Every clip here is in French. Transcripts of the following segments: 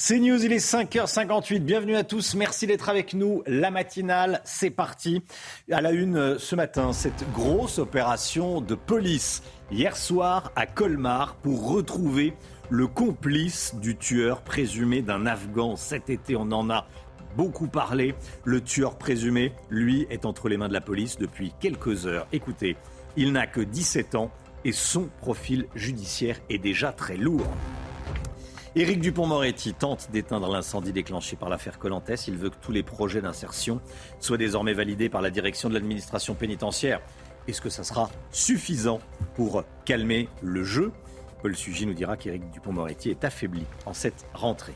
C'est News, il est 5h58. Bienvenue à tous. Merci d'être avec nous. La matinale, c'est parti. À la une euh, ce matin, cette grosse opération de police hier soir à Colmar pour retrouver le complice du tueur présumé d'un Afghan. Cet été, on en a beaucoup parlé. Le tueur présumé, lui, est entre les mains de la police depuis quelques heures. Écoutez, il n'a que 17 ans et son profil judiciaire est déjà très lourd. Éric Dupont-Moretti tente d'éteindre l'incendie déclenché par l'affaire Colantès. Il veut que tous les projets d'insertion soient désormais validés par la direction de l'administration pénitentiaire. Est-ce que ça sera suffisant pour calmer le jeu? Paul Sugy nous dira qu'Éric Dupont-Moretti est affaibli en cette rentrée.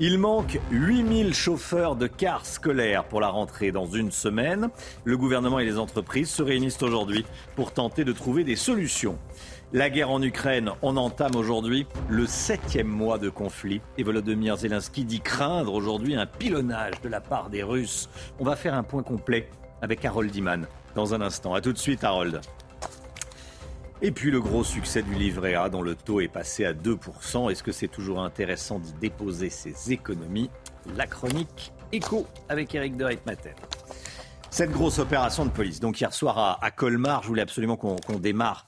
Il manque 8000 chauffeurs de cars scolaires pour la rentrée dans une semaine. Le gouvernement et les entreprises se réunissent aujourd'hui pour tenter de trouver des solutions. La guerre en Ukraine, on entame aujourd'hui le septième mois de conflit et Volodymyr Zelensky dit craindre aujourd'hui un pilonnage de la part des Russes. On va faire un point complet avec Harold Iman dans un instant. A tout de suite Harold. Et puis le gros succès du livret A dont le taux est passé à 2%. Est-ce que c'est toujours intéressant d'y déposer ses économies? La chronique écho avec Eric de Reitmaten. Cette grosse opération de police. Donc hier soir à, Colmar, je voulais absolument qu'on démarre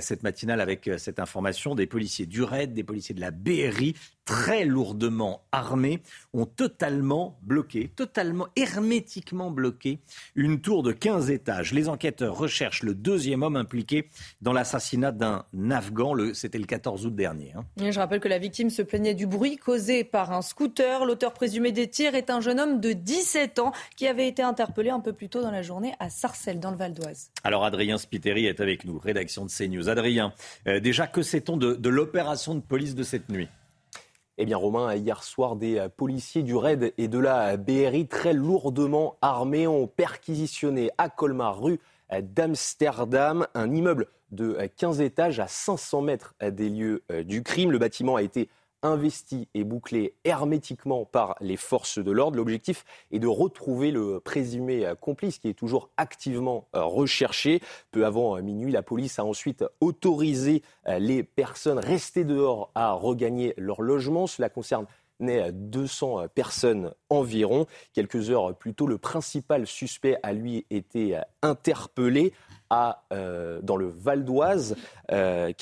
cette matinale avec euh, cette information. Des policiers du RAID, des policiers de la BRI, très lourdement armés, ont totalement bloqué, totalement hermétiquement bloqué une tour de 15 étages. Les enquêteurs recherchent le deuxième homme impliqué dans l'assassinat d'un Afghan. C'était le 14 août dernier. hein. Je rappelle que la victime se plaignait du bruit causé par un scooter. L'auteur présumé des tirs est un jeune homme de 17 ans qui avait été interpellé un peu plus tôt dans la journée à Sarcelles, dans le Val d'Oise. Alors Adrien Spiteri est avec nous, rédaction de CNews. Adrien, euh, déjà que sait-on de, de l'opération de police de cette nuit? Eh bien, Romain, hier soir, des euh, policiers du RAID et de la BRI très lourdement armés ont perquisitionné à Colmar, rue euh, d'Amsterdam, un immeuble de euh, 15 étages à 500 mètres euh, des lieux euh, du crime. Le bâtiment a été investi et bouclé hermétiquement par les forces de l'ordre. L'objectif est de retrouver le présumé euh, complice qui est toujours activement euh, recherché. Peu avant euh, minuit, la police a ensuite autorisé les personnes restées dehors à regagner leur logement. Cela concerne 200 personnes environ. Quelques heures plus tôt, le principal suspect a lui été interpellé euh, dans le Val d'Oise. Euh,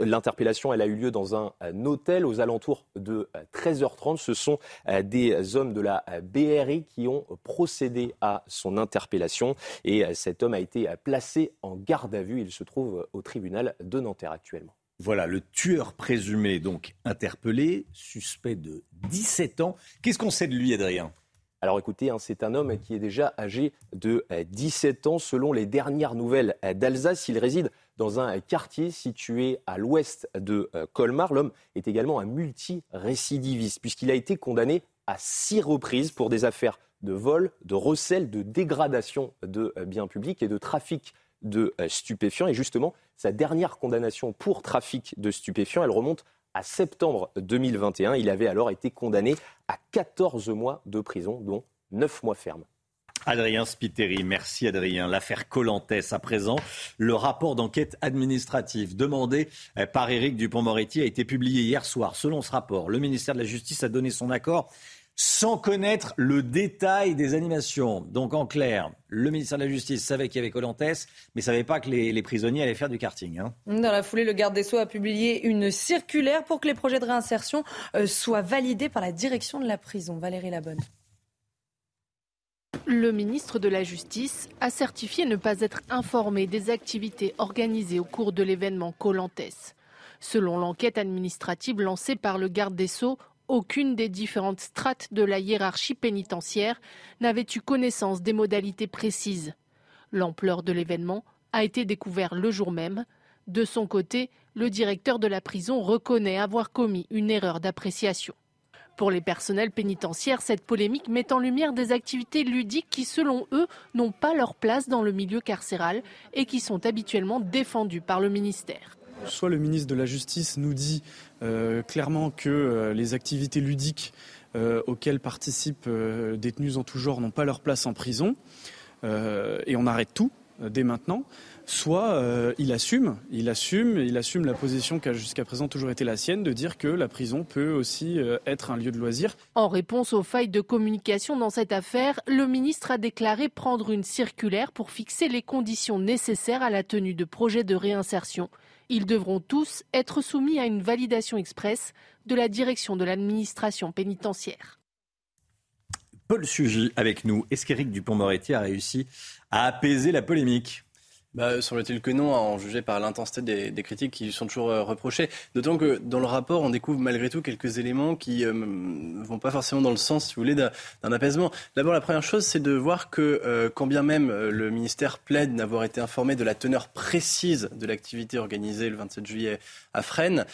L'interpellation, elle a eu lieu dans un, hôtel aux alentours de euh, 13h30. Ce sont euh, des hommes de la euh, BRI qui ont procédé à son interpellation. Et euh, cet homme a été euh, placé en garde à vue. Il se trouve au tribunal de Nanterre actuellement. Voilà, le tueur présumé, donc interpellé, suspect de 17 ans. Qu'est-ce qu'on sait de lui, Adrien? Alors écoutez, hein, c'est un homme qui est déjà âgé de euh, 17 ans. Selon les dernières nouvelles euh, d'Alsace, il réside dans un quartier situé à l'ouest de euh, Colmar. L'homme est également un multirécidiviste puisqu'il a été condamné à six reprises pour des affaires de vol, de recel, de dégradation de euh, biens publics et de trafic de euh, stupéfiants. Et justement, sa dernière condamnation pour trafic de stupéfiants, elle remonte à septembre 2021. Il avait alors été condamné à 14 mois de prison, dont 9 mois fermes. Adrien Spiteri, merci Adrien. L'affaire Colantes à présent. Le rapport d'enquête administrative demandé euh, par Éric Dupont-Moretti a été publié hier soir. Selon ce rapport, le ministère de la Justice a donné son accord sans connaître le détail des animations. Donc en clair, le ministère de la Justice savait qu'il y avait Colantes, mais savait pas que les, les prisonniers allaient faire du karting. hein. Dans la foulée, le garde des Sceaux a publié une circulaire pour que les projets de réinsertion euh, soient validés par la direction de la prison. Valérie Labonne. Le ministre de la Justice a certifié ne pas être informé des activités organisées au cours de l'événement Colantes. Selon l'enquête administrative lancée par le garde des Sceaux, aucune des différentes strates de la hiérarchie pénitentiaire n'avait eu connaissance des modalités précises. L'ampleur de l'événement a été découverte le jour même. De son côté, le directeur de la prison reconnaît avoir commis une erreur d'appréciation. Pour les personnels pénitentiaires, cette polémique met en lumière des activités ludiques qui, selon eux, n'ont pas leur place dans le milieu carcéral et qui sont habituellement défendues par le ministère. Soit le ministre de la Justice nous dit euh, clairement que euh, les activités ludiques euh, auxquelles participent détenus en tout genre n'ont pas leur place en prison, et on arrête tout dès maintenant soit il assume, il assume, il assume la position qui a jusqu'à présent toujours été la sienne de dire que la prison peut aussi être un lieu de loisir. En réponse aux failles de communication dans cette affaire, le ministre a déclaré prendre une circulaire pour fixer les conditions nécessaires à la tenue de projets de réinsertion. Ils devront tous être soumis à une validation express de la direction de l'administration pénitentiaire. Paul Sugy avec nous. Est-ce qu'Éric Dupont-Moretti a réussi à apaiser la polémique? Bah, Semble-t-il que non, à en juger par l'intensité des, critiques qui sont toujours euh, reprochées. D'autant que dans le rapport, on découvre malgré tout quelques éléments qui ne euh, vont pas forcément dans le sens, si vous voulez, d'un apaisement. D'abord, la première chose, c'est de voir que euh, quand bien même le ministère plaide n'avoir été informé de la teneur précise de l'activité organisée le 27 juillet à Fresnes,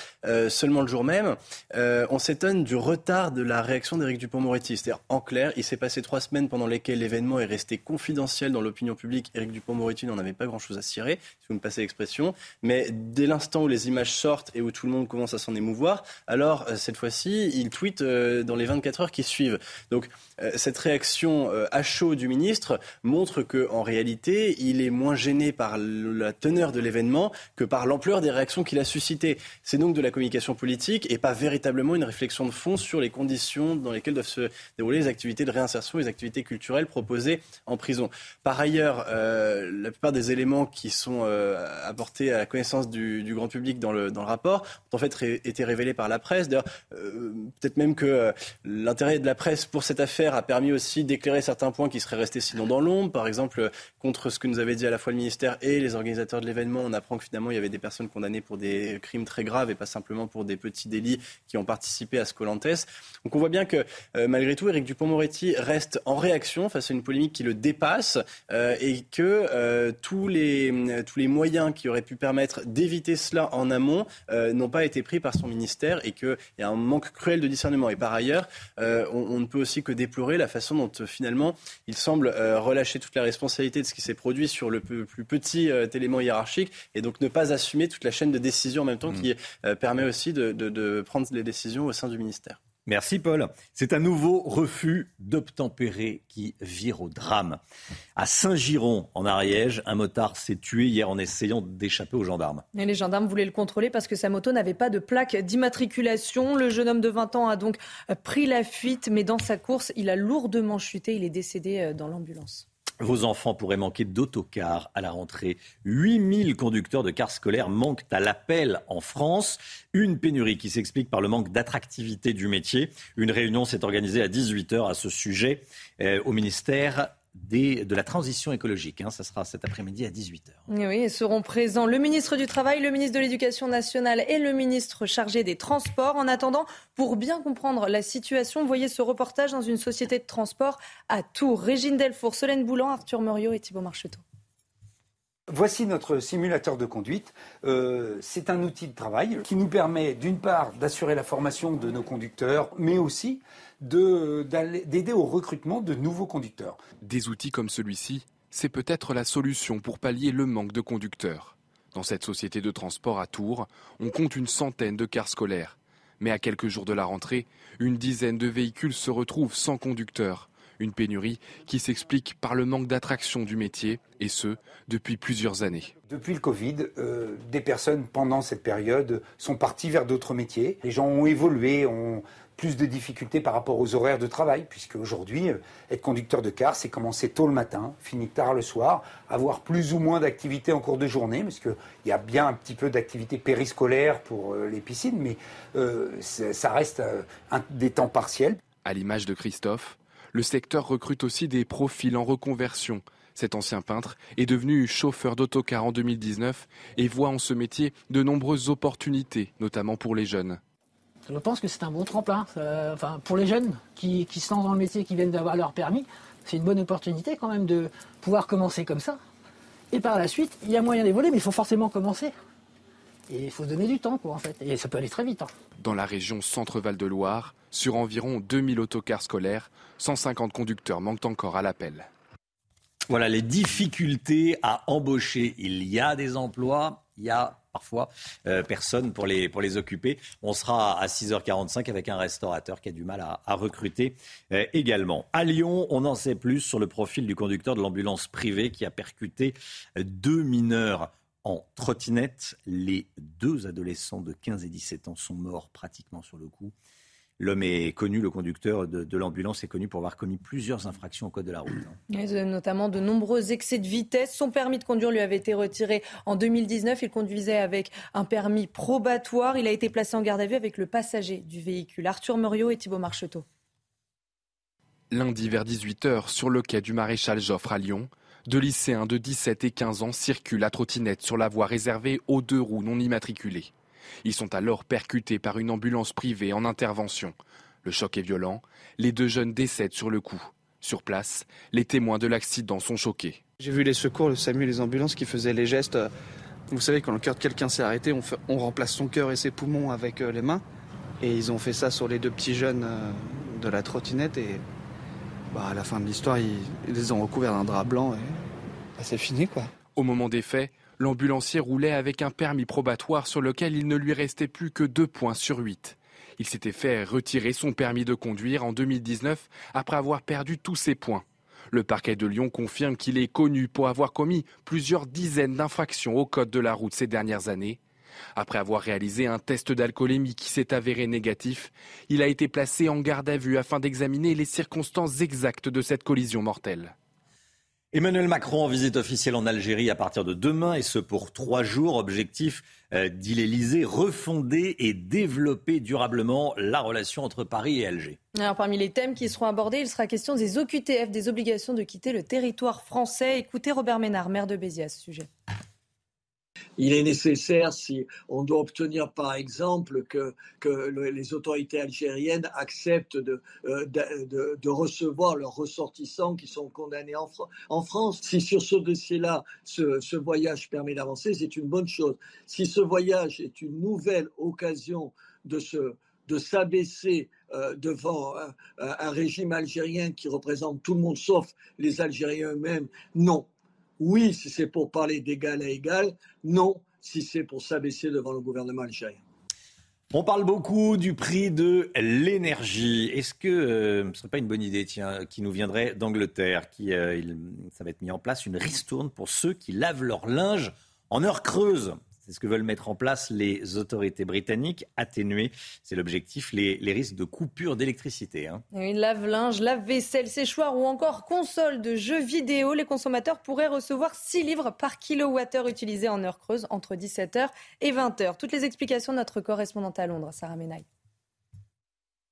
seulement le jour même, on s'étonne du retard de la réaction d'Éric Dupont-Moretti. C'est-à-dire, en clair, il s'est passé trois semaines pendant lesquelles l'événement est resté confidentiel dans l'opinion publique. Éric Dupont-Moretti n'en avait pas grand-chose à cirer, si vous me passez l'expression. Mais dès l'instant où les images sortent et où tout le monde commence à s'en émouvoir, alors euh, cette fois-ci, il tweet euh, dans les 24 heures qui suivent. Donc euh, cette réaction à chaud du ministre montre qu'en réalité, il est moins gêné par la teneur de l'événement que par l'ampleur des réactions qu'il a suscitées. C'est donc de la communication politique et pas véritablement une réflexion de fond sur les conditions dans lesquelles doivent se dérouler les activités de réinsertion, les activités culturelles proposées en prison. Par ailleurs, la plupart des éléments qui sont euh, apportés à la connaissance du, grand public dans le, dans le rapport ont en fait été révélés par la presse. D'ailleurs, euh, peut-être même que euh, l'intérêt de la presse pour cette affaire a permis aussi d'éclairer certains points qui seraient restés sinon dans l'ombre. Par exemple, contre ce que nous avait dit à la fois le ministère et les organisateurs de l'événement, on apprend que finalement il y avait des personnes condamnées pour des crimes très graves et pas simplement pour des petits délits qui ont participé à ce Colantes. Donc on voit bien que malgré tout, Éric Dupont-Moretti reste en réaction face à une polémique qui le dépasse et que tous les euh, tous les moyens qui auraient pu permettre d'éviter cela en amont euh, n'ont pas été pris par son ministère et qu'il y a un manque cruel de discernement. Et par ailleurs, euh, on, ne peut aussi que déplorer la façon dont finalement il semble relâcher toute la responsabilité de ce qui s'est produit sur le plus petit élément hiérarchique et donc ne pas assumer toute la chaîne de décision en même temps mmh. qui permet aussi de prendre les décisions au sein du ministère. Merci Paul. C'est un nouveau refus d'obtempérer qui vire au drame. À Saint-Giron, en Ariège, un motard s'est tué hier en essayant d'échapper aux gendarmes. Et les gendarmes voulaient le contrôler parce que sa moto n'avait pas de plaque d'immatriculation. Le jeune homme de 20 ans a donc pris la fuite, mais dans sa course, il a lourdement chuté. Il est décédé euh, dans l'ambulance. Vos enfants pourraient manquer d'autocars à la rentrée. 8000 conducteurs de cars scolaires manquent à l'appel en France. Une pénurie qui s'explique par le manque d'attractivité du métier. Une réunion s'est organisée à 18h à ce sujet euh, au ministère de la transition écologique. Hein. Ça sera cet après-midi à 18h. Oui, et seront présents le ministre du Travail, le ministre de l'Éducation nationale et le ministre chargé des Transports. En attendant, pour bien comprendre la situation, voyez ce reportage dans une société de transport à Tours. Régine Delfour, Solène Boulan, Arthur Muriot et Thibault Marcheteau. Voici notre simulateur de conduite. Euh, c'est un outil de travail qui nous permet d'une part d'assurer la formation de nos conducteurs, mais aussi d'aider au recrutement de nouveaux conducteurs. Des outils comme celui-ci, c'est peut-être la solution pour pallier le manque de conducteurs. Dans cette société de transport à Tours, on compte une centaine de cars scolaires. Mais à quelques jours de la rentrée, une dizaine de véhicules se retrouvent sans conducteur. Une pénurie qui s'explique par le manque d'attraction du métier, et ce, depuis plusieurs années. Depuis le Covid, euh, des personnes pendant cette période sont parties vers d'autres métiers. Les gens ont évolué, ont, plus de difficultés par rapport aux horaires de travail, puisque aujourd'hui, euh, être conducteur de car, c'est commencer tôt le matin, finir tard le soir, avoir plus ou moins d'activités en cours de journée, parce y a bien un petit peu d'activités périscolaires pour euh, les piscines, mais euh, ça reste des temps partiels. À l'image de Christophe, le secteur recrute aussi des profils en reconversion. Cet ancien peintre est devenu chauffeur d'autocar en 2019 et voit en ce métier de nombreuses opportunités, notamment pour les jeunes. Je pense que c'est un bon tremplin. enfin, pour les jeunes qui, qui, se lancent dans le métier, qui viennent d'avoir leur permis, c'est une bonne opportunité quand même de pouvoir commencer comme ça. Et par la suite, il y a moyen d'évoluer, mais il faut forcément commencer. Et il faut donner du temps, quoi, en fait. Et ça peut aller très vite. Hein. Dans la région Centre-Val de Loire, sur environ 2000 autocars scolaires, 150 conducteurs manquent encore à l'appel. Voilà les difficultés à embaucher. Il y a des emplois, il y a parfois euh, personne pour les, pour les occuper. On sera à 6h45 avec un restaurateur qui a du mal à, recruter euh, également. À Lyon, on en sait plus sur le profil du conducteur de l'ambulance privée qui a percuté deux mineurs en trottinette. Les deux adolescents de 15 et 17 ans sont morts pratiquement sur le coup. L'homme est connu, le conducteur de, l'ambulance est connu pour avoir commis plusieurs infractions au code de la route. notamment de nombreux excès de vitesse. Son permis de conduire lui avait été retiré en 2019. Il conduisait avec un permis probatoire. Il a été placé en garde à vue avec le passager du véhicule. Arthur Muriot et Thibault Marcheteau. Lundi vers 18h, sur le quai du maréchal Joffre à Lyon, deux lycéens de 17 et 15 ans circulent à trottinette sur la voie réservée aux deux roues non immatriculées. Ils sont alors percutés par une ambulance privée en intervention. Le choc est violent. Les deux jeunes décèdent sur le coup. Sur place, les témoins de l'accident sont choqués. J'ai vu les secours, le SAMU, les ambulances qui faisaient les gestes. Vous savez, quand le cœur de quelqu'un s'est arrêté, on, remplace son cœur et ses poumons avec euh, les mains. Et ils ont fait ça sur les deux petits jeunes euh, de la trottinette. Et bah, à la fin de l'histoire, ils, les ont recouverts d'un drap blanc et bah, c'est fini quoi. Au moment des faits, l'ambulancier roulait avec un permis probatoire sur lequel il ne lui restait plus que deux points sur huit. Il s'était fait retirer son permis de conduire en 2019 après avoir perdu tous ses points. Le parquet de Lyon confirme qu'il est connu pour avoir commis plusieurs dizaines d'infractions au code de la route ces dernières années. Après avoir réalisé un test d'alcoolémie qui s'est avéré négatif, il a été placé en garde à vue afin d'examiner les circonstances exactes de cette collision mortelle. Emmanuel Macron en visite officielle en Algérie à partir de demain et ce pour trois jours. Objectif, euh, dit refonder et développer durablement la relation entre Paris et Alger. Alors, parmi les thèmes qui seront abordés, il sera question des OQTF, des obligations de quitter le territoire français. Écoutez Robert Ménard, maire de Béziers à ce sujet. Il est nécessaire, si on doit obtenir par exemple que, les autorités algériennes acceptent de, euh, de, recevoir leurs ressortissants qui sont condamnés en, France, si sur ce dossier-là, ce, voyage permet d'avancer, c'est une bonne chose. Si ce voyage est une nouvelle occasion de se s'abaisser euh, devant un, un, régime algérien qui représente tout le monde sauf les Algériens eux-mêmes, non. Oui, si c'est pour parler d'égal à égal. Non, si c'est pour s'abaisser devant le gouvernement algérien. On parle beaucoup du prix de l'énergie. Est-ce que euh, ce ne serait pas une bonne idée, tiens, qui nous viendrait d'Angleterre, qui euh, ça va être mis en place une ristourne pour ceux qui lavent leur linge en heure creuse. C'est ce que veulent mettre en place les autorités britanniques, atténuer, c'est l'objectif, les, risques de coupure d'électricité. Hein. Lave-linge, lave-vaisselle, séchoir ou encore console de jeux vidéo, les consommateurs pourraient recevoir 6 livres par kilowattheure utilisé en heure creuse entre 17h et 20h. Toutes les explications de notre correspondante à Londres, Sarah Menaille.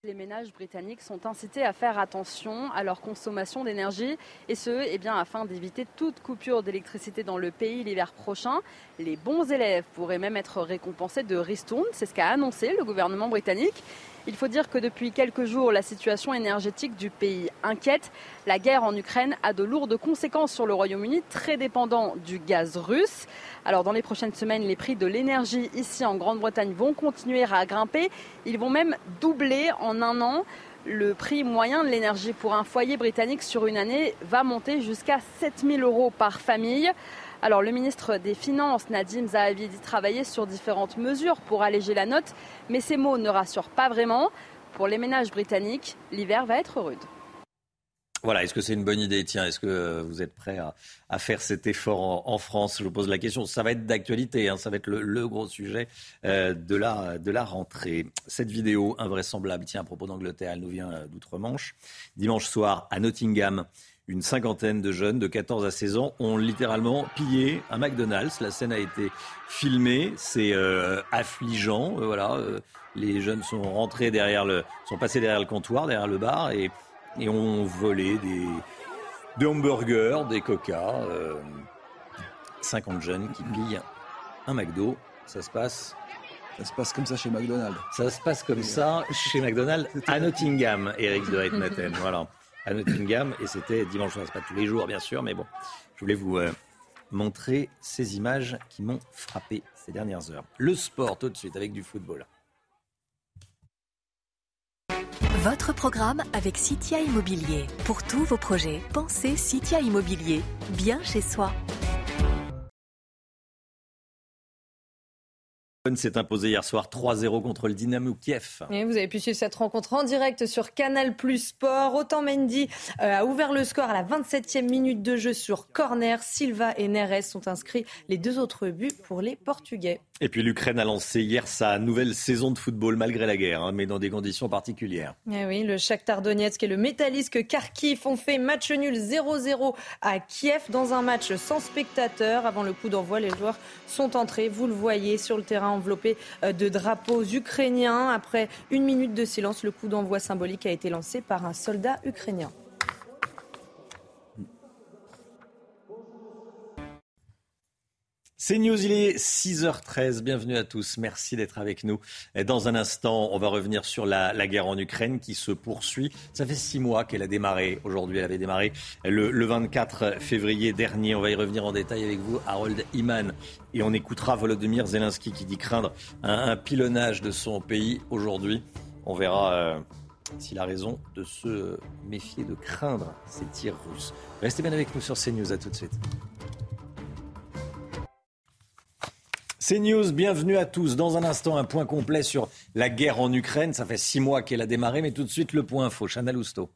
Les ménages britanniques sont incités à faire attention à leur consommation d'énergie et ce, eh bien, afin d'éviter toute coupure d'électricité dans le pays l'hiver prochain. Les bons élèves pourraient même être récompensés de ristournes, c'est ce qu'a annoncé le gouvernement britannique. Il faut dire que depuis quelques jours, la situation énergétique du pays inquiète. La guerre en Ukraine a de lourdes conséquences sur le Royaume-Uni, très dépendant du gaz russe. Alors dans les prochaines semaines, les prix de l'énergie ici en Grande-Bretagne vont continuer à grimper. Ils vont même doubler en un an. Le prix moyen de l'énergie pour un foyer britannique sur une année va monter jusqu'à 7000 euros par famille. Alors le ministre des Finances, Nadim Zahavidi, travaillait sur différentes mesures pour alléger la note, mais ces mots ne rassurent pas vraiment. Pour les ménages britanniques, l'hiver va être rude. Voilà, est-ce que c'est une bonne idée? Tiens, est-ce que euh, vous êtes prêt à, faire cet effort en, France? Je vous pose la question. Ça va être d'actualité, hein, ça va être le, gros sujet euh, de, la, de la rentrée. Cette vidéo invraisemblable, tiens, à propos d'Angleterre, elle nous vient euh, d'outre-Manche. Dimanche soir, à Nottingham, une cinquantaine de jeunes de 14 à 16 ans ont littéralement pillé un McDonald's. La scène a été filmée, c'est euh, affligeant. Euh, voilà, euh, les jeunes sont rentrés derrière le, sont passés derrière le comptoir, derrière le bar et, et ont volé des, des hamburgers, des coca. 50 jeunes qui pillent un McDo. Ça se passe ça se passe comme ça chez McDonald's. Ça se passe comme ça chez McDonald's à Nottingham, Eric de. Voilà à Nottingham et c'était dimanche soir. C'est pas tous les jours, bien sûr, mais bon, je voulais vous, euh, montrer ces images qui m'ont frappé ces dernières heures. Le sport tout de suite avec du football. Votre programme avec Citia Immobilier. Pour tous vos projets, pensez Citia Immobilier. Bien chez soi. S'est imposé hier soir 3-0 contre le Dynamo Kiev. Vous avez pu suivre cette rencontre en direct sur Canal Plus Sport. Autant Mendy euh, a ouvert le score à la 27e minute de jeu sur corner. Silva et Neres sont inscrits les deux autres buts pour les Portugais. Et puis l'Ukraine a lancé hier sa nouvelle saison de football malgré la guerre, hein, mais dans des conditions particulières. Eh oui, le Shakhtar Donetsk et le Metalist Kharkiv ont fait match nul 0-0 à Kiev dans un match sans spectateurs. Avant le coup d'envoi, les joueurs sont entrés, vous le voyez, sur le terrain enveloppé euh, de drapeaux ukrainiens. Après une minute de silence, le coup d'envoi symbolique a été lancé par un soldat ukrainien. C'est News, il est 6h13. Bienvenue à tous. Merci d'être avec nous. Dans un instant, on va revenir sur la, guerre en Ukraine qui se poursuit. Ça fait six mois qu'elle a démarré. Aujourd'hui, elle avait démarré le, 24 février dernier. On va y revenir en détail avec vous, Harold Iman. Et on écoutera Volodymyr Zelensky qui dit craindre un, pilonnage de son pays aujourd'hui. On verra euh, s'il a raison de se méfier, de craindre ces tirs russes. Restez bien avec nous sur CNews. À tout de suite. C'est News, bienvenue à tous. Dans un instant, un point complet sur la guerre en Ukraine. Ça fait six mois qu'elle a démarré, mais tout de suite le point info. Chana Lousteau.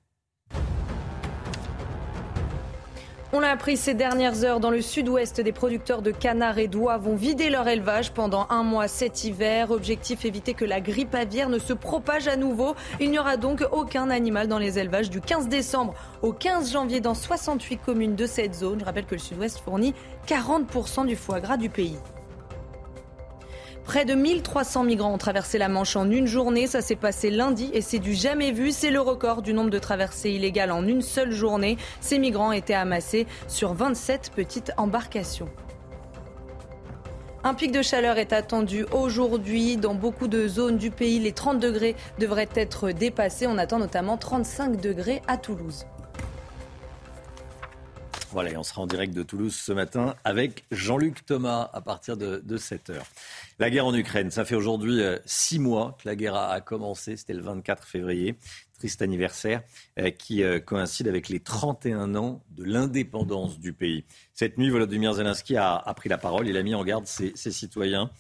On l'a appris ces dernières heures dans le sud-ouest, des producteurs de canards et d'oies vont vider leur élevage pendant un mois cet hiver. Objectif éviter que la grippe aviaire ne se propage à nouveau. Il n'y aura donc aucun animal dans les élevages du 15 décembre au 15 janvier dans 68 communes de cette zone. Je rappelle que le sud-ouest fournit 40% du foie gras du pays. Près de 1300 migrants ont traversé la Manche en une journée. Ça s'est passé lundi et c'est du jamais vu. C'est le record du nombre de traversées illégales en une seule journée. Ces migrants étaient amassés sur 27 petites embarcations. Un pic de chaleur est attendu aujourd'hui. Dans beaucoup de zones du pays, les 30 degrés devraient être dépassés. On attend notamment 35 degrés à Toulouse. Voilà, et on sera en direct de Toulouse ce matin avec Jean-Luc Thomas à partir de, 7h. La guerre en Ukraine, ça fait aujourd'hui euh, six mois que la guerre a, commencé, c'était le 24 février, triste anniversaire, euh, qui euh, coïncide avec les 31 ans de l'indépendance du pays. Cette nuit, Volodymyr Zelensky a, pris la parole, il a mis en garde ses, citoyens,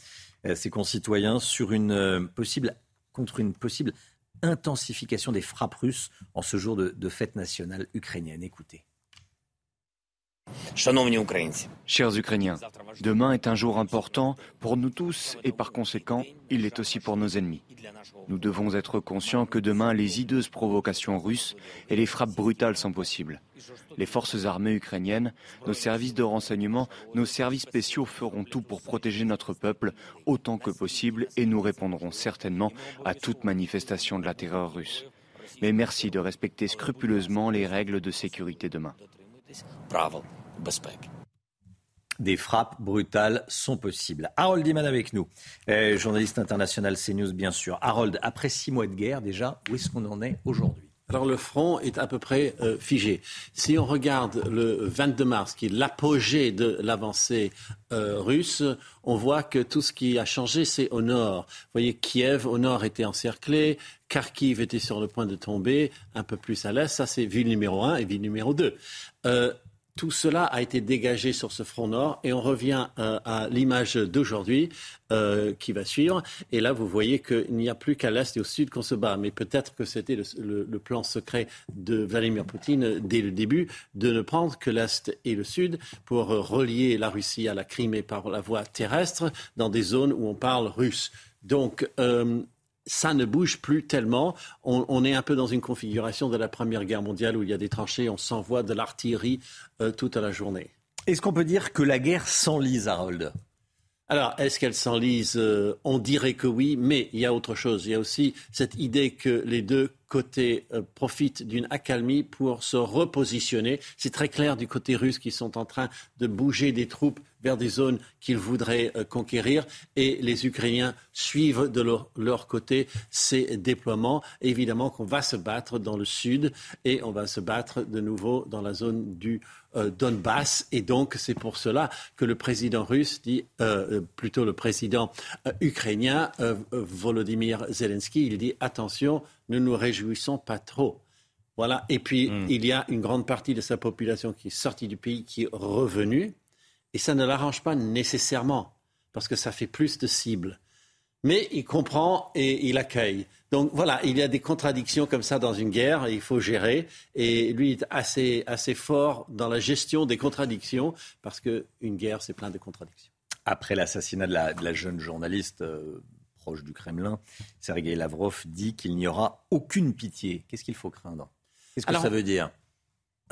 ses concitoyens sur une possible, contre une possible intensification des frappes russes en ce jour de, de fête nationale ukrainienne. Écoutez. Chers Ukrainiens, demain est un jour important pour nous tous et par conséquent, il l'est aussi pour nos ennemis. Nous devons être conscients que demain, les hideuses provocations russes et les frappes brutales sont possibles. Les forces armées ukrainiennes, nos services de renseignement, nos services spéciaux feront tout pour protéger notre peuple autant que possible et nous répondrons certainement à toute manifestation de la terreur russe. Mais merci de respecter scrupuleusement les règles de sécurité demain. Des frappes brutales sont possibles. Harold Iman avec nous, euh, journaliste international CNews bien sûr. Harold, après six mois de guerre déjà, où est-ce qu'on en est aujourd'hui? Alors le front est à peu près euh, figé. Si on regarde le 22 mars, qui est l'apogée de l'avancée euh, russe, on voit que tout ce qui a changé, c'est au nord. Vous voyez, Kiev au nord était encerclé, Kharkiv était sur le point de tomber, un peu plus à l'est. Ça, c'est ville numéro un et ville numéro 2. Tout cela a été dégagé sur ce front nord et on revient euh, à l'image d'aujourd'hui euh, qui va suivre. Et là, vous voyez qu'il n'y a plus qu'à l'est et au sud qu'on se bat. Mais peut-être que c'était le, plan secret de Vladimir Poutine dès le début de ne prendre que l'est et le sud pour relier la Russie à la Crimée par la voie terrestre dans des zones où on parle russe. Donc, euh, ça ne bouge plus tellement. On, est un peu dans une configuration de la Première Guerre mondiale où il y a des tranchées, on s'envoie de l'artillerie euh, toute la journée. Est-ce qu'on peut dire que la guerre s'enlise, Harold? Alors, est-ce qu'elle s'enlise? Euh, On dirait que oui, mais il y a autre chose. Il y a aussi cette idée que les deux côté euh, profite d'une accalmie pour se repositionner. C'est très clair du côté russe qu'ils sont en train de bouger des troupes vers des zones qu'ils voudraient euh, conquérir et les Ukrainiens suivent de leur, côté ces déploiements. évidemment qu'on va se battre dans le sud et on va se battre de nouveau dans la zone du euh, Donbass. Et donc c'est pour cela que le président russe dit, plutôt le président ukrainien Volodymyr Zelensky, il dit attention, ne nous réjouissons pas trop. Voilà. Et puis, hmm. il y a une grande partie de sa population qui est sortie du pays, qui est revenue. Et ça ne l'arrange pas nécessairement, parce que ça fait plus de cibles. Mais il comprend et il accueille. Donc voilà, il y a des contradictions comme ça dans une guerre, il faut gérer. Et lui est assez, assez fort dans la gestion des contradictions, parce qu'une guerre, c'est plein de contradictions. Après l'assassinat de la, jeune journaliste euh, proche du Kremlin, Sergei Lavrov dit qu'il n'y aura aucune pitié. Qu'est-ce qu'il faut craindre? Qu'est-ce que ça veut dire?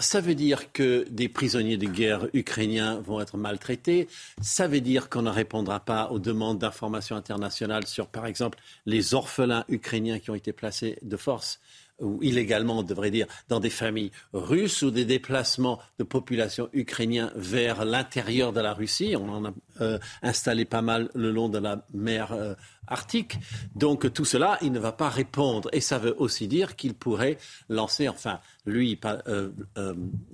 ça veut dire que des prisonniers de guerre ukrainiens vont être maltraités. Ça veut dire qu'on ne répondra pas aux demandes d'information internationale sur, par exemple, les orphelins ukrainiens qui ont été placés de force ou illégalement, on devrait dire, dans des familles russes ou des déplacements de populations ukrainiens vers l'intérieur de la Russie. On en a euh, installé pas mal le long de la mer euh, Arctique. Donc tout cela, il ne va pas répondre. Et ça veut aussi dire qu'il pourrait lancer, enfin, lui, pas euh,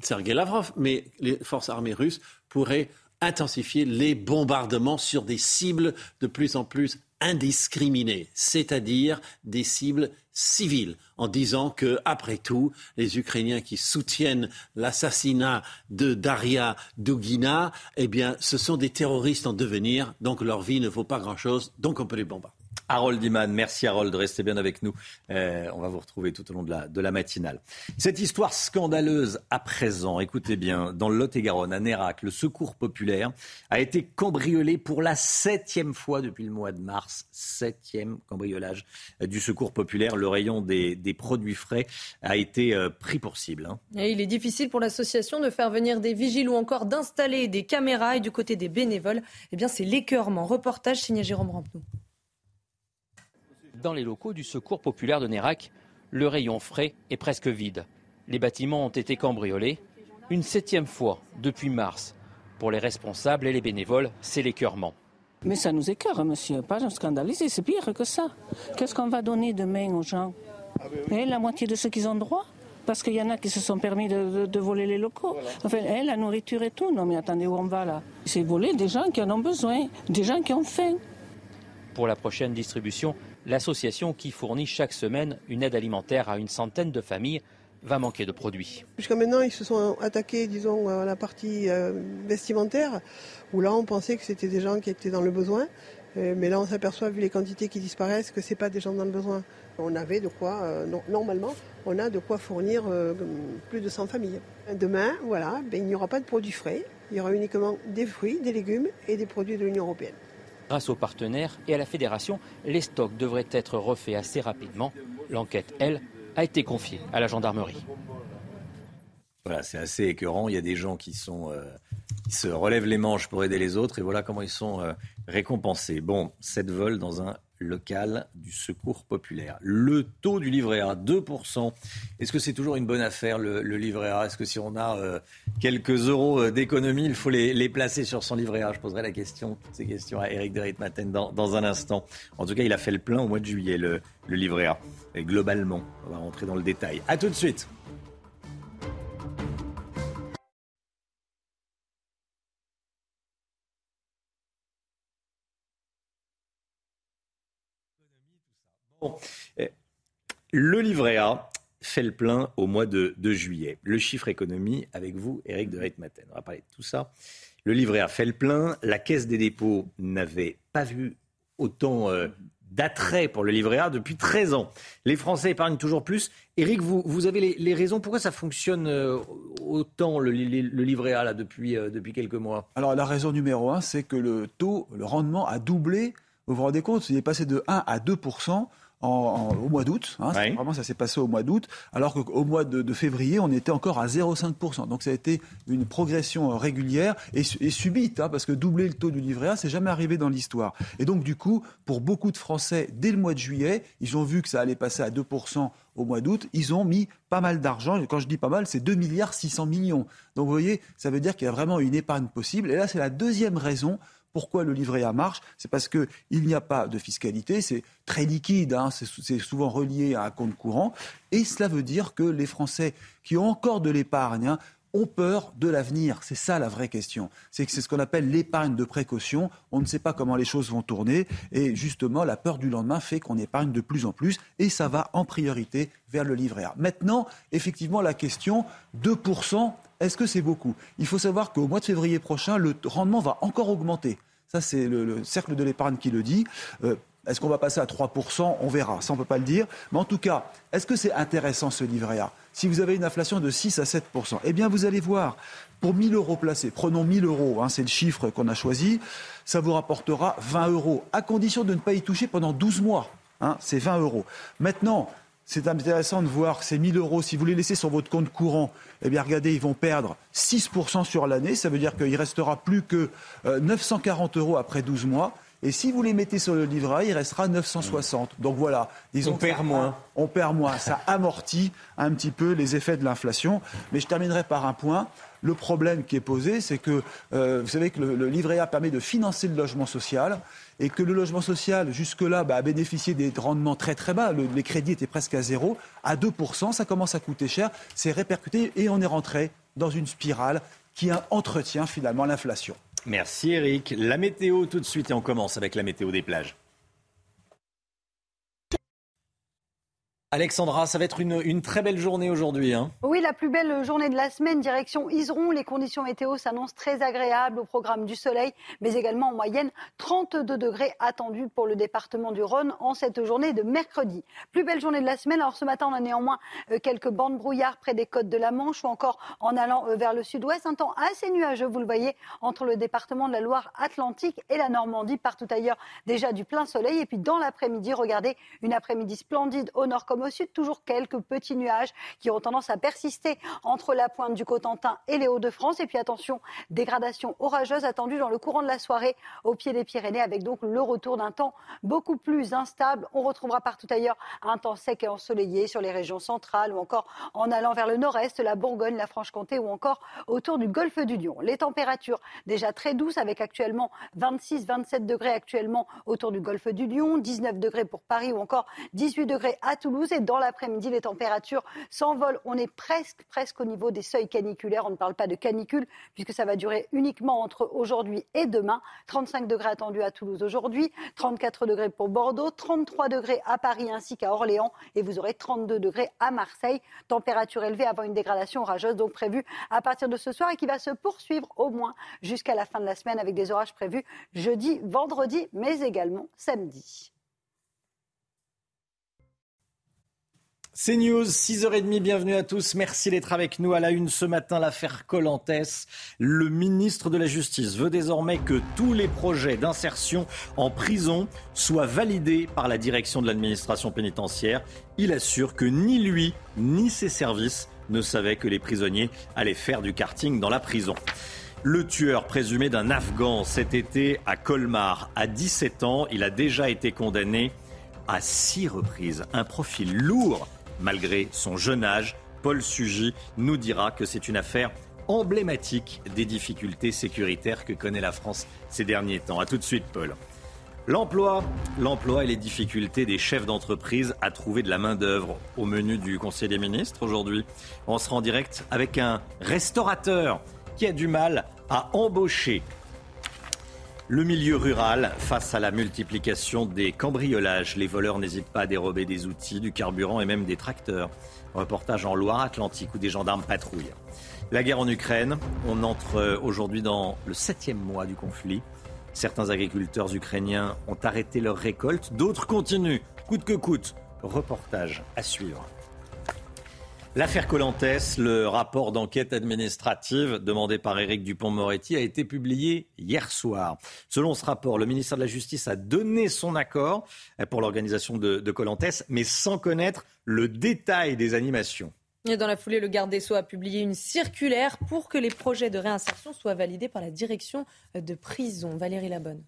Sergei Lavrov, mais les forces armées russes pourraient intensifier les bombardements sur des cibles de plus en plus indiscriminées, c'est-à-dire des cibles civiles, en disant que, après tout, les Ukrainiens qui soutiennent l'assassinat de Daria Dugina, eh bien, ce sont des terroristes en devenir, donc leur vie ne vaut pas grand-chose, donc on peut les bombarder. Harold Iman, merci Harold, restez bien avec nous. Euh, on va vous retrouver tout au long de la, de matinale. Cette histoire scandaleuse à présent, écoutez bien, dans le Lot-et-Garonne, à Nérac, le secours populaire a été cambriolé pour la septième fois depuis le mois de mars. Septième cambriolage du secours populaire. Le rayon des, produits frais a été euh, pris pour cible. Hein. Il est difficile pour l'association de faire venir des vigiles ou encore d'installer des caméras. Et du côté des bénévoles, eh bien c'est l'écœurement. Reportage signé Jérôme Rampenou dans les locaux du Secours populaire de Nérac, le rayon frais est presque vide. Les bâtiments ont été cambriolés une septième fois depuis mars. Pour les responsables et les bénévoles, c'est l'écœurement. Mais ça nous écœure, monsieur, pas scandaliser, c'est pire que ça. Qu'est-ce qu'on va donner demain aux gens? Et La moitié de ceux qui ont droit? Parce qu'il y en a qui se sont permis de, voler les locaux. Enfin, la nourriture et tout. Non, mais attendez, où on va là? C'est voler des gens qui en ont besoin, des gens qui ont faim. Pour la prochaine distribution, L'association qui fournit chaque semaine une aide alimentaire à une centaine de familles va manquer de produits. Jusqu'à maintenant, ils se sont attaqués, disons, à la partie euh, vestimentaire, où là, on pensait que c'était des gens qui étaient dans le besoin. Euh, mais là, on s'aperçoit, vu les quantités qui disparaissent, que ce n'est pas des gens dans le besoin. On avait de quoi, euh, normalement, on a de quoi fournir plus de 100 familles. Demain, voilà, ben, il n'y aura pas de produits frais. Il y aura uniquement des fruits, des légumes et des produits de l'Union européenne. Grâce aux partenaires et à la fédération, les stocks devraient être refaits assez rapidement. L'enquête, elle, a été confiée à la gendarmerie. Voilà, c'est assez écœurant. Il y a des gens qui, euh, se relèvent les manches pour aider les autres et voilà comment ils sont euh, récompensés. Bon, 7 vols dans un local du secours populaire. Le taux du livret A, 2%. Est-ce que c'est toujours une bonne affaire, le, livret A? Est-ce que si on a euh, quelques euros euh, d'économie, il faut les, placer sur son livret A? Je poserai la question, toutes ces questions à Eric de Ritmaten dans, dans, un instant. En tout cas, il a fait le plein au mois de juillet, le, le livret A. Et globalement, on va rentrer dans le détail. A tout de suite. Le livret A fait le plein au mois de, juillet. Le chiffre économie avec vous, Eric de Reitmaten. On va parler de tout ça. Le livret A fait le plein. La Caisse des dépôts n'avait pas vu autant euh, d'attrait pour le livret A depuis 13 ans. Les Français épargnent toujours plus. Eric, vous, vous avez les, raisons pourquoi ça fonctionne euh, autant le, livret A euh, depuis quelques mois? Alors la raison numéro un, c'est que le taux, le rendement a doublé. Vous vous rendez compte, il est passé de 1 à 2 au mois d'août. Hein, Vraiment, ça s'est passé au mois d'août, alors qu'au mois de, février, on était encore à 0,5%. Donc ça a été une progression régulière et, subite, hein, parce que doubler le taux du livret A, c'est jamais arrivé dans l'histoire. Et donc du coup, pour beaucoup de Français, dès le mois de juillet, ils ont vu que ça allait passer à 2% au mois d'août, ils ont mis pas mal d'argent. Quand je dis pas mal, c'est 2 milliards 600 millions. Donc vous voyez, ça veut dire qu'il y a vraiment une épargne possible. Et là, c'est la deuxième raison pourquoi le livret A marche? C'est parce qu'il n'y a pas de fiscalité, c'est très liquide, hein, c'est souvent relié à un compte courant, et cela veut dire que les Français qui ont encore de l'épargne hein, ont peur de l'avenir. C'est ça la vraie question. C'est c'est ce qu'on appelle l'épargne de précaution. On ne sait pas comment les choses vont tourner. Et justement, la peur du lendemain fait qu'on épargne de plus en plus. Et ça va en priorité vers le livret A. Maintenant, effectivement, la question, 2%, est-ce que c'est beaucoup? Il faut savoir qu'au mois de février prochain, le rendement va encore augmenter. Ça, c'est le, cercle de l'épargne qui le dit. Euh, est-ce qu'on va passer à 3% On verra, ça on ne peut pas le dire. Mais en tout cas, est-ce que c'est intéressant ce livret A? Si vous avez une inflation de 6 à 7%, eh bien vous allez voir, pour 1000 euros placés, prenons 1000 euros, hein, c'est le chiffre qu'on a choisi, ça vous rapportera 20 euros, à condition de ne pas y toucher pendant 12 mois. Hein, c'est 20 euros. Maintenant, c'est intéressant de voir ces 1000 euros, si vous les laissez sur votre compte courant, eh bien regardez, ils vont perdre 6% sur l'année. Ça veut dire qu'il restera plus que 940 euh, euros après 12 mois. Et si vous les mettez sur le livret il restera 960. Donc voilà, disons on perd moins. On perd moins. Ça amortit un petit peu les effets de l'inflation. Mais je terminerai par un point. Le problème qui est posé, c'est que euh, vous savez que le, livret A permet de financer le logement social et que le logement social, jusque-là, bah, a bénéficié des rendements très très bas. les crédits étaient presque à zéro. À 2%, ça commence à coûter cher. C'est répercuté et on est rentré dans une spirale qui entretient finalement l'inflation. Merci Eric. La météo tout de suite et on commence avec la météo des plages. Alexandra, ça va être une, très belle journée aujourd'hui. Hein. oui, la plus belle journée de la semaine, direction Iseron. Les conditions météo s'annoncent très agréables au programme du soleil, mais également en moyenne 32 degrés attendus pour le département du Rhône en cette journée de mercredi. Plus belle journée de la semaine. Alors ce matin, on a néanmoins euh, quelques bandes brouillard près des côtes de la Manche ou encore en allant euh, vers le sud-ouest. Un temps assez nuageux, vous le voyez, entre le département de la Loire-Atlantique et la Normandie. Partout ailleurs, déjà du plein soleil. Et puis dans l'après-midi, regardez, une après-midi splendide au nord comme au sud, toujours quelques petits nuages qui ont tendance à persister entre la pointe du Cotentin et les Hauts-de-France. Et puis attention, dégradation orageuse attendue dans le courant de la soirée au pied des Pyrénées, avec donc le retour d'un temps beaucoup plus instable. On retrouvera partout ailleurs un temps sec et ensoleillé sur les régions centrales ou encore en allant vers le nord-est, la Bourgogne, la Franche-Comté ou encore autour du golfe du Lion. Les températures déjà très douces avec actuellement 26-27 degrés actuellement autour du golfe du Lion, 19 degrés pour Paris ou encore 18 degrés à Toulouse dans l'après-midi, les températures s'envolent. On est presque, presque au niveau des seuils caniculaires. On ne parle pas de canicule puisque ça va durer uniquement entre aujourd'hui et demain. 35 degrés attendus à Toulouse aujourd'hui, 34 degrés pour Bordeaux, 33 degrés à Paris ainsi qu'à Orléans et vous aurez 32 degrés à Marseille. Température élevée avant une dégradation orageuse donc prévue à partir de ce soir et qui va se poursuivre au moins jusqu'à la fin de la semaine avec des orages prévus jeudi, vendredi, mais également samedi. C'est News, 6h30, bienvenue à tous. Merci d'être avec nous à la une ce matin. L'affaire Colantes. Le ministre de la Justice veut désormais que tous les projets d'insertion en prison soient validés par la direction de l'administration pénitentiaire. Il assure que ni lui ni ses services ne savaient que les prisonniers allaient faire du karting dans la prison. Le tueur présumé d'un Afghan cet été à Colmar, à 17 ans, il a déjà été condamné à six reprises. Un profil lourd Malgré son jeune âge, Paul Sugy nous dira que c'est une affaire emblématique des difficultés sécuritaires que connaît la France ces derniers temps. A tout de suite, Paul. L'emploi, l'emploi et les difficultés des chefs d'entreprise à trouver de la main-d'œuvre au menu du Conseil des ministres aujourd'hui. On se rend direct avec un restaurateur qui a du mal à embaucher le milieu rural, face à la multiplication des cambriolages, les voleurs n'hésitent pas à dérober des outils, du carburant et même des tracteurs. Reportage en Loire-Atlantique où des gendarmes patrouillent. La guerre en Ukraine, on entre aujourd'hui dans le septième mois du conflit. Certains agriculteurs ukrainiens ont arrêté leur récolte, d'autres continuent, coûte que coûte. Reportage à suivre. L'affaire Colantès, le rapport d'enquête administrative demandé par Éric Dupont-Moretti a été publié hier soir. Selon ce rapport, le ministère de la Justice a donné son accord pour l'organisation de Colantès, mais sans connaître le détail des animations. Et dans la foulée, le garde des Sceaux a publié une circulaire pour que les projets de réinsertion soient validés par la direction de prison. Valérie Labonne.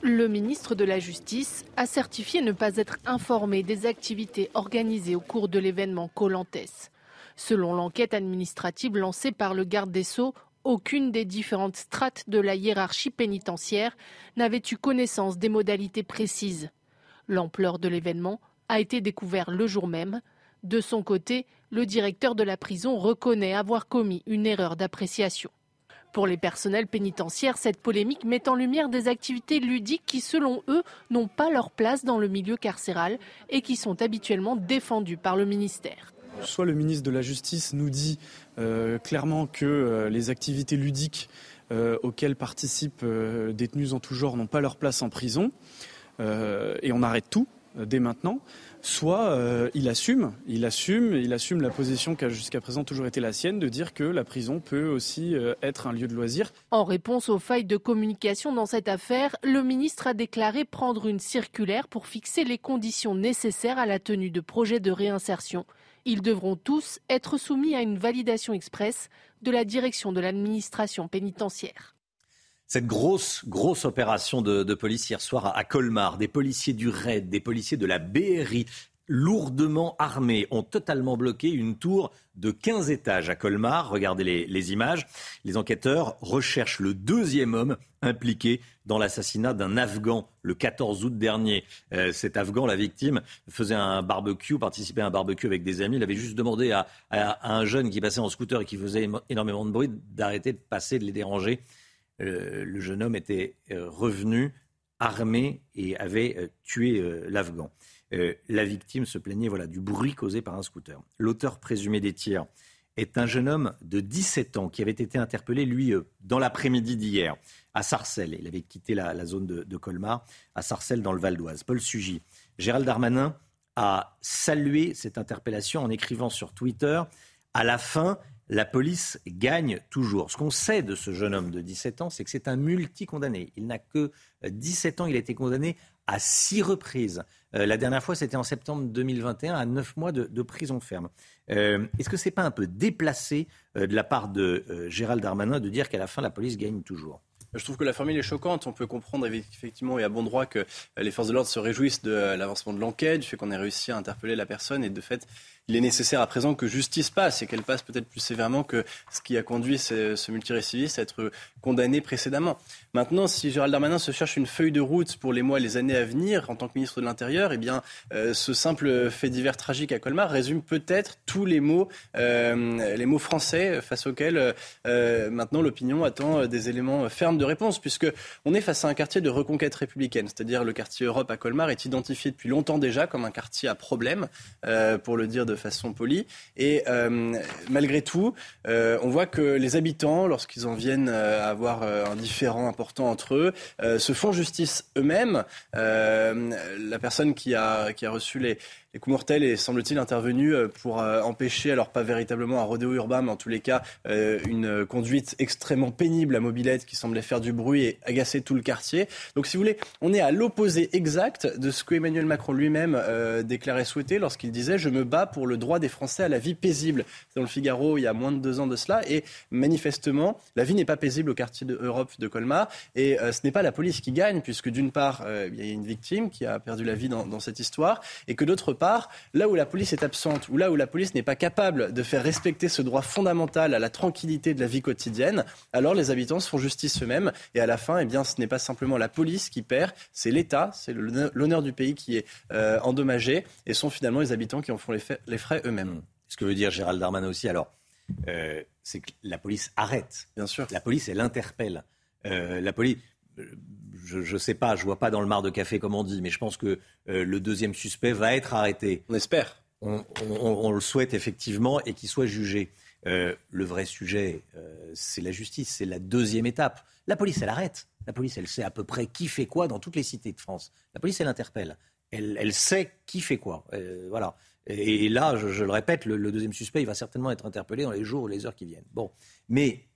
Le ministre de la Justice a certifié ne pas être informé des activités organisées au cours de l'événement Colantès. Selon l'enquête administrative lancée par le garde des Sceaux, aucune des différentes strates de la hiérarchie pénitentiaire n'avait eu connaissance des modalités précises. L'ampleur de l'événement a été découverte le jour même. De son côté, le directeur de la prison reconnaît avoir commis une erreur d'appréciation. Pour les personnels pénitentiaires, cette polémique met en lumière des activités ludiques qui, selon eux, n'ont pas leur place dans le milieu carcéral et qui sont habituellement défendues par le ministère. Soit le ministre de la Justice nous dit euh, clairement que euh, les activités ludiques euh, auxquelles participent détenus en tout genre n'ont pas leur place en prison, et on arrête tout dès maintenant soit euh, il assume, il assume, il assume la position qui a jusqu'à présent toujours été la sienne de dire que la prison peut aussi euh, être un lieu de loisir. En réponse aux failles de communication dans cette affaire, le ministre a déclaré prendre une circulaire pour fixer les conditions nécessaires à la tenue de projets de réinsertion. Ils devront tous être soumis à une validation express de la direction de l'administration pénitentiaire. Cette grosse, grosse opération de, police hier soir à, Colmar, des policiers du RAID, des policiers de la BRI, lourdement armés, ont totalement bloqué une tour de 15 étages à Colmar. Regardez les, images. Les enquêteurs recherchent le deuxième homme impliqué dans l'assassinat d'un Afghan le 14 août dernier. Euh, cet Afghan, la victime, faisait un barbecue, participait à un barbecue avec des amis. Il avait juste demandé à un jeune qui passait en scooter et qui faisait énormément de bruit d'arrêter de passer, de les déranger. Euh, le jeune homme était euh, revenu armé et avait euh, tué l'Afghan. la victime se plaignait voilà, du bruit causé par un scooter. L'auteur présumé des tirs est un jeune homme de 17 ans qui avait été interpellé, lui, dans l'après-midi d'hier, à Sarcelles. Il avait quitté la, zone de, de, Colmar, à Sarcelles, dans le Val d'Oise. Paul Sugy. Gérald Darmanin a salué cette interpellation en écrivant sur Twitter À la fin, la police gagne toujours. Ce qu'on sait de ce jeune homme de 17 ans, c'est que c'est un multi-condamné. Il n'a que 17 ans, il a été condamné à six reprises. Euh, la dernière fois, c'était en septembre 2021, à neuf mois de, prison ferme. Euh, est-ce que ce n'est pas un peu déplacé euh, de la part de Gérald Darmanin de dire qu'à la fin, la police gagne toujours? Je trouve que la formule est choquante. On peut comprendre effectivement et à bon droit que les forces de l'ordre se réjouissent de l'avancement de l'enquête, du fait qu'on ait réussi à interpeller la personne et de fait il est nécessaire à présent que justice passe et qu'elle passe peut-être plus sévèrement que ce qui a conduit ce, ce multirécidiviste à être condamné précédemment. Maintenant, si Gérald Darmanin se cherche une feuille de route pour les mois et les années à venir en tant que ministre de l'Intérieur, eh bien, euh, ce simple fait divers tragique à Colmar résume peut-être tous les mots, euh, les mots français face auxquels euh, maintenant l'opinion attend des éléments fermes de réponse, puisque on est face à un quartier de reconquête républicaine, c'est-à-dire le quartier Europe à Colmar est identifié depuis longtemps déjà comme un quartier à problème, pour le dire de de façon polie. Et euh, malgré tout, euh, on voit que les habitants, lorsqu'ils en viennent euh, avoir un différent important entre eux, se font justice eux-mêmes. la personne qui a, qui a reçu les, les coups mortels est, semble-t-il, intervenu euh, pour euh, empêcher, alors pas véritablement un rodéo urbain, mais en tous les cas, euh, une conduite extrêmement pénible à mobilette qui semblait faire du bruit et agacer tout le quartier. Donc, si vous voulez, on est à l'opposé exact de ce que Emmanuel Macron lui-même déclarait souhaiter lorsqu'il disait Je me bats pour le droit des Français à la vie paisible. C'est dans le Figaro il y a moins de deux ans de cela. Et manifestement, la vie n'est pas paisible au quartier de Europe de Colmar. Et ce n'est pas la police qui gagne, puisque d'une part, il y a une victime qui a perdu la vie dans, dans cette histoire, et que d'autre part, là où la police est absente, ou là où la police n'est pas capable de faire respecter ce droit fondamental à la tranquillité de la vie quotidienne, alors les habitants se font justice eux-mêmes. Et à la fin, eh bien, ce n'est pas simplement la police qui perd, c'est l'État, c'est l'honneur du pays qui est euh, endommagé, et sont finalement les habitants qui en font les, frais eux-mêmes. Ce que veut dire Gérald Darmanin aussi, alors, euh, c'est que la police arrête. Bien sûr. La police, elle interpelle. Euh, la police je ne sais pas, je vois pas dans le mar de café comme on dit, mais je pense que euh, le deuxième suspect va être arrêté. On espère. On, le souhaite effectivement et qu'il soit jugé. Euh, le vrai sujet, euh, c'est la justice, c'est la deuxième étape. La police, elle arrête. La police, elle sait à peu près qui fait quoi dans toutes les cités de France. La police, elle interpelle. elle, sait qui fait quoi. voilà. Et, là, je, le répète, le, deuxième suspect, il va certainement être interpellé dans les jours ou les heures qui viennent. Bon, mais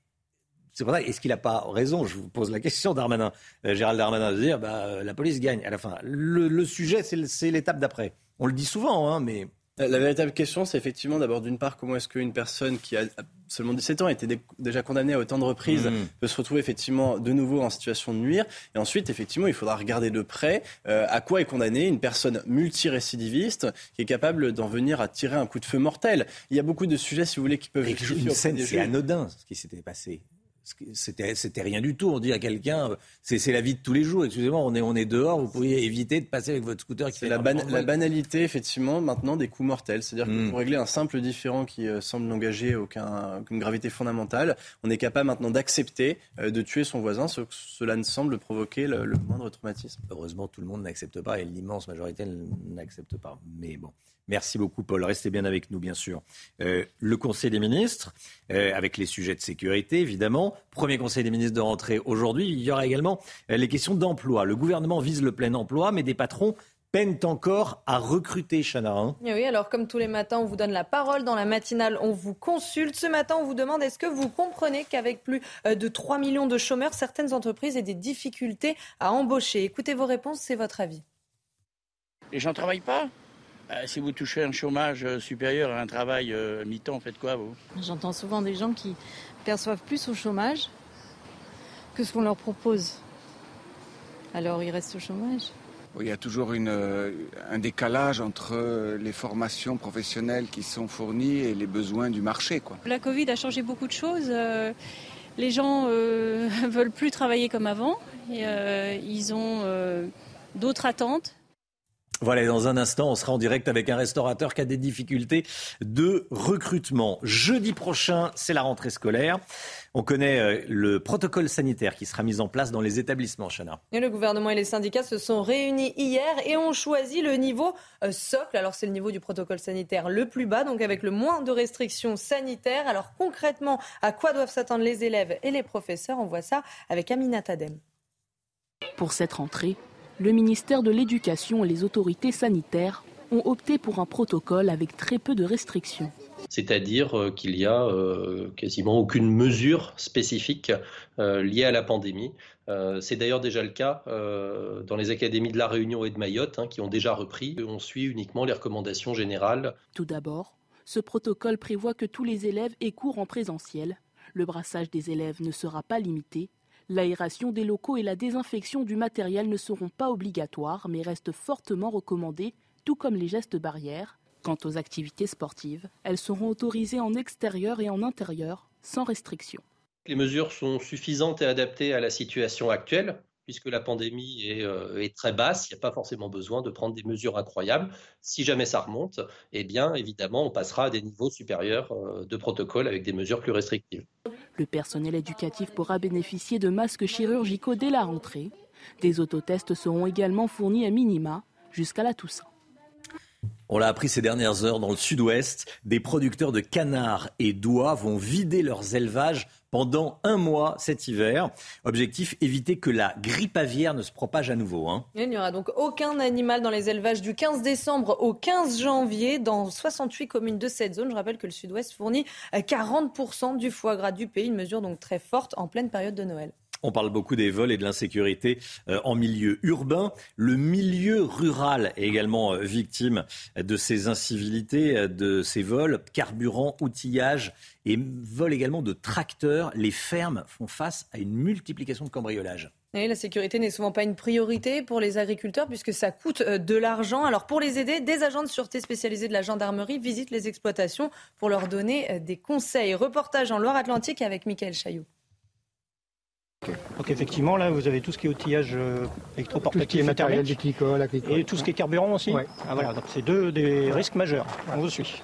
c'est pour ça, est-ce qu'il n'a pas raison? Je vous pose la question, Darmanin, Gérald Darmanin, de dire bah, la police gagne à la fin. Le, le sujet, c'est l'étape d'après. On le dit souvent, hein, mais la véritable question, c'est effectivement d'abord d'une part comment est-ce qu'une personne qui a seulement 17 ans a été déjà condamnée à autant de reprises mmh. peut se retrouver effectivement de nouveau en situation de nuire? Et ensuite, effectivement, il faudra regarder de près euh, à quoi est condamnée une personne multirécidiviste qui est capable d'en venir à tirer un coup de feu mortel. Il y a beaucoup de sujets, si vous voulez, qui peuvent... Une scène, c'est anodin ce qui s'était passé. C'était rien du tout. On dit à quelqu'un, c'est la vie de tous les jours. Excusez-moi, on est, on est dehors. Vous pourriez éviter de passer avec votre scooter. C'est la, la, banalité, effectivement, maintenant des coups mortels. C'est-à-dire que hmm. pour régler un simple différent qui euh, semble n'engager aucune gravité fondamentale, on est capable maintenant d'accepter euh, de tuer son voisin. cela ne semble provoquer le, le moindre traumatisme. Heureusement, tout le monde n'accepte pas et l'immense majorité n'accepte pas. Mais bon. Merci beaucoup, Paul. Restez bien avec nous, bien sûr. Euh, le Conseil des ministres, euh, avec les sujets de sécurité, évidemment. Premier Conseil des ministres de rentrée aujourd'hui. Il y aura également euh, les questions d'emploi. Le gouvernement vise le plein emploi, mais des patrons peinent encore à recruter, Chana. Hein. oui, alors comme tous les matins, on vous donne la parole. Dans la matinale, on vous consulte. Ce matin, on vous demande est-ce que vous comprenez qu'avec plus de 3 millions de chômeurs, certaines entreprises aient des difficultés à embaucher? Écoutez vos réponses, c'est votre avis. Les gens ne travaillent pas? Bah, si vous touchez un chômage euh, supérieur à un travail euh, mi-temps, faites quoi vous? J'entends souvent des gens qui perçoivent plus au chômage que ce qu'on leur propose. Alors ils restent au chômage? Il y a toujours une, euh, un décalage entre les formations professionnelles qui sont fournies et les besoins du marché. Quoi. La Covid a changé beaucoup de choses. Les gens ne veulent plus travailler comme avant. Et, ils ont d'autres attentes. Voilà, dans un instant, on sera en direct avec un restaurateur qui a des difficultés de recrutement. Jeudi prochain, c'est la rentrée scolaire. On connaît euh, le protocole sanitaire qui sera mis en place dans les établissements, Chana. Et le gouvernement et les syndicats se sont réunis hier et ont choisi le niveau euh, socle. Alors c'est le niveau du protocole sanitaire le plus bas, donc avec le moins de restrictions sanitaires. Alors concrètement, à quoi doivent s'attendre les élèves et les professeurs? On voit ça avec Aminat Adem. Pour cette rentrée, le ministère de l'Éducation et les autorités sanitaires ont opté pour un protocole avec très peu de restrictions. C'est-à-dire euh, qu'il n'y a euh, quasiment aucune mesure spécifique euh, liée à la pandémie. C'est d'ailleurs déjà le cas dans les académies de La Réunion et de Mayotte, hein, qui ont déjà repris. On suit uniquement les recommandations générales. Tout d'abord, ce protocole prévoit que tous les élèves aient cours en présentiel. Le brassage des élèves ne sera pas limité L'aération des locaux et la désinfection du matériel ne seront pas obligatoires, mais restent fortement recommandées, tout comme les gestes barrières. Quant aux activités sportives, elles seront autorisées en extérieur et en intérieur, sans restriction. Les mesures sont suffisantes et adaptées à la situation actuelle puisque la pandémie euh, est, très basse, il n'y a pas forcément besoin de prendre des mesures incroyables. Si jamais ça remonte, eh bien, évidemment, on passera à des niveaux supérieurs euh, de protocole avec des mesures plus restrictives. Le personnel éducatif pourra bénéficier de masques chirurgicaux dès la rentrée. Des autotests seront également fournis à minima jusqu'à la Toussaint. On l'a appris ces dernières heures dans le sud-ouest, des producteurs de canards et d'oies vont vider leurs élevages pendant un mois cet hiver. Objectif, éviter que la grippe aviaire ne se propage à nouveau. Hein. Il n'y aura donc aucun animal dans les élevages du 15 décembre au 15 janvier dans 68 communes de cette zone. Je rappelle que le sud-ouest fournit 40% du foie gras du pays, une mesure donc très forte en pleine période de Noël. On parle beaucoup des vols et de l'insécurité euh, en milieu urbain. Le milieu rural est également euh, victime de ces incivilités, euh, de ces vols, carburant, outillage et vols également de tracteurs. Les fermes font face à une multiplication de cambriolages. la sécurité n'est souvent pas une priorité pour les agriculteurs puisque ça coûte de l'argent. Alors pour les aider, des agents de sûreté spécialisés de la gendarmerie visitent les exploitations pour leur donner des conseils. Reportage en Loire-Atlantique avec Michael Chaillot. Donc effectivement, là, vous avez tout ce qui est outillage euh, électroportatif et matériel, agricole, et tout ce qui est carburant aussi. Ah, voilà, donc c'est deux des risques majeurs. On vous suit.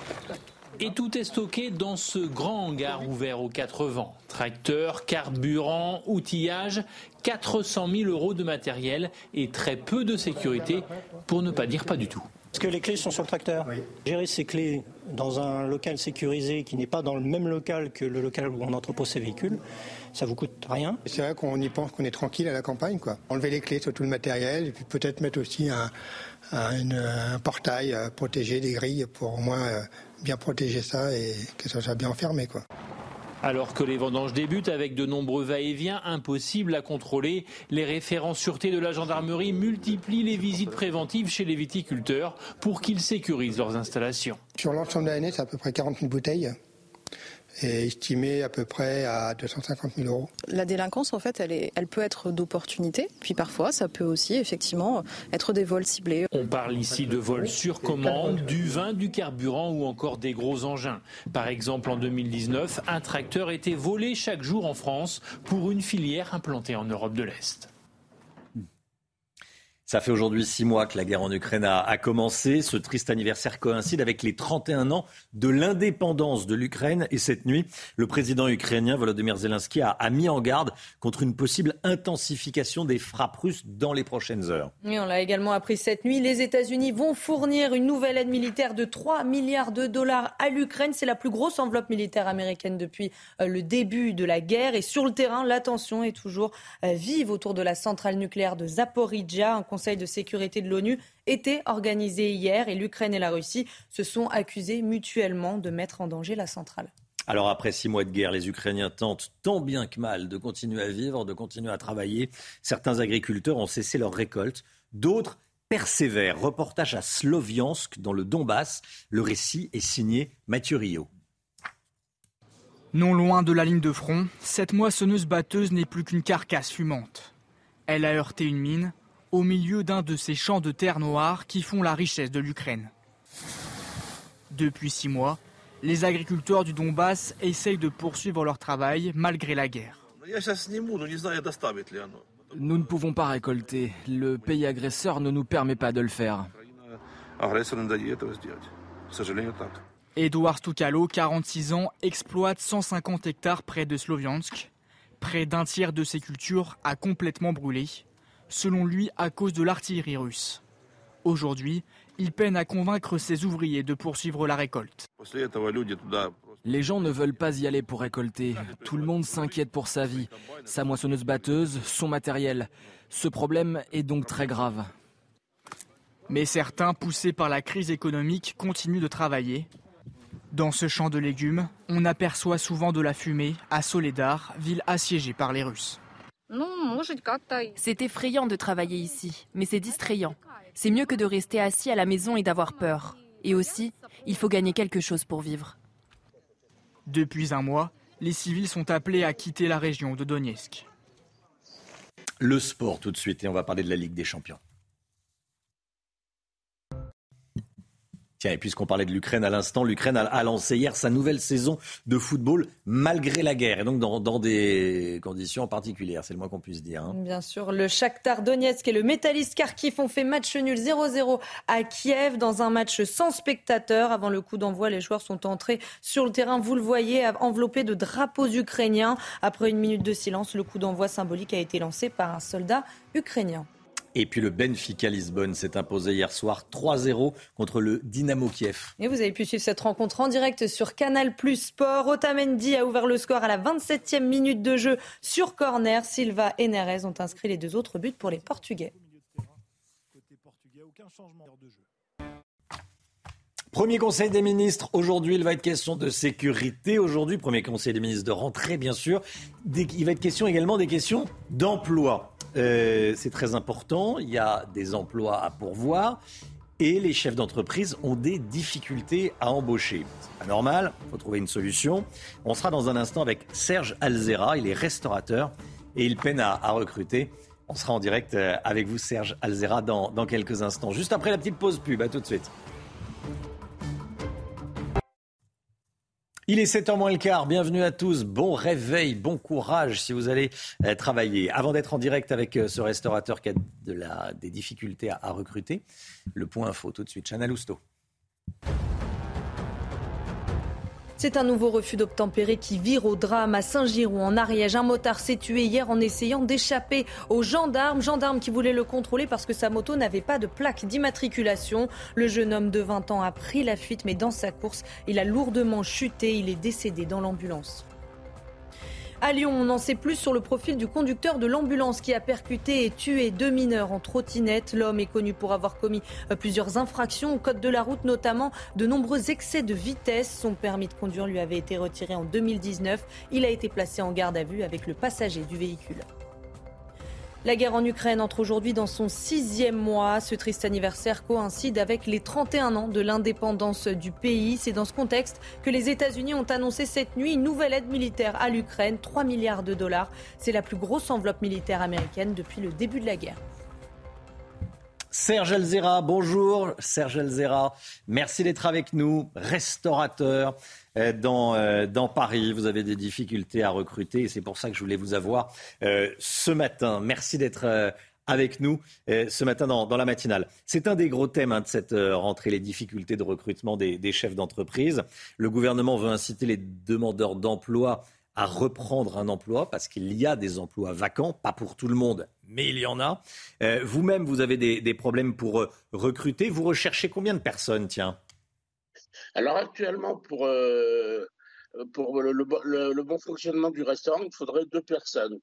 Et tout est stocké dans ce grand hangar ouvert aux quatre vents. Tracteurs, carburant, outillage, 400 000 euros de matériel et très peu de sécurité, pour ne pas dire pas du tout. Est-ce que les clés sont sur le tracteur Gérer ces clés dans un local sécurisé qui n'est pas dans le même local que le local où on entrepose ses véhicules, ça vous coûte rien. C'est vrai qu'on y pense qu'on est tranquille à la campagne, quoi. Enlever les clés sur tout le matériel et puis peut-être mettre aussi un, un, portail euh, protégé, des grilles pour au moins euh, bien protéger ça et que ça soit bien enfermé, quoi. Alors que les vendanges débutent avec de nombreux va-et-vient impossibles à contrôler, les référents sûreté de la gendarmerie multiplient les visites préventives chez les viticulteurs pour qu'ils sécurisent leurs installations. Sur l'ensemble de l'année, c'est à peu près 40 000 bouteilles est estimé à peu près à 250 000 euros. La délinquance, en fait, elle, est, elle peut être d'opportunité, puis parfois, ça peut aussi, effectivement, être des vols ciblés. On parle ici de vols sur commande, du vin, du carburant ou encore des gros engins. Par exemple, en 2019, un tracteur était volé chaque jour en France pour une filière implantée en Europe de l'Est. Ça fait aujourd'hui six mois que la guerre en Ukraine a, commencé. Ce triste anniversaire coïncide avec les 31 ans de l'indépendance de l'Ukraine. Et cette nuit, le président ukrainien Volodymyr Zelensky a, mis en garde contre une possible intensification des frappes russes dans les prochaines heures. Oui, on l'a également appris cette nuit. Les États-Unis vont fournir une nouvelle aide militaire de 3 milliards de dollars à l'Ukraine. C'est la plus grosse enveloppe militaire américaine depuis euh, le début de la guerre. Et sur le terrain, la tension est toujours euh, vive autour de la centrale nucléaire de Zaporizhia. Conseil de sécurité de l'ONU était organisé hier et l'Ukraine et la Russie se sont accusés mutuellement de mettre en danger la centrale. Alors après six mois de guerre, les Ukrainiens tentent tant bien que mal de continuer à vivre, de continuer à travailler. Certains agriculteurs ont cessé leur récolte, d'autres persévèrent. Reportage à Sloviansk dans le Donbass. Le récit est signé Mathieu Rio. Non loin de la ligne de front, cette moissonneuse batteuse n'est plus qu'une carcasse fumante. Elle a heurté une mine, au milieu d'un de ces champs de terre noire qui font la richesse de l'Ukraine. Depuis six mois, les agriculteurs du Donbass essayent de poursuivre leur travail malgré la guerre. Nous ne pouvons pas récolter. Le pays agresseur ne nous permet pas de le faire. Edouard Stoukalo, 46 ans, exploite 150 hectares près de Sloviansk. Près d'un tiers de ses cultures a complètement brûlé selon lui à cause de l'artillerie russe. Aujourd'hui, il peine à convaincre ses ouvriers de poursuivre la récolte. Les gens ne veulent pas y aller pour récolter. Tout le monde s'inquiète pour sa vie, sa moissonneuse batteuse, son matériel. Ce problème est donc très grave. Mais certains, poussés par la crise économique, continuent de travailler. Dans ce champ de légumes, on aperçoit souvent de la fumée à Soledar, ville assiégée par les Russes. C'est effrayant de travailler ici, mais c'est distrayant. C'est mieux que de rester assis à la maison et d'avoir peur. Et aussi, il faut gagner quelque chose pour vivre. Depuis un mois, les civils sont appelés à quitter la région de Donetsk. Le sport tout de suite et on va parler de la Ligue des Champions. Tiens, et puisqu'on parlait de l'Ukraine à l'instant, l'Ukraine a, lancé hier sa nouvelle saison de football malgré la guerre et donc dans, des conditions particulières, c'est le moins qu'on puisse dire. Hein. Bien sûr, le Shakhtar Donetsk et le Metalist Kharkiv ont fait match nul 0-0 à Kiev dans un match sans spectateurs. Avant le coup d'envoi, les joueurs sont entrés sur le terrain, vous le voyez, enveloppés de drapeaux ukrainiens. Après une minute de silence, le coup d'envoi symbolique a été lancé par un soldat ukrainien. Et puis le Benfica Lisbonne s'est imposé hier soir 3-0 contre le Dynamo Kiev. Et vous avez pu suivre cette rencontre en direct sur Canal Plus Sport. Otamendi a ouvert le score à la 27e minute de jeu sur corner. Silva et Neres ont inscrit les deux autres buts pour les Portugais. Premier conseil des ministres, aujourd'hui il va être question de sécurité, aujourd'hui premier conseil des ministres de rentrée bien sûr, il va être question également des questions d'emploi. Euh, c'est très important. Il y a des emplois à pourvoir et les chefs d'entreprise ont des difficultés à embaucher. C'est pas normal, il faut trouver une solution. On sera dans un instant avec Serge Alzera, il est restaurateur et il peine à, recruter. On sera en direct euh, avec vous, Serge Alzera, dans, dans quelques instants. Juste après la petite pause pub, à tout de suite. Il est 7h moins le quart. Bienvenue à tous. Bon réveil, bon courage si vous allez euh, travailler. Avant d'être en direct avec euh, ce restaurateur qui a des difficultés à, recruter, le point info tout de suite. Chana Lousteau. C'est un nouveau refus d'obtempérer qui vire au drame à Saint-Giron en Ariège. Un motard s'est tué hier en essayant d'échapper aux gendarmes. Gendarmes qui voulaient le contrôler parce que sa moto n'avait pas de plaque d'immatriculation. Le jeune homme de 20 ans a pris la fuite mais dans sa course, il a lourdement chuté. Il est décédé dans l'ambulance. À Lyon, on en sait plus sur le profil du conducteur de l'ambulance qui a percuté et tué deux mineurs en trottinette. L'homme est connu pour avoir commis euh, plusieurs infractions au code de la route, notamment de nombreux excès de vitesse. Son permis de conduire lui avait été retiré en 2019. Il a été placé en garde à vue avec le passager du véhicule. La guerre en Ukraine entre aujourd'hui dans son sixième mois. Ce triste anniversaire coïncide avec les 31 ans de l'indépendance du pays. C'est dans ce contexte que les États-Unis ont annoncé cette nuit une nouvelle aide militaire à l'Ukraine, 3 milliards de dollars. C'est la plus grosse enveloppe militaire américaine depuis le début de la guerre. Serge Elzera, bonjour. Serge Elzera, merci d'être avec nous, restaurateur euh, dans, euh, dans Paris. Vous avez des difficultés à recruter et c'est pour ça que je voulais vous avoir euh, ce matin. Merci d'être avec nous ce matin dans, la matinale. C'est un des gros thèmes hein, de cette rentrée, les difficultés de recrutement des, des chefs d'entreprise. Le gouvernement veut inciter les demandeurs d'emploi à reprendre un emploi parce qu'il y a des emplois vacants, pas pour tout le monde, mais il y en a. Euh, vous-même, vous avez des, problèmes pour euh, recruter. Vous recherchez combien de personnes, tiens? Alors actuellement, pour, euh, pour le, bon fonctionnement du restaurant, il faudrait deux personnes.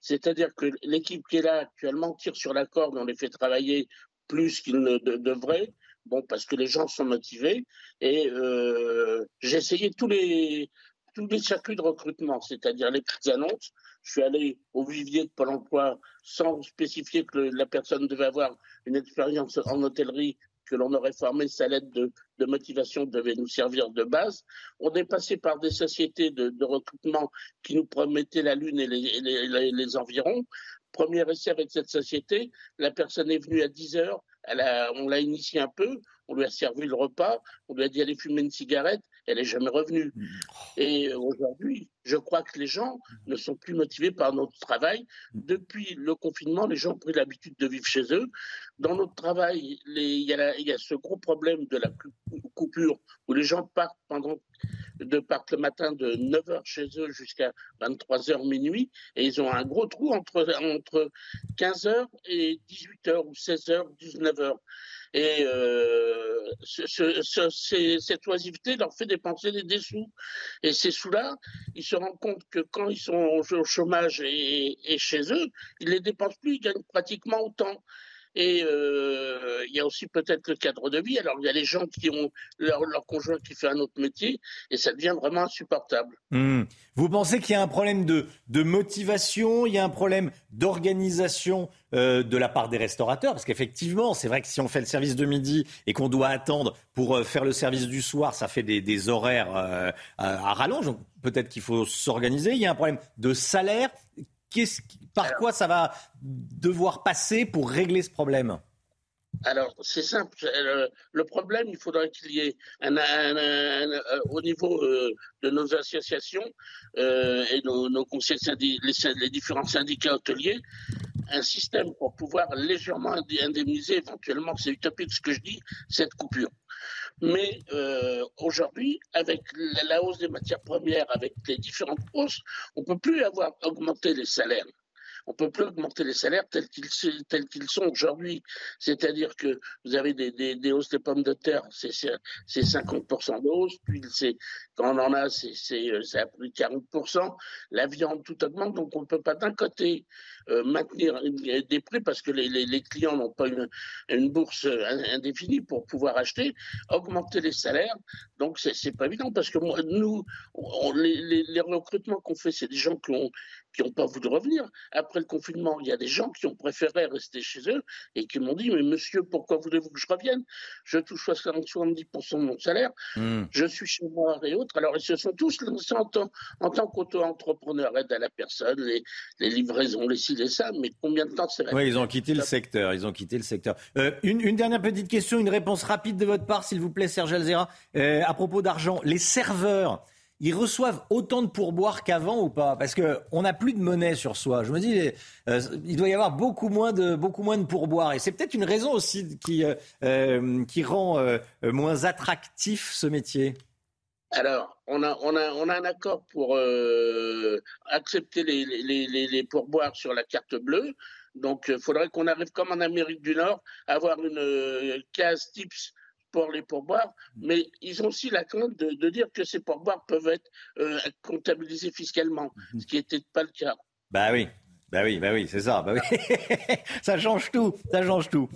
C'est-à-dire que l'équipe qui est là actuellement tire sur la corde, on les fait travailler plus qu'ils ne devraient. Bon, parce que les gens sont motivés. Et j'ai essayé tous les, tous les circuits de recrutement, c'est-à-dire les petites annonces. Je suis allé au vivier de Pôle emploi sans spécifier que la personne devait avoir une expérience en hôtellerie que l'on aurait formé, sa lettre de, motivation devait nous servir de base. On est passé par des sociétés de, recrutement qui nous promettaient la Lune et les, les, environs. Premier essai avec cette société, la personne est venue à 10 heures, on l'a initié un peu, on lui a servi le repas, on lui a dit allez fumer une cigarette, elle n'est jamais revenue. Mm. Et aujourd'hui, je crois que les gens ne sont plus motivés par notre travail. Depuis le confinement, les gens ont pris l'habitude de vivre chez eux. Dans notre travail, il y, a ce gros problème de la coupure où les gens partent pendant de partent le matin de 9h chez eux jusqu'à 23h minuit et ils ont un gros trou entre, entre 15h et 18h ou 16h, 19h. Et euh, cette oisiveté leur fait dépenser des, sous. Et ces sous-là, ils se rendent compte que quand ils sont au chômage et, et chez eux, ils les dépensent plus, ils gagnent pratiquement autant. Et euh, il y a aussi peut-être le cadre de vie. Alors il y a les gens qui ont leur, conjoint qui fait un autre métier et ça devient vraiment insupportable. Hmm. Vous pensez qu'il y a un problème de, motivation, il y a un problème d'organisation euh, de la part des restaurateurs? Parce qu'effectivement, c'est vrai que si on fait le service de midi et qu'on doit attendre pour euh, faire le service du soir, ça fait des, des horaires à rallonge. Donc peut-être qu'il faut s'organiser. Il y a un problème de salaire par quoi ça va devoir passer pour régler ce problème? Alors, c'est simple. Euh, le, problème, il faudrait qu'il y ait un, euh, au niveau euh, de nos associations et nos, conseils les, différents syndicats hôteliers, un système pour pouvoir légèrement indemniser, éventuellement, c'est utopique ce que je dis, cette coupure. Mais euh, aujourd'hui, avec la hausse des matières premières, avec les différentes hausses, on ne peut plus avoir augmenté les salaires on peut plus augmenter les salaires tels qu'ils sont aujourd'hui. C'est-à-dire que vous avez des, hausses des pommes de terre, c'est 50% de hausse, puis quand on en a, c'est à plus de 40%. La viande, tout augmente, donc on ne peut pas d'un côté euh, maintenir des prix parce que les, les, les clients n'ont pas une, une, bourse indéfinie pour pouvoir acheter, augmenter les salaires. Donc c'est pas évident parce que moi, nous, les, les, recrutements qu'on fait, c'est des gens qui ont qui n'ont pas voulu revenir. Après le confinement, il y a des gens qui ont préféré rester chez eux et qui m'ont dit Mais monsieur, pourquoi voulez-vous que je revienne? Je touche 70% de mon salaire, hmm. je suis chez moi et autres. Alors, ils se sont tous lancés en tant, en tant qu'auto-entrepreneur, aide à la personne, les, les livraisons, les ça, mais combien de temps c'est Oui, ils ont quitté le secteur. Ils ont quitté le secteur. Euh, une, une, dernière petite question, une réponse rapide de votre part, s'il vous plaît, Serge Alzera. Euh, à propos d'argent, les serveurs ils reçoivent autant de pourboires qu'avant ou pas? Parce qu'on n'a plus de monnaie sur soi. Je me dis, euh, il doit y avoir beaucoup moins de, beaucoup moins de pourboires. Et c'est peut-être une raison aussi qui, qui rend moins attractif ce métier. Alors, on a, on, a, on a un accord pour euh, accepter les, les, les, les, pourboires sur la carte bleue. Donc, il faudrait qu'on arrive, comme en Amérique du Nord, à avoir une case TIPS pour les pourboires, mais ils ont aussi la crainte de, de dire que ces pourboires peuvent être euh, comptabilisés fiscalement, mhm. ce qui n'était pas le cas. Bah oui, bah oui, bah oui, c'est ça. Bah oui. ça change tout, ça change tout.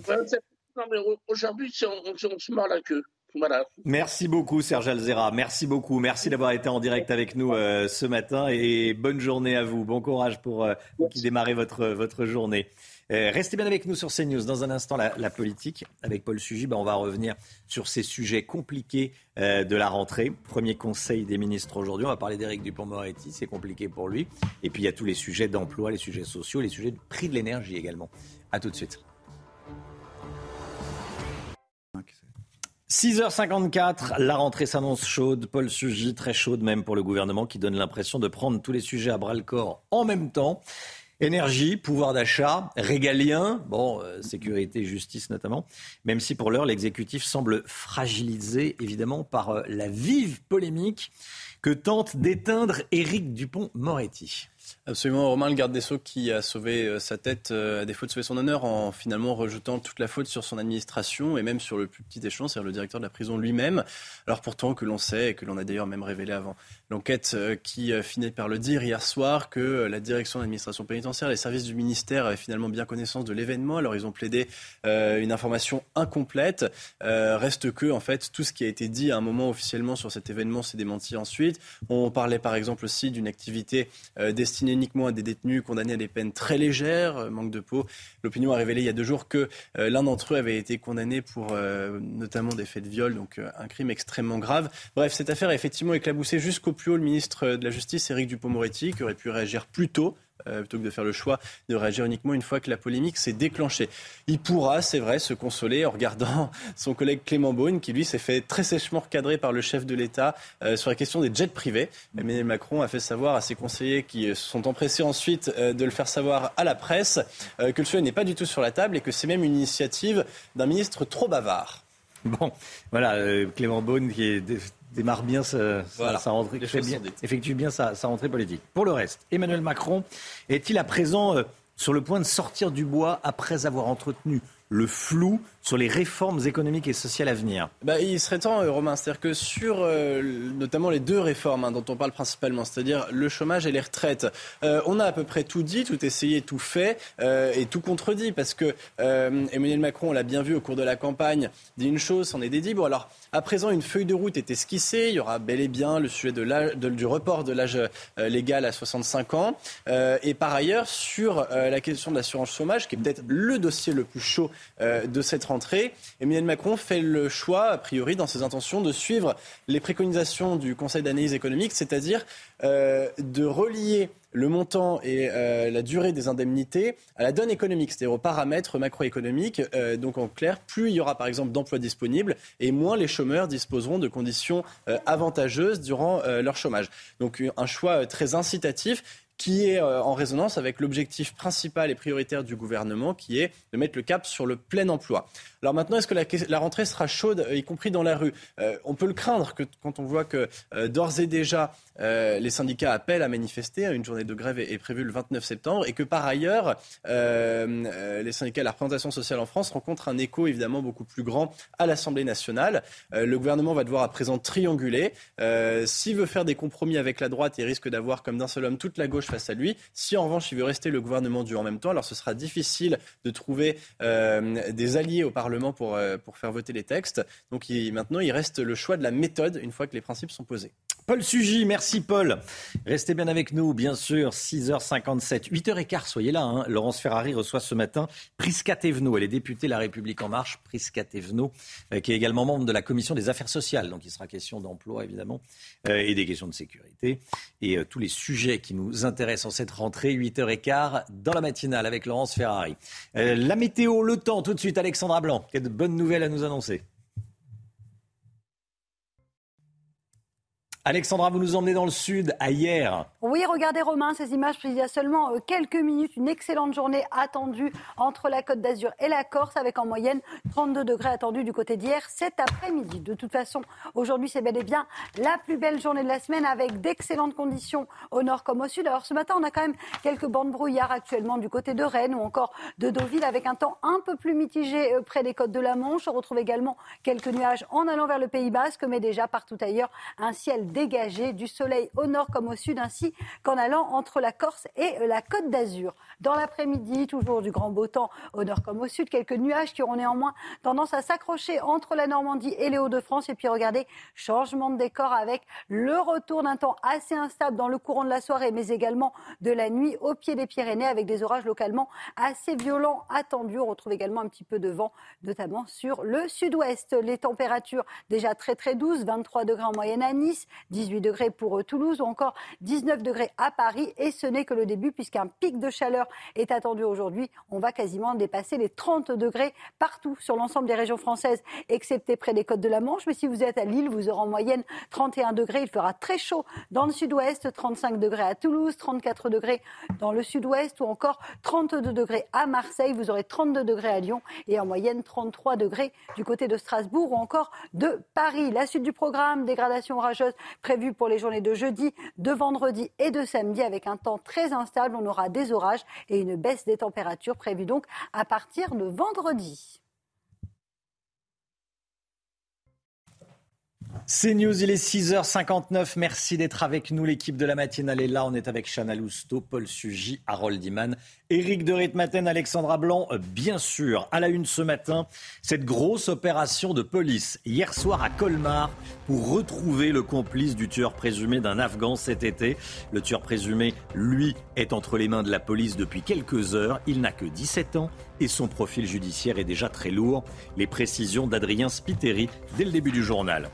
aujourd'hui, on, on, se mord la queue. Voilà. Merci beaucoup Serge Alzera, merci beaucoup, merci d'avoir été en direct avec nous euh, ce matin et bonne journée à vous, bon courage pour, euh, qui démarrez votre, votre journée. Euh, restez bien avec nous sur CNews. Dans un instant, la, politique. Avec Paul Sugy, ben, on va revenir sur ces sujets compliqués euh, de la rentrée. Premier conseil des ministres aujourd'hui. On va parler d'Éric Dupont-Moretti. C'est compliqué pour lui. Et puis, il y a tous les sujets d'emploi, les sujets sociaux, les sujets de prix de l'énergie également. À tout de suite. 6h54, la rentrée s'annonce chaude. Paul Sugy, très chaude même pour le gouvernement, qui donne l'impression de prendre tous les sujets à bras le corps en même temps. Énergie, pouvoir d'achat, régalien, bon, euh, sécurité, justice notamment, même si pour l'heure l'exécutif semble fragilisé évidemment par euh, la vive polémique que tente d'éteindre Éric Dupont-Moretti. Absolument, Romain, le garde des Sceaux qui a sauvé euh, sa tête euh, à défaut de sauver son honneur en finalement rejetant toute la faute sur son administration et même sur le plus petit échelon, c'est-à-dire le directeur de la prison lui-même. Alors pourtant que l'on sait et que l'on a d'ailleurs même révélé avant l'enquête euh, qui finit par le dire hier soir que la direction de l'administration pénitentiaire, les services du ministère avaient finalement bien connaissance de l'événement. Alors ils ont plaidé une information incomplète. reste que en fait tout ce qui a été dit à un moment officiellement sur cet événement s'est démenti ensuite. On parlait par exemple aussi d'une activité destinée uniquement à des détenus condamnés à des peines très légères, euh, manque de peau. L'opinion a révélé il y a deux jours que euh, l'un d'entre eux avait été condamné pour euh, notamment des faits de viol, donc un crime extrêmement grave. Bref, cette affaire a effectivement éclaboussé jusqu'au plus haut le ministre de la Justice, Éric Dupond-Moretti, qui aurait pu réagir plus tôt euh, plutôt que de faire le choix de réagir uniquement une fois que la polémique s'est déclenchée. Il pourra, c'est vrai, se consoler en regardant son collègue Clément Beaune, qui lui s'est fait très sèchement recadrer par le chef de l'État euh, sur la question des jets privés. Emmanuel Macron a fait savoir à ses conseillers qui se sont empressés ensuite euh, de le faire savoir à la presse que le sujet n'est pas du tout sur la table et que c'est même une initiative d'un ministre trop bavard. Bon, voilà, Clément Beaune qui est démarre bien sa, rentrée, effectue bien. sa, rentrée politique. Pour le reste, Emmanuel Macron est-il à présent euh, sur le point de sortir du bois après avoir entretenu le flou sur les réformes économiques et sociales à venir bah, Il serait temps, euh, Romain. C'est-à-dire que sur euh, notamment les deux réformes hein, dont on parle principalement, c'est-à-dire le chômage et les retraites, on a à peu près tout dit, tout essayé, tout fait et tout contredit. Parce que Emmanuel Macron, on l'a bien vu au cours de la campagne, dit une chose, c'en est dédit. Bon, alors à présent, une feuille de route est esquissée. Il y aura bel et bien le sujet de du report de l'âge euh, légal à 65 ans. Euh, et par ailleurs, sur euh, la question de l'assurance chômage, qui est peut-être le dossier le plus chaud de cette Emmanuel Macron fait le choix, a priori, dans ses intentions, de suivre les préconisations du Conseil d'analyse économique, c'est-à-dire de relier le montant et euh, la durée des indemnités à la donne économique, c'est-à-dire aux paramètres macroéconomiques. Euh, donc en clair, plus il y aura par exemple d'emplois disponibles et moins les chômeurs disposeront de conditions euh, avantageuses durant leur chômage. Donc un choix très incitatif qui est en résonance avec l'objectif principal et prioritaire du gouvernement, qui est de mettre le cap sur le plein emploi. Alors maintenant, est-ce que la, rentrée sera chaude, y compris dans la rue? On peut le craindre que, quand on voit que d'ores et déjà euh, les syndicats appellent à manifester. Une journée de grève est, prévue le 29 septembre et que par ailleurs, euh, euh, les syndicats, la représentation sociale en France rencontrent un écho évidemment beaucoup plus grand à l'Assemblée nationale. le gouvernement va devoir à présent trianguler. S'il veut faire des compromis avec la droite, il risque d'avoir comme d'un seul homme toute la gauche face à lui. Si en revanche il veut rester le gouvernement du en même temps, alors ce sera difficile de trouver des alliés au Parlement pour, pour faire voter les textes. Donc maintenant, il reste le choix de la méthode une fois que les principes sont posés. Paul Sugy, merci Paul. Restez bien avec nous, bien sûr, 6h57, 8h15, soyez là. Hein. Laurence Ferrari reçoit ce matin Prisca Thévenot. Elle est députée La République En Marche, Prisca Thévenot, euh, qui est également membre de la Commission des Affaires sociales. Donc il sera question d'emploi, évidemment, euh, et des questions de sécurité. Et euh, tous les sujets qui nous intéressent en cette rentrée, 8h15, dans la matinale avec Laurence Ferrari. la météo, le temps, tout de suite, Alexandra Blanc. Quelle bonne nouvelle à nous annoncer Alexandra, vous nous emmenez dans le sud, à hier. Oui, regardez Romain, ces images il y a seulement euh, quelques minutes. Une excellente journée attendue entre la Côte d'Azur et la Corse, avec en moyenne 32 degrés attendus du côté d'hier cet après-midi. De toute façon, aujourd'hui, c'est bel et bien la plus belle journée de la semaine, avec d'excellentes conditions au nord comme au sud. Alors ce matin, on a quand même quelques bandes brouillard actuellement du côté de Rennes ou encore de Deauville, avec un temps un peu plus mitigé euh, près des côtes de la Manche. On retrouve également quelques nuages en allant vers le Pays Basque, mais déjà partout ailleurs, un ciel dégagé, du soleil au nord comme au sud, ainsi qu'en allant entre la Corse et la Côte d'Azur. Dans l'après-midi, toujours du grand beau temps au nord comme au sud, quelques nuages qui auront néanmoins tendance à s'accrocher entre la Normandie et les Hauts-de-France. Et puis regardez, changement de décor avec le retour d'un temps assez instable dans le courant de la soirée, mais également de la nuit au pied des Pyrénées avec des orages localement assez violents attendus. On retrouve également un petit peu de vent, notamment sur le sud-ouest. Les températures déjà très très douces, 23 degrés en moyenne à Nice, 18 degrés pour euh, Toulouse ou encore 19 degrés à Paris. Et ce n'est que le début puisqu'un pic de chaleur est attendu aujourd'hui. On va quasiment dépasser les 30 degrés partout sur l'ensemble des régions françaises, excepté près des côtes de la Manche. Mais si vous êtes à Lille, vous aurez en moyenne 31 degrés. Il fera très chaud dans le sud-ouest, 35 degrés à Toulouse, 34 degrés dans le sud-ouest ou encore 32 degrés à Marseille. Vous aurez 32 degrés à Lyon et en moyenne 33 degrés du côté de Strasbourg ou encore de Paris. La suite du programme, dégradation orageuse prévue pour les journées de jeudi, de vendredi et de samedi avec un temps très instable. On aura des orages et une baisse des températures prévue donc à partir de vendredi. C'est News, il est 6h59. Merci d'être avec nous. L'équipe de la matinale est là. On est avec Chana Lousteau, Paul Sugy, Harold Iman, Éric de Ritmaten, Alexandra Blanc, euh, bien sûr. À la une ce matin, cette grosse opération de police hier soir à Colmar pour retrouver le complice du tueur présumé d'un Afghan cet été. Le tueur présumé, lui, est entre les mains de la police depuis quelques heures. Il n'a que 17 ans et son profil judiciaire est déjà très lourd. Les précisions d'Adrien Spiteri dès le début du journal.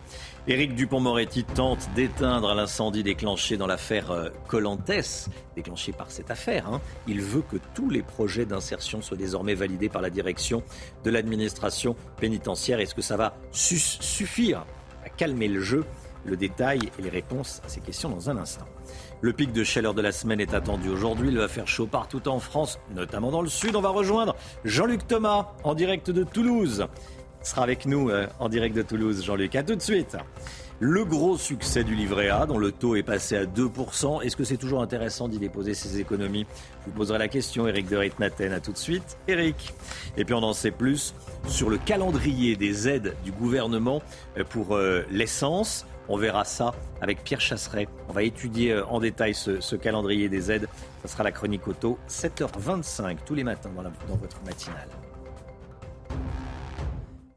Éric Dupont-Moretti tente d'éteindre l'incendie déclenché dans l'affaire euh, Colantes, déclenché par cette affaire. Hein. Il veut que tous les projets d'insertion soient désormais validés par la direction de l'administration pénitentiaire. Est-ce que ça va suffire à calmer le jeu? Le détail et les réponses à ces questions dans un instant. Le pic de chaleur de la semaine est attendu aujourd'hui. Il va faire chaud partout en France, notamment dans le sud. On va rejoindre Jean-Luc Thomas en direct de Toulouse sera avec nous euh, en direct de Toulouse, Jean-Luc. A tout de suite. Le gros succès du livret A, dont le taux est passé à 2%. Est-ce que c'est toujours intéressant d'y déposer ses économies? Je vous poserai la question, Eric de Ritmaten. A tout de suite, Eric. Et puis on en sait plus sur le calendrier des aides du gouvernement euh, pour euh, l'essence. On verra ça avec Pierre Chasseret. On va étudier en détail ce, calendrier des aides. Ce sera la chronique auto, 7h25 tous les matins dans, dans votre matinale.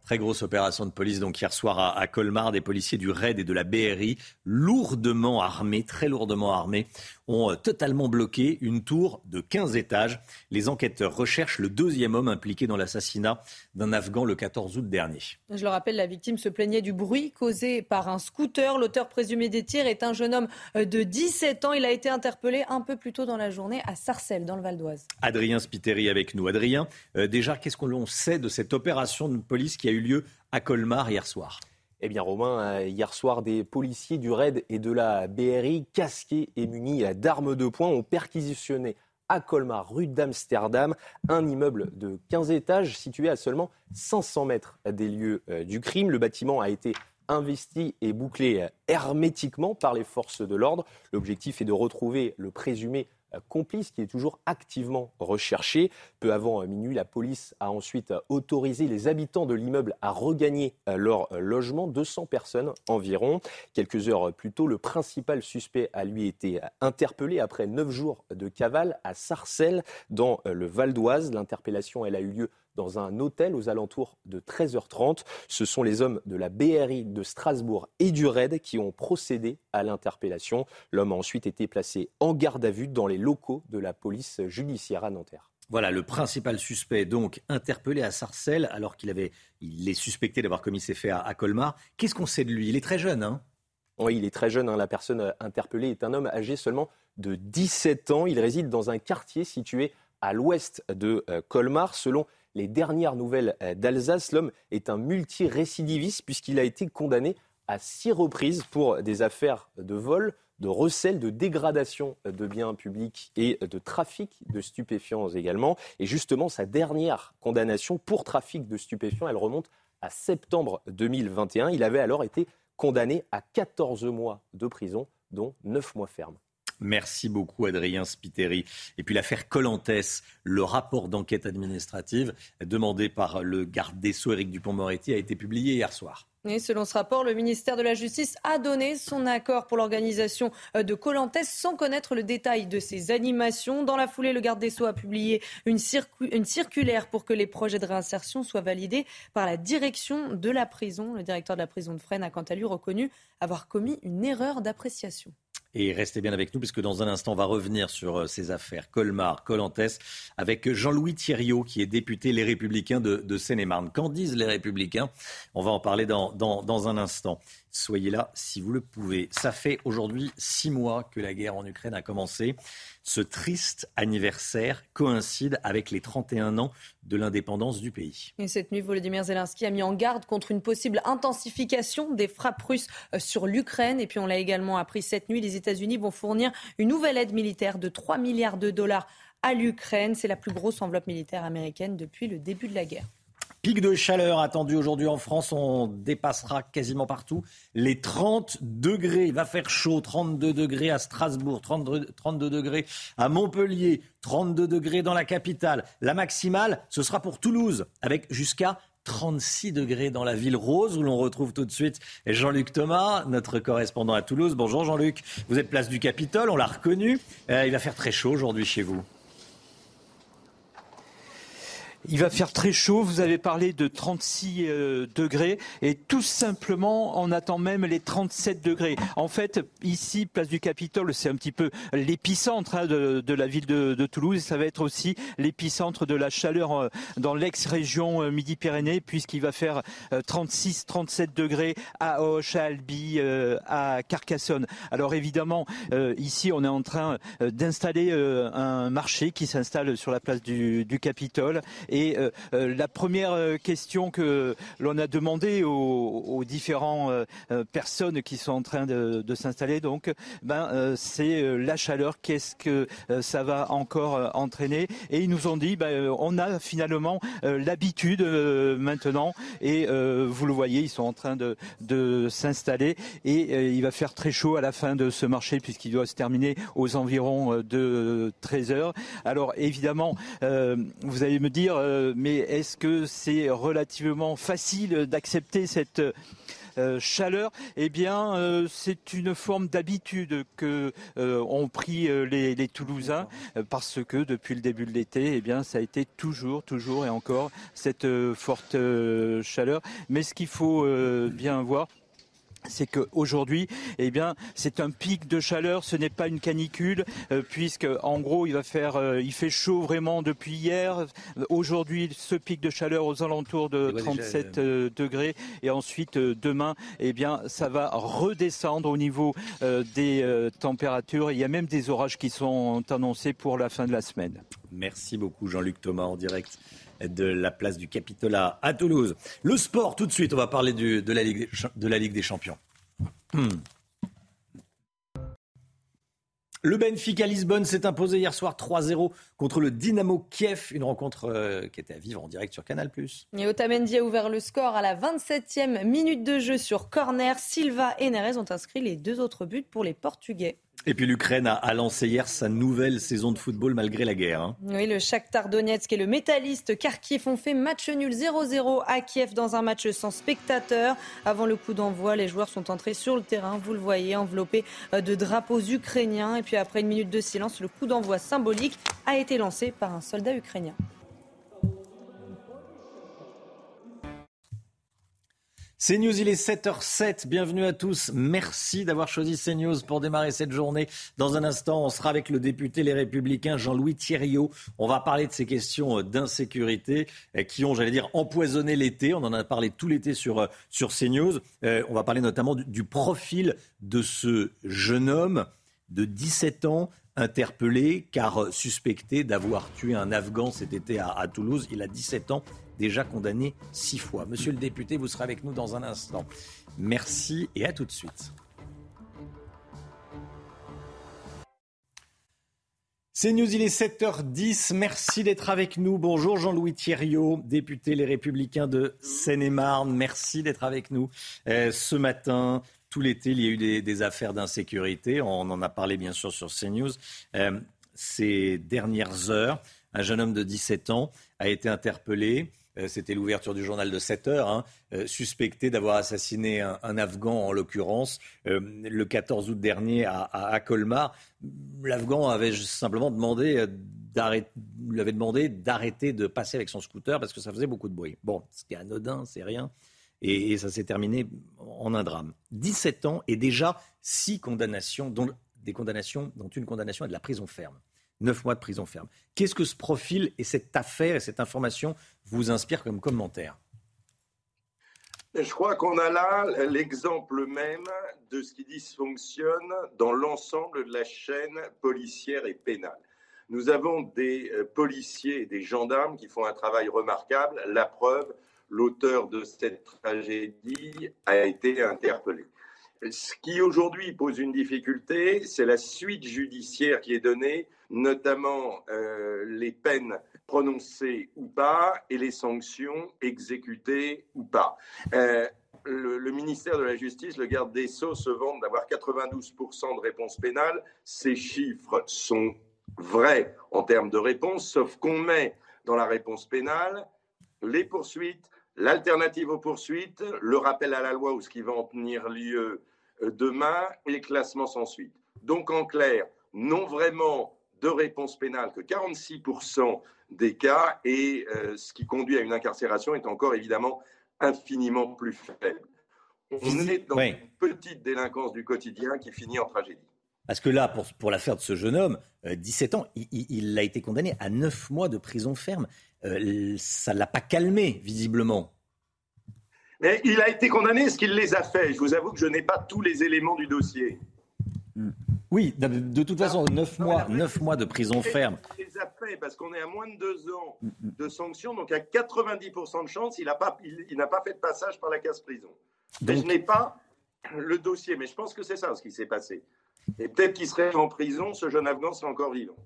Très grosse opération de police donc hier soir à, Colmar. Des policiers du RAID et de la BRI, lourdement armés, très lourdement armés, ont euh, totalement bloqué une tour de 15 étages. Les enquêteurs recherchent le deuxième homme impliqué dans l'assassinat d'un Afghan le 14 août dernier. Je le rappelle, la victime se plaignait du bruit causé par un scooter. L'auteur présumé des tirs est un jeune homme euh, de 17 ans. Il a été interpellé un peu plus tôt dans la journée à Sarcelles, dans le Val d'Oise. Adrien Spiteri avec nous. Adrien, euh, déjà, qu'est-ce qu'on sait de cette opération de police qui a eu lieu à Colmar hier soir? Eh bien, Romain, euh, hier soir, des policiers du RAID et de la BRI, casqués et munis d'armes de poing, ont perquisitionné à Colmar, rue d'Amsterdam, un immeuble de 15 étages situé à seulement 500 mètres des lieux euh, du crime. Le bâtiment a été investi et bouclé euh, hermétiquement par les forces de l'ordre. L'objectif est de retrouver le présumé complice qui est toujours activement recherché. Peu avant euh, minuit, la police a ensuite euh, autorisé les habitants de l'immeuble à regagner euh, leur logement, 200 personnes environ. Quelques heures plus tôt, le principal suspect a lui été interpellé après neuf jours de cavale à Sarcelles, dans le Val d'Oise. L'interpellation, elle a eu lieu dans un hôtel aux alentours de 13h30. Ce sont les hommes de la BRI de Strasbourg et du RAID qui ont procédé à l'interpellation. L'homme a ensuite été placé en garde à vue dans les locaux de la police judiciaire à Nanterre. Voilà, le principal suspect donc interpellé à Sarcelles alors qu'il avait, il est suspecté d'avoir commis ses faits à, Colmar. Qu'est-ce qu'on sait de lui? Il est très jeune, hein? Oui, il est très jeune. Hein. La personne interpellée est un homme âgé seulement de 17 ans. Il réside dans un quartier situé à l'ouest de euh, Colmar. Selon les dernières nouvelles euh, d'Alsace, l'homme est un multirécidiviste puisqu'il a été condamné à six reprises pour des affaires de vol, de recel, de dégradation de biens publics et de trafic de stupéfiants également. Et justement, sa dernière condamnation pour trafic de stupéfiants, elle remonte à septembre 2021. Il avait alors été condamné à 14 mois de prison, dont 9 mois fermes. Merci beaucoup, Adrien Spiteri. Et puis l'affaire Colantes, le rapport d'enquête administrative demandé par le garde des Sceaux, Éric Dupont-Moretti, a été publié hier soir. Selon ce rapport, le ministère de la Justice a donné son accord pour l'organisation euh, de Colantes sans connaître le détail de ses animations. Dans la foulée, le garde des Sceaux a publié une, une, circulaire pour que les projets de réinsertion soient validés par la direction de la prison. Le directeur de la prison de Fresnes a quant à lui reconnu avoir commis une erreur d'appréciation. Et restez bien avec nous, puisque dans un instant, on va revenir sur euh, ces affaires Colmar, Colantes, avec Jean-Louis Thierriot, qui est député Les Républicains de, Seine-et-Marne. Qu'en disent les Républicains? On va en parler dans, dans un instant. Soyez là si vous le pouvez. Ça fait aujourd'hui six mois que la guerre en Ukraine a commencé. Ce triste anniversaire coïncide avec les 31 ans de l'indépendance du pays. Et cette nuit, Volodymyr Zelensky a mis en garde contre une possible intensification des frappes russes euh, sur l'Ukraine. Et puis on l'a également appris cette nuit, les États-Unis vont fournir une nouvelle aide militaire de 3 milliards de dollars à l'Ukraine. C'est la plus grosse enveloppe militaire américaine depuis le début de la guerre. Pic de chaleur attendu aujourd'hui en France. On dépassera quasiment partout les 30 degrés. Il va faire chaud. 32 degrés à Strasbourg, 32, degrés à Montpellier, 32 degrés dans la capitale. La maximale, ce sera pour Toulouse, avec jusqu'à 36 degrés dans la ville rose où l'on retrouve tout de suite Jean-Luc Thomas, notre correspondant à Toulouse. Bonjour Jean-Luc, vous êtes place du Capitole, on l'a reconnu. Euh, il va faire très chaud aujourd'hui chez vous. Il va faire très chaud. Vous avez parlé de 36 euh, degrés et tout simplement, on attend même les 37 degrés. En fait, ici, place du Capitole, c'est un petit peu l'épicentre hein, de, la ville de, Toulouse. Et ça va être aussi l'épicentre de la chaleur euh, dans l'ex-région euh, Midi-Pyrénées, puisqu'il va faire 36-37 degrés à Auch, à Albi, à Carcassonne. Alors évidemment, ici, on est en train d'installer un marché qui s'installe sur la place du, du Capitole. Euh, euh, la première euh, question que l'on a demandé aux, différents personnes qui sont en train de, s'installer, donc, ben, c'est la chaleur. Qu'est-ce que ça va encore entraîner? Et ils nous ont dit, ben, on a finalement l'habitude maintenant, et vous le voyez, ils sont en train de, de s'installer, et il va faire très chaud à la fin de ce marché puisqu'il doit se terminer aux environs de 13 heures. Alors évidemment, vous allez me dire, euh, mais est-ce que c'est relativement facile d'accepter cette euh, chaleur, eh bien, euh, c'est une forme d'habitude que ont pris les, Toulousains, parce que depuis le début de l'été, eh bien, ça a été toujours, toujours et encore cette forte chaleur. Mais ce qu'il faut bien voir, c'est qu'aujourd'hui, eh bien, c'est un pic de chaleur, ce n'est pas une canicule, euh, puisque en gros, il va faire, euh, il fait chaud vraiment depuis hier. Aujourd'hui, ce pic de chaleur aux alentours de 37 euh, degrés, et ensuite demain, eh bien, ça va redescendre au niveau des températures. Il y a même des orages qui sont annoncés pour la fin de la semaine. Merci beaucoup, Jean-Luc Thomas, en direct de la place du Capitola à Toulouse. Le sport, tout de suite, on va parler de, la Ligue, de, la Ligue, des Champions. Hmm. Le Benfica Lisbonne s'est imposé hier soir 3-0 contre le Dynamo Kiev, une rencontre euh, qui était à vivre en direct sur Canal+. Et Otamendi a ouvert le score à la 27e minute de jeu sur corner. Silva et Neres ont inscrit les deux autres buts pour les Portugais. Et puis l'Ukraine a, lancé hier sa nouvelle saison de football malgré la guerre. Hein. Oui, le Shakhtar Donetsk et le métalliste Kharkiv ont fait match nul 0-0 à Kiev dans un match sans spectateurs. Avant le coup d'envoi, les joueurs sont entrés sur le terrain, vous le voyez, enveloppés euh, de drapeaux ukrainiens. Et puis après une minute de silence, le coup d'envoi symbolique a été lancé par un soldat ukrainien. CNews, il est 7h07. Bienvenue à tous. Merci d'avoir choisi CNews pour démarrer cette journée. Dans un instant, on sera avec le député Les Républicains Jean-Louis Thierriot. On va parler de ces questions d'insécurité euh, qui ont, j'allais dire, empoisonné l'été. On en a parlé tout l'été sur, euh, sur CNews. Euh, on va parler notamment du, profil de ce jeune homme de 17 ans interpellé car suspecté d'avoir tué un Afghan cet été à, à Toulouse. Il a 17 ans déjà condamné six fois. Monsieur le député, vous serez avec nous dans un instant. Merci et à tout de suite. C'est News, il est 7h10. Merci d'être avec nous. Bonjour Jean-Louis Thierriot, député Les Républicains de Seine-et-Marne. Merci d'être avec nous euh, ce matin. Tout l'été, il y a eu des, affaires d'insécurité. On en a parlé bien sûr sur CNews. Euh, ces dernières heures, un jeune homme de 17 ans a été interpellé. Euh, c'était l'ouverture du journal de 7 heures, hein, euh, suspecté d'avoir assassiné un, Afghan en l'occurrence euh, le 14 août dernier à, Colmar. L'Afghan avait simplement demandé lui avait demandé d'arrêter de passer avec son scooter parce que ça faisait beaucoup de bruit. Bon, ce qui est anodin, c'est rien. Et, ça s'est terminé en un drame. 17 ans et déjà 6 condamnations, dont des condamnations, dont une condamnation à de la prison ferme. 9 mois de prison ferme. Qu'est-ce que ce profil et cette affaire et cette information vous inspirent comme commentaire? Je crois qu'on a là l'exemple même de ce qui dysfonctionne dans l'ensemble de la chaîne policière et pénale. Nous avons des euh, policiers et des gendarmes qui font un travail remarquable. La preuve, l'auteur de cette tragédie a été interpellé. Ce qui aujourd'hui pose une difficulté, c'est la suite judiciaire qui est donnée, notamment euh, les peines prononcées ou pas et les sanctions exécutées ou pas. Euh, le, ministère de la Justice, le garde des Sceaux, se vante d'avoir 92% de réponses pénales. Ces chiffres sont vrais en termes de réponses, sauf qu'on met dans la réponse pénale les poursuites, l'alternative aux poursuites, le rappel à la loi ou ce qui va en tenir lieu euh, demain et les classements sans suite. Donc en clair, non vraiment de réponse pénale que 46% des cas et euh, ce qui conduit à une incarcération est encore évidemment infiniment plus faible. On est dans une petite délinquance du quotidien qui finit en tragédie. Parce que là, pour, pour l'affaire de ce jeune homme, 17 euh, ans, il, a été condamné à 9 mois de prison ferme. ça ne l'a pas calmé, visiblement. Mais il a été condamné, ce qu'il les a fait Je vous avoue que je n'ai pas tous les éléments du dossier. Oui, de toute façon, 9 mois, 9 mois de prison ferme. Il les a fait parce qu'on est à moins de 2 ans de sanctions, donc à 90% de chance, il n'a pas, il, pas fait de passage par la case prison. je n'ai pas le dossier, mais je pense que c'est ça ce qui s'est passé. Et peut-être qu'il serait en prison, ce jeune Afghan serait encore vivant.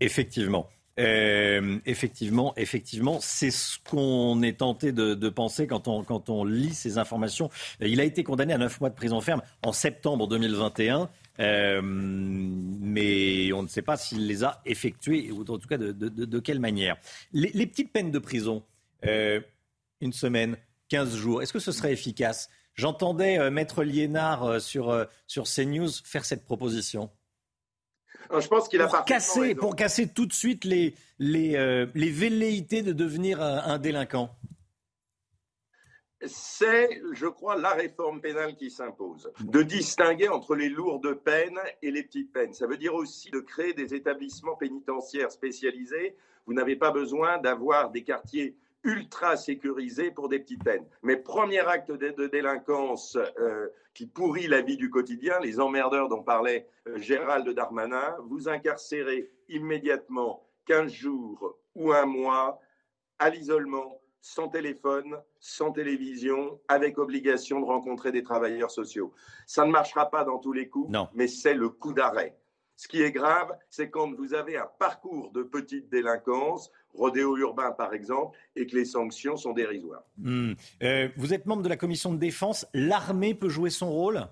Effectivement. Euh, effectivement, effectivement, c'est ce qu'on est tenté de, penser quand on, quand on lit ces informations. Il a été condamné à 9 mois de prison ferme en septembre 2021. Euh, mais on ne sait pas s'il les a effectuées, ou en tout cas de, quelle manière. Les, petites peines de prison, euh, une semaine, 15 jours, est-ce que ce serait efficace? J'entendais Maître Liénard sur, sur CNews faire cette proposition. Je pense qu'il a pour casser, pour casser tout de suite les, les, euh, les velléités de devenir un, délinquant c'est, je crois, la réforme pénale qui s'impose. De distinguer entre les lourdes peines et les petites peines. Ça veut dire aussi de créer des établissements pénitentiaires spécialisés. Vous n'avez pas besoin d'avoir des quartiers ultra sécurisés pour des petites peines. Mais premier acte de, délinquance euh, qui pourrit la vie du quotidien, les emmerdeurs dont parlait euh, Gérald Darmanin, vous incarcérez immédiatement 15 jours ou un mois à l'isolement, sans téléphone, sans télévision, avec obligation de rencontrer des travailleurs sociaux. Ça ne marchera pas dans tous les coups, mais c'est le coup d'arrêt. Ce qui est grave, c'est quand vous avez un parcours de petite délinquance, rodéo urbain par exemple, et que les sanctions sont dérisoires. Hmm. Euh, vous êtes membre de la commission de défense. L'armée peut jouer son rôle?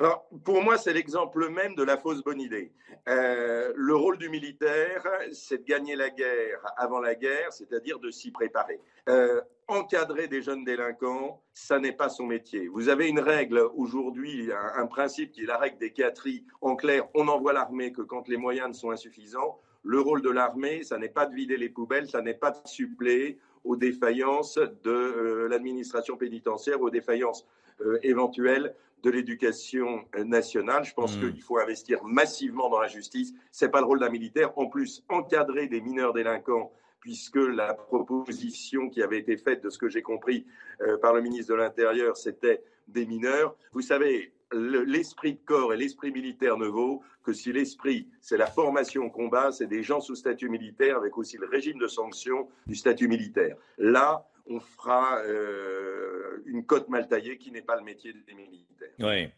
Alors, pour moi, c'est l'exemple même de la fausse bonne idée. Euh, le rôle du militaire, c'est de gagner la guerre avant la guerre, c'est-à-dire de s'y préparer. Euh, encadrer des jeunes délinquants, ça n'est pas son métier. Vous avez une règle aujourd'hui, un, principe qui est la règle des quatries. En clair, on envoie l'armée que quand les moyens sont insuffisants. Le rôle de l'armée, ça n'est pas de vider les poubelles, ça n'est pas de suppléer aux défaillances de euh, l'administration pénitentiaire, aux défaillances éventuelles de l'éducation nationale. Je pense hmm. qu'il faut investir massivement dans la justice. Ce n'est pas le rôle d'un militaire. En plus, encadrer des mineurs délinquants, puisque la proposition qui avait été faite, de ce que j'ai compris, euh, par le ministre de l'Intérieur, c'était des mineurs. Vous savez, l'esprit de corps et l'esprit militaire ne vaut que si l'esprit, c'est la formation au combat, c'est des gens sous statut militaire avec aussi le régime de sanctions du statut militaire. Là, on fera euh, une cote mal taillée qui n'est pas le métier des militaires. Oui.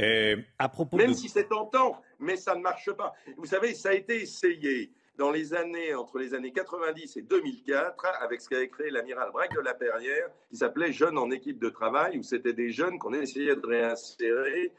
Euh, à propos Même si c'est tentant, mais ça ne marche pas. Vous savez, ça a été essayé dans les années, entre les années 90 et 2004, avec ce qu'avait créé l'amiral Braque de la Perrière, qui s'appelait Jeunes en équipe de travail, où c'était des jeunes qu'on essayait de réinsérer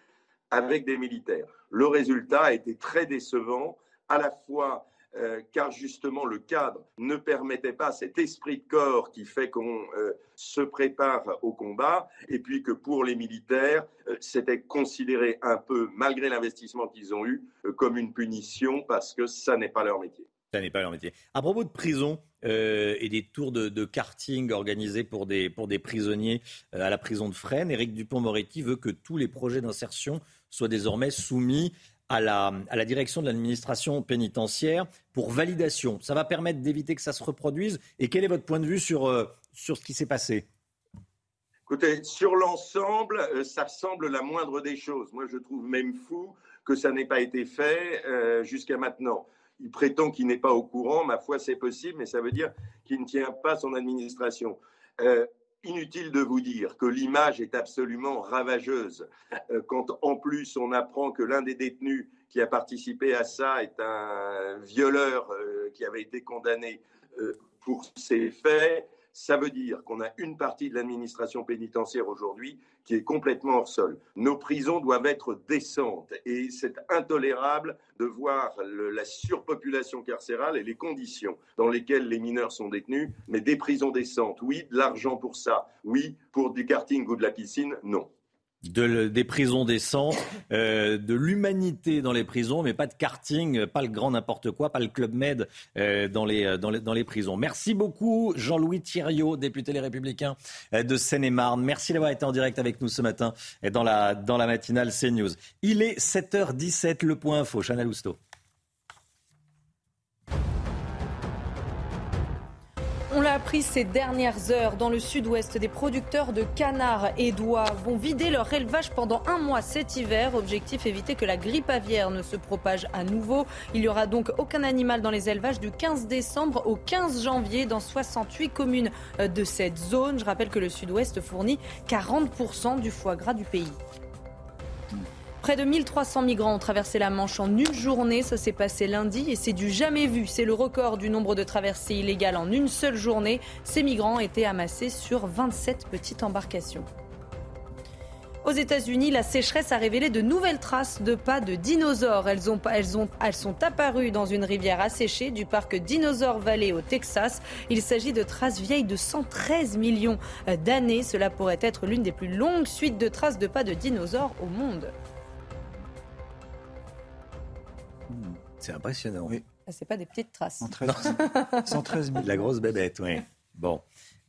avec des militaires. Le résultat a été très décevant, à la fois euh, car justement le cadre ne permettait pas cet esprit de corps qui fait qu'on euh, se prépare au combat, et puis que pour les militaires, euh, c'était considéré un peu, malgré l'investissement qu'ils ont eu, comme une punition parce que ça n'est pas leur métier. Ça n'est pas leur métier. À propos de prison et des tours de, karting organisés pour des, pour des prisonniers à la prison de Fresnes, Éric Dupont-Moretti veut que tous les projets d'insertion soient désormais soumis à la, à la direction de l'administration pénitentiaire pour validation. Ça va permettre d'éviter que ça se reproduise. Et quel est votre point de vue sur, euh, sur ce qui s'est passé? Écoutez, sur l'ensemble, euh, ça semble la moindre des choses. Moi, je trouve même fou que ça n'ait pas été fait euh, jusqu'à maintenant. Il prétend qu'il n'est pas au courant. Ma foi, c'est possible, mais ça veut dire qu'il ne tient pas son administration. Inutile de vous dire que l'image est absolument ravageuse euh, quand en plus on apprend que l'un des détenus qui a participé à ça est un violeur euh, qui avait été condamné euh, pour ces faits ça veut dire qu'on a une partie de l'administration pénitentiaire aujourd'hui qui est complètement hors sol. Nos prisons doivent être décentes et c'est intolérable de voir la surpopulation carcérale et les conditions dans lesquelles les mineurs sont détenus. Mais des prisons décentes, oui, de l'argent pour ça, oui, pour du karting ou de la piscine, non de, des prisons décentes, euh, de l'humanité dans les prisons, mais pas de karting, pas le grand n'importe quoi, pas le club med euh, dans, les, dans, les, dans les prisons. Merci beaucoup Jean-Louis Thiriot, député Les Républicains euh, de Seine-et-Marne. Merci d'avoir été en direct avec nous ce matin dans la, dans la matinale CNews. Il est 7h17, le point info, Chanel Housteau. Appris ces dernières heures. Dans le sud-ouest, des producteurs de canards et d'oies vont vider leur élevage pendant un mois cet hiver. Objectif éviter que la grippe aviaire ne se propage à nouveau. Il n'y aura donc aucun animal dans les élevages du 15 décembre au 15 janvier dans 68 communes de cette zone. Je rappelle que le sud-ouest fournit 40% du foie gras du pays. Près de 1300 migrants ont traversé la Manche en une journée. Ça s'est passé lundi et c'est du jamais vu. C'est le record du nombre de traversées illégales en une seule journée. Ces migrants étaient amassés sur 27 petites embarcations. Aux États-Unis, la sécheresse a révélé de nouvelles traces de pas de dinosaures. Elles, ont, elles, ont, elles sont apparues dans une rivière asséchée du parc Dinosaur Valley au Texas. Il s'agit de traces vieilles de 113 millions d'années. Cela pourrait être l'une des plus longues suites de traces de pas de dinosaures au monde. C'est impressionnant. Oui. Ah, c'est pas des petites traces. 113, 000. La grosse bébête, oui. Bon.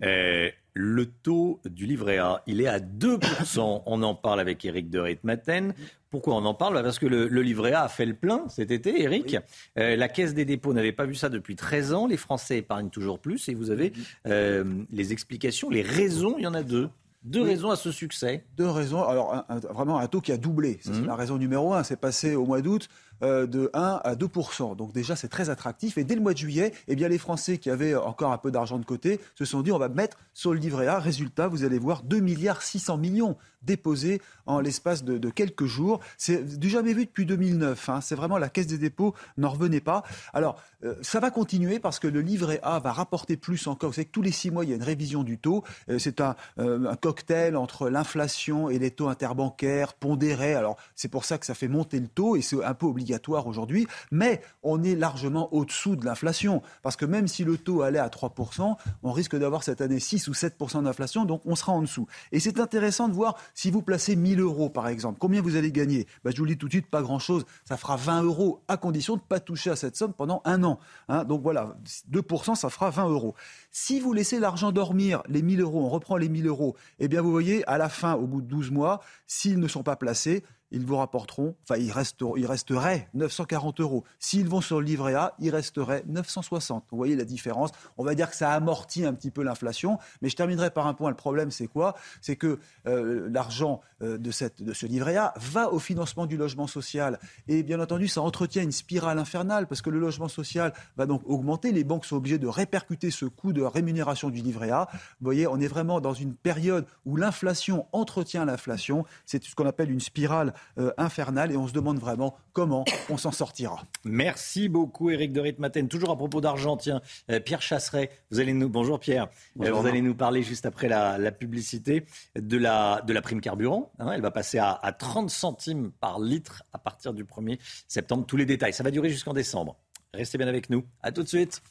Euh, le taux du livret A, il est à 2%. On en parle avec Eric de Ritmaten. Pourquoi on en parle? Parce que le, livret A a fait le plein cet été, Eric. Euh, la Caisse des dépôts n'avait pas vu ça depuis 13 ans. Les Français épargnent toujours plus. Et vous avez euh, les explications, les raisons, il y en a deux. Deux raisons à ce succès. Deux raisons. Alors, vraiment un taux qui a doublé. C'est mmh. la raison numéro un. C'est passé au mois d'août euh, de 1 à 2% Donc déjà, c'est très attractif. Et dès le mois de juillet, eh bien, les Français qui avaient encore un peu d'argent de côté se sont dit on va mettre sur le livret A. Résultat, vous allez voir 2 milliards 600 millions déposés en l'espace de, quelques jours. C'est du jamais vu depuis 2009. Hein. C'est vraiment la Caisse des dépôts n'en revenait pas. Alors, euh, ça va continuer parce que le livret A va rapporter plus encore. Vous savez que tous les six mois, il y a une révision du taux. Euh, c'est un, un, cocktail entre l'inflation et les taux interbancaires pondérés. Alors, c'est pour ça que ça fait monter le taux et c'est un peu obligatoire aujourd'hui, mais on est largement au-dessous de l'inflation. Parce que même si le taux allait à 3%, on risque d'avoir cette année 6 ou 7% d'inflation, donc on sera en dessous. Et c'est intéressant de voir si vous placez 1000 euros, par exemple, combien vous allez gagner? Bah, Je vous le dis tout de suite, pas grand-chose. Ça fera 20 euros à condition de ne pas toucher à cette somme pendant un an. Hein. donc voilà, 2%, ça fera 20 euros. Si vous laissez l'argent dormir, les 1000 euros, on reprend les 1000 euros, eh bien vous voyez, à la fin, au bout de 12 mois, s'ils ne sont pas placés, ils vous rapporteront, enfin, ils, resteront, ils resteraient 940 euros. S'ils vont sur le livret A, ils resteraient 960. Vous voyez la différence On va dire que ça amortit un petit peu l'inflation. Mais je terminerai par un point. Le problème, c'est quoi? C'est que euh, l'argent euh, de, cette, de ce livret A va au financement du logement social. Et bien entendu, ça entretient une spirale infernale parce que le logement social va donc augmenter. Les banques sont obligées de répercuter ce coût de rémunération du livret A. Vous voyez, on est vraiment dans une période où l'inflation entretient l'inflation. C'est ce qu'on appelle une spirale euh, infernale et on se demande vraiment comment on s'en sortira. Merci beaucoup Eric de Ritmaten. Toujours à propos d'argent, tiens, euh, Pierre Chasseret, vous allez nous bonjour Pierre, euh, vous allez nous parler juste après la, publicité de la, de la prime carburant. Hein. elle va passer à, à 30 centimes par litre à partir du 1er septembre. Tous les détails, ça va durer jusqu'en décembre. Restez bien avec nous. À tout de suite.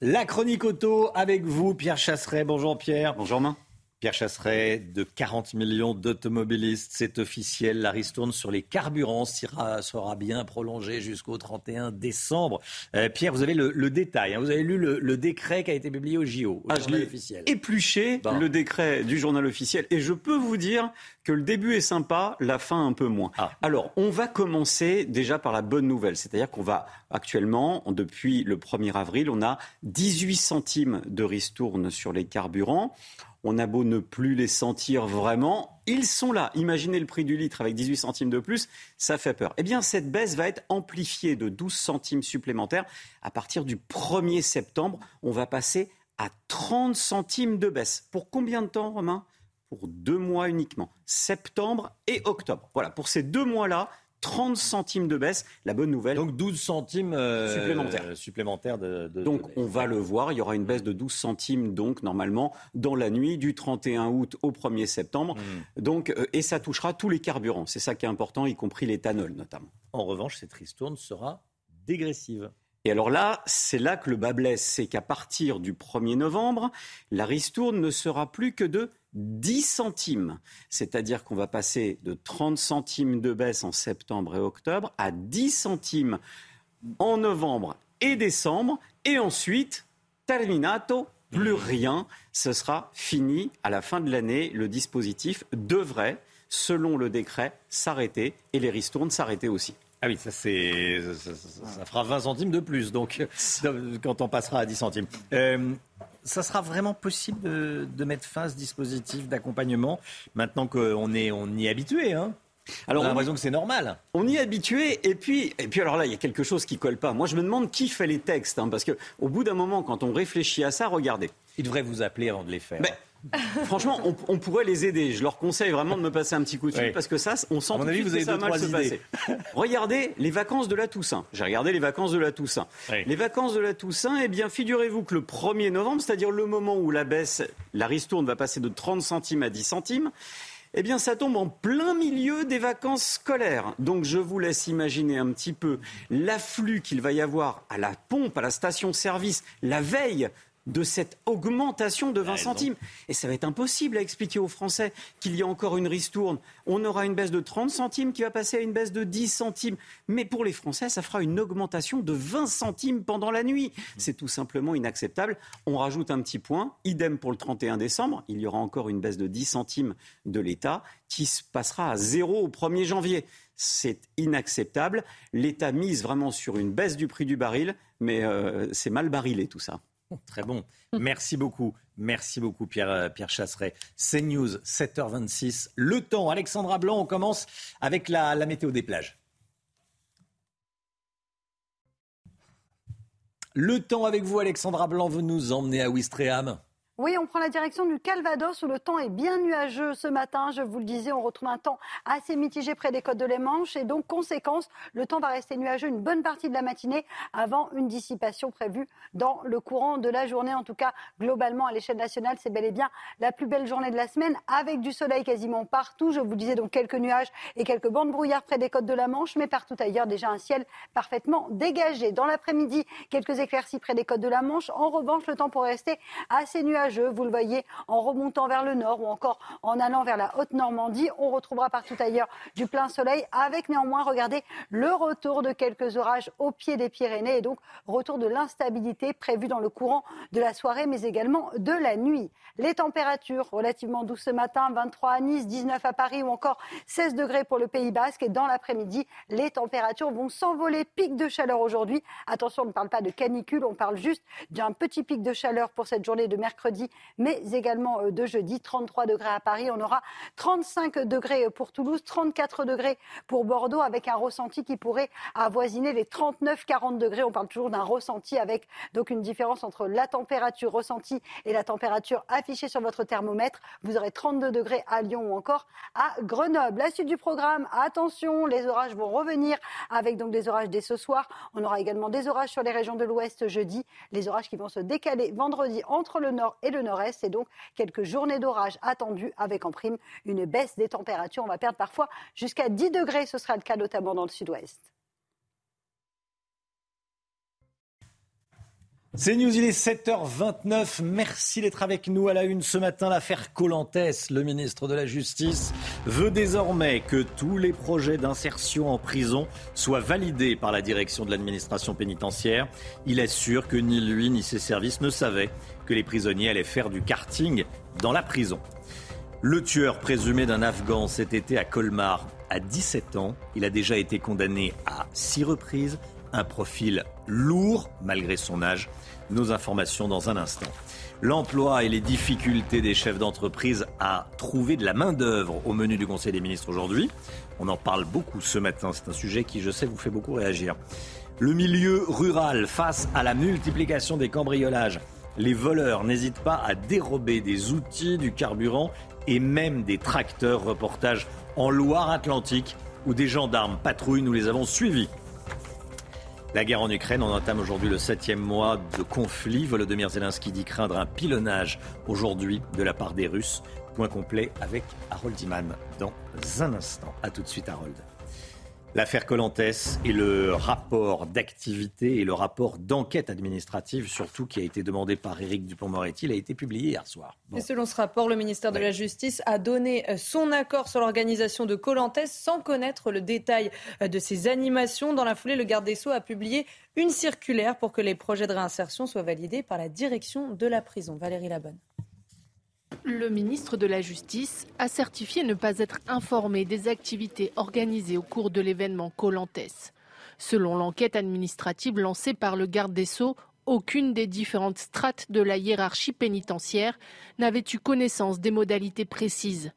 La chronique auto avec vous, Pierre Chasseret. Bonjour Pierre. Bonjour Main. Pierre Chasseret, de 40 millions d'automobilistes, c'est officiel. La ristourne sur les carburants sera, bien prolongée jusqu'au 31 décembre. Euh, Pierre, vous avez le, détail. Hein. vous avez lu le, décret qui a été publié au JO, au ah, journal officiel. Épluché le décret du journal officiel. Et je peux vous dire que le début est sympa, la fin un peu moins. Ah. Alors, on va commencer déjà par la bonne nouvelle. C'est-à-dire qu'on va actuellement, depuis le 1er avril, on a 18 centimes de ristourne sur les carburants. On a beau ne plus les sentir vraiment, ils sont là. Imaginez le prix du litre avec 18 centimes de plus, ça fait peur. Eh bien, cette baisse va être amplifiée de 12 centimes supplémentaires. À partir du 1er septembre, on va passer à 30 centimes de baisse. Pour combien de temps, Romain? Pour deux mois uniquement. Septembre et octobre. Voilà, pour ces deux mois-là, 30 centimes de baisse. La bonne nouvelle. Donc 12 centimes euh, supplémentaires. de, donc on va le voir, il y aura une baisse de 12 centimes donc normalement dans la nuit du 31 août au 1er septembre. Hmm. Donc euh, et ça touchera tous les carburants. C'est ça qui est important, y compris l'éthanol notamment. En revanche, cette ristourne sera dégressive. Et alors là, c'est là que le bas blesse, c'est qu'à partir du 1er novembre, la ristourne ne sera plus que de 10 centimes. C'est-à-dire qu'on va passer de 30 centimes de baisse en septembre et octobre à 10 centimes en novembre et décembre. Et ensuite, terminato, plus rien. Ce sera fini à la fin de l'année. Le dispositif devrait, selon le décret, s'arrêter et les ristournes s'arrêter aussi. Ah oui, ça, c'est, ça, fera 20 centimes de plus, donc, quand on passera à 10 centimes. Euh, ça sera vraiment possible de, mettre fin à ce dispositif d'accompagnement maintenant qu'on est, on y est habitué hein? Alors, on a l'impression que c'est normal. On y est habitué, et puis, et puis alors là, il y a quelque chose qui colle pas. Moi, je me demande qui fait les textes, hein, parce que au bout d'un moment, quand on réfléchit à ça, regardez. Il devrait vous appeler avant de les faire. Franchement, on, pourrait les aider. Je leur conseille vraiment de me passer un petit coup de fil parce que ça, on sent tout que ça mal se passer. Regardez les vacances de la Toussaint. J'ai regardé les vacances de la Toussaint. Les vacances de la Toussaint, eh bien, figurez-vous que le 1er novembre, c'est-à-dire le moment où la baisse, la ristourne va passer de 30 centimes à 10 centimes, eh bien, ça tombe en plein milieu des vacances scolaires. Donc, je vous laisse imaginer un petit peu l'afflux qu'il va y avoir à la pompe, à la station-service, la veille de cette augmentation de 20 centimes. Et ça va être impossible à expliquer aux Français qu'il y a encore une ristourne. On aura une baisse de 30 centimes qui va passer à une baisse de 10 centimes. Mais pour les Français, ça fera une augmentation de 20 centimes pendant la nuit. C'est tout simplement inacceptable. On rajoute un petit point. Idem pour le 31 décembre. Il y aura encore une baisse de 10 centimes de l'État qui se passera à zéro au 1er janvier. C'est inacceptable. L'État mise vraiment sur une baisse du prix du baril, mais euh, c'est mal barilé tout ça. Très bon. Merci beaucoup. Merci beaucoup, Pierre, euh, Pierre Chasseret. CNews, 7h26. Le temps, Alexandra Blanc, on commence avec la, météo des plages. Le temps avec vous, Alexandra Blanc, vous nous emmenez à Ouistreham. Oui, on prend la direction du Calvados où le temps est bien nuageux ce matin. Je vous le disais, on retrouve un temps assez mitigé près des côtes de les Manches et donc conséquence, le temps va rester nuageux une bonne partie de la matinée avant une dissipation prévue dans le courant de la journée. En tout cas, globalement à l'échelle nationale, c'est bel et bien la plus belle journée de la semaine avec du soleil quasiment partout. Je vous disais donc quelques nuages et quelques bandes brouillard près des côtes de la Manche, mais partout ailleurs déjà un ciel parfaitement dégagé. Dans l'après-midi, quelques éclaircies près des côtes de la Manche. En revanche, le temps pourrait rester assez nuageux Vous le voyez en remontant vers le nord ou encore en allant vers la Haute-Normandie. On retrouvera partout ailleurs du plein soleil avec néanmoins, regardez, le retour de quelques orages au pied des Pyrénées et donc retour de l'instabilité prévu dans le courant de la soirée mais également de la nuit. Les températures relativement douces ce matin, 23 à Nice, 19 à Paris ou encore 16 degrés pour le Pays Basque et dans l'après-midi, les températures vont s'envoler. Pic de chaleur aujourd'hui. Attention, on ne parle pas de canicule, on parle juste d'un petit pic de chaleur pour cette journée de mercredi, mais également euh, de jeudi. 33 degrés à Paris, on aura 35 degrés pour Toulouse, 34 degrés pour Bordeaux, avec un ressenti qui pourrait avoisiner les 39-40 degrés. On parle toujours d'un ressenti avec donc une différence entre la température ressentie et la température affichée sur votre thermomètre. Vous aurez 32 degrés à Lyon ou encore à Grenoble. La suite du programme, attention, les orages vont revenir avec donc des orages dès ce soir. On aura également des orages sur les régions de l'ouest jeudi. Les orages qui vont se décaler vendredi entre le nord et le nord-est. Et donc quelques journées d'orage attendues avec en prime une baisse des températures. On va perdre parfois jusqu'à 10 degrés. Ce sera le cas notamment dans le sud-ouest. C'est News, il est 7h29. Merci d'être avec nous à la une ce matin. L'affaire Colantes, le ministre de la Justice, veut désormais que tous les projets d'insertion en prison soient validés par la direction de l'administration pénitentiaire. Il sûr que ni lui ni ses services ne savaient que les prisonniers allaient faire du karting dans la prison. Le tueur présumé d'un Afghan cet été à Colmar a 17 ans. Il a déjà été condamné à six reprises. Un profil lourd malgré son âge. Nos informations dans un instant. L'emploi et les difficultés des chefs d'entreprise à trouver de la main-d'œuvre au menu du Conseil des ministres aujourd'hui. On en parle beaucoup ce matin. C'est un sujet qui, je sais, vous fait beaucoup réagir. Le milieu rural face à la multiplication des cambriolages. Les voleurs n'hésitent pas à dérober des outils, du carburant et même des tracteurs. Reportage en Loire-Atlantique où des gendarmes patrouillent. Nous les avons suivis. La guerre en Ukraine, on entame aujourd'hui le septième mois de conflit. Volodymyr Zelensky dit craindre un pilonnage aujourd'hui de la part des Russes. Point complet avec Harold Iman dans un instant. A tout de suite Harold. L'affaire Colantes et le rapport d'activité et le rapport d'enquête administrative, surtout qui a été demandé par Éric Dupont-Moretti, il a été publié hier soir. Et selon ce rapport, le ministère de la Justice a donné euh, son accord sur l'organisation de Colantes sans connaître le détail euh, de ses animations. Dans la foulée, le garde des Sceaux a publié une circulaire pour que les projets de réinsertion soient validés par la direction de la prison. Valérie Labonne. Le ministre de la Justice a certifié ne pas être informé des activités organisées au cours de l'événement Colantes. Selon l'enquête administrative lancée par le garde des Sceaux, aucune des différentes strates de la hiérarchie pénitentiaire n'avait eu connaissance des modalités précises.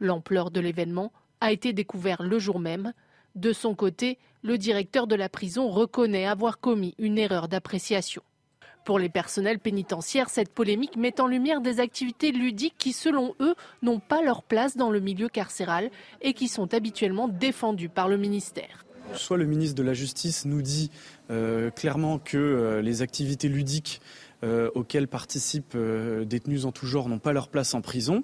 L'ampleur de l'événement a été découverte le jour même. De son côté, le directeur de la prison reconnaît avoir commis une erreur d'appréciation. Pour les personnels pénitentiaires, cette polémique met en lumière des activités ludiques qui, selon eux, n'ont pas leur place dans le milieu carcéral et qui sont habituellement défendues par le ministère. Soit le ministre de la Justice nous dit euh, clairement que euh, les activités ludiques euh, auxquelles participent détenus en tout genre n'ont pas leur place en prison,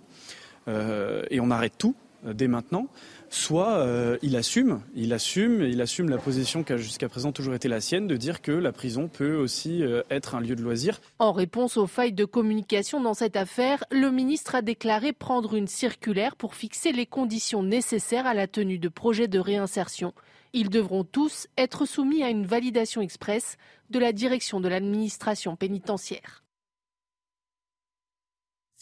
et on arrête tout dès maintenant soit euh, il assume, il assume, il assume la position qui a jusqu'à présent toujours été la sienne de dire que la prison peut aussi euh, être un lieu de loisir. En réponse aux failles de communication dans cette affaire, le ministre a déclaré prendre une circulaire pour fixer les conditions nécessaires à la tenue de projets de réinsertion. Ils devront tous être soumis à une validation express de la direction de l'administration pénitentiaire.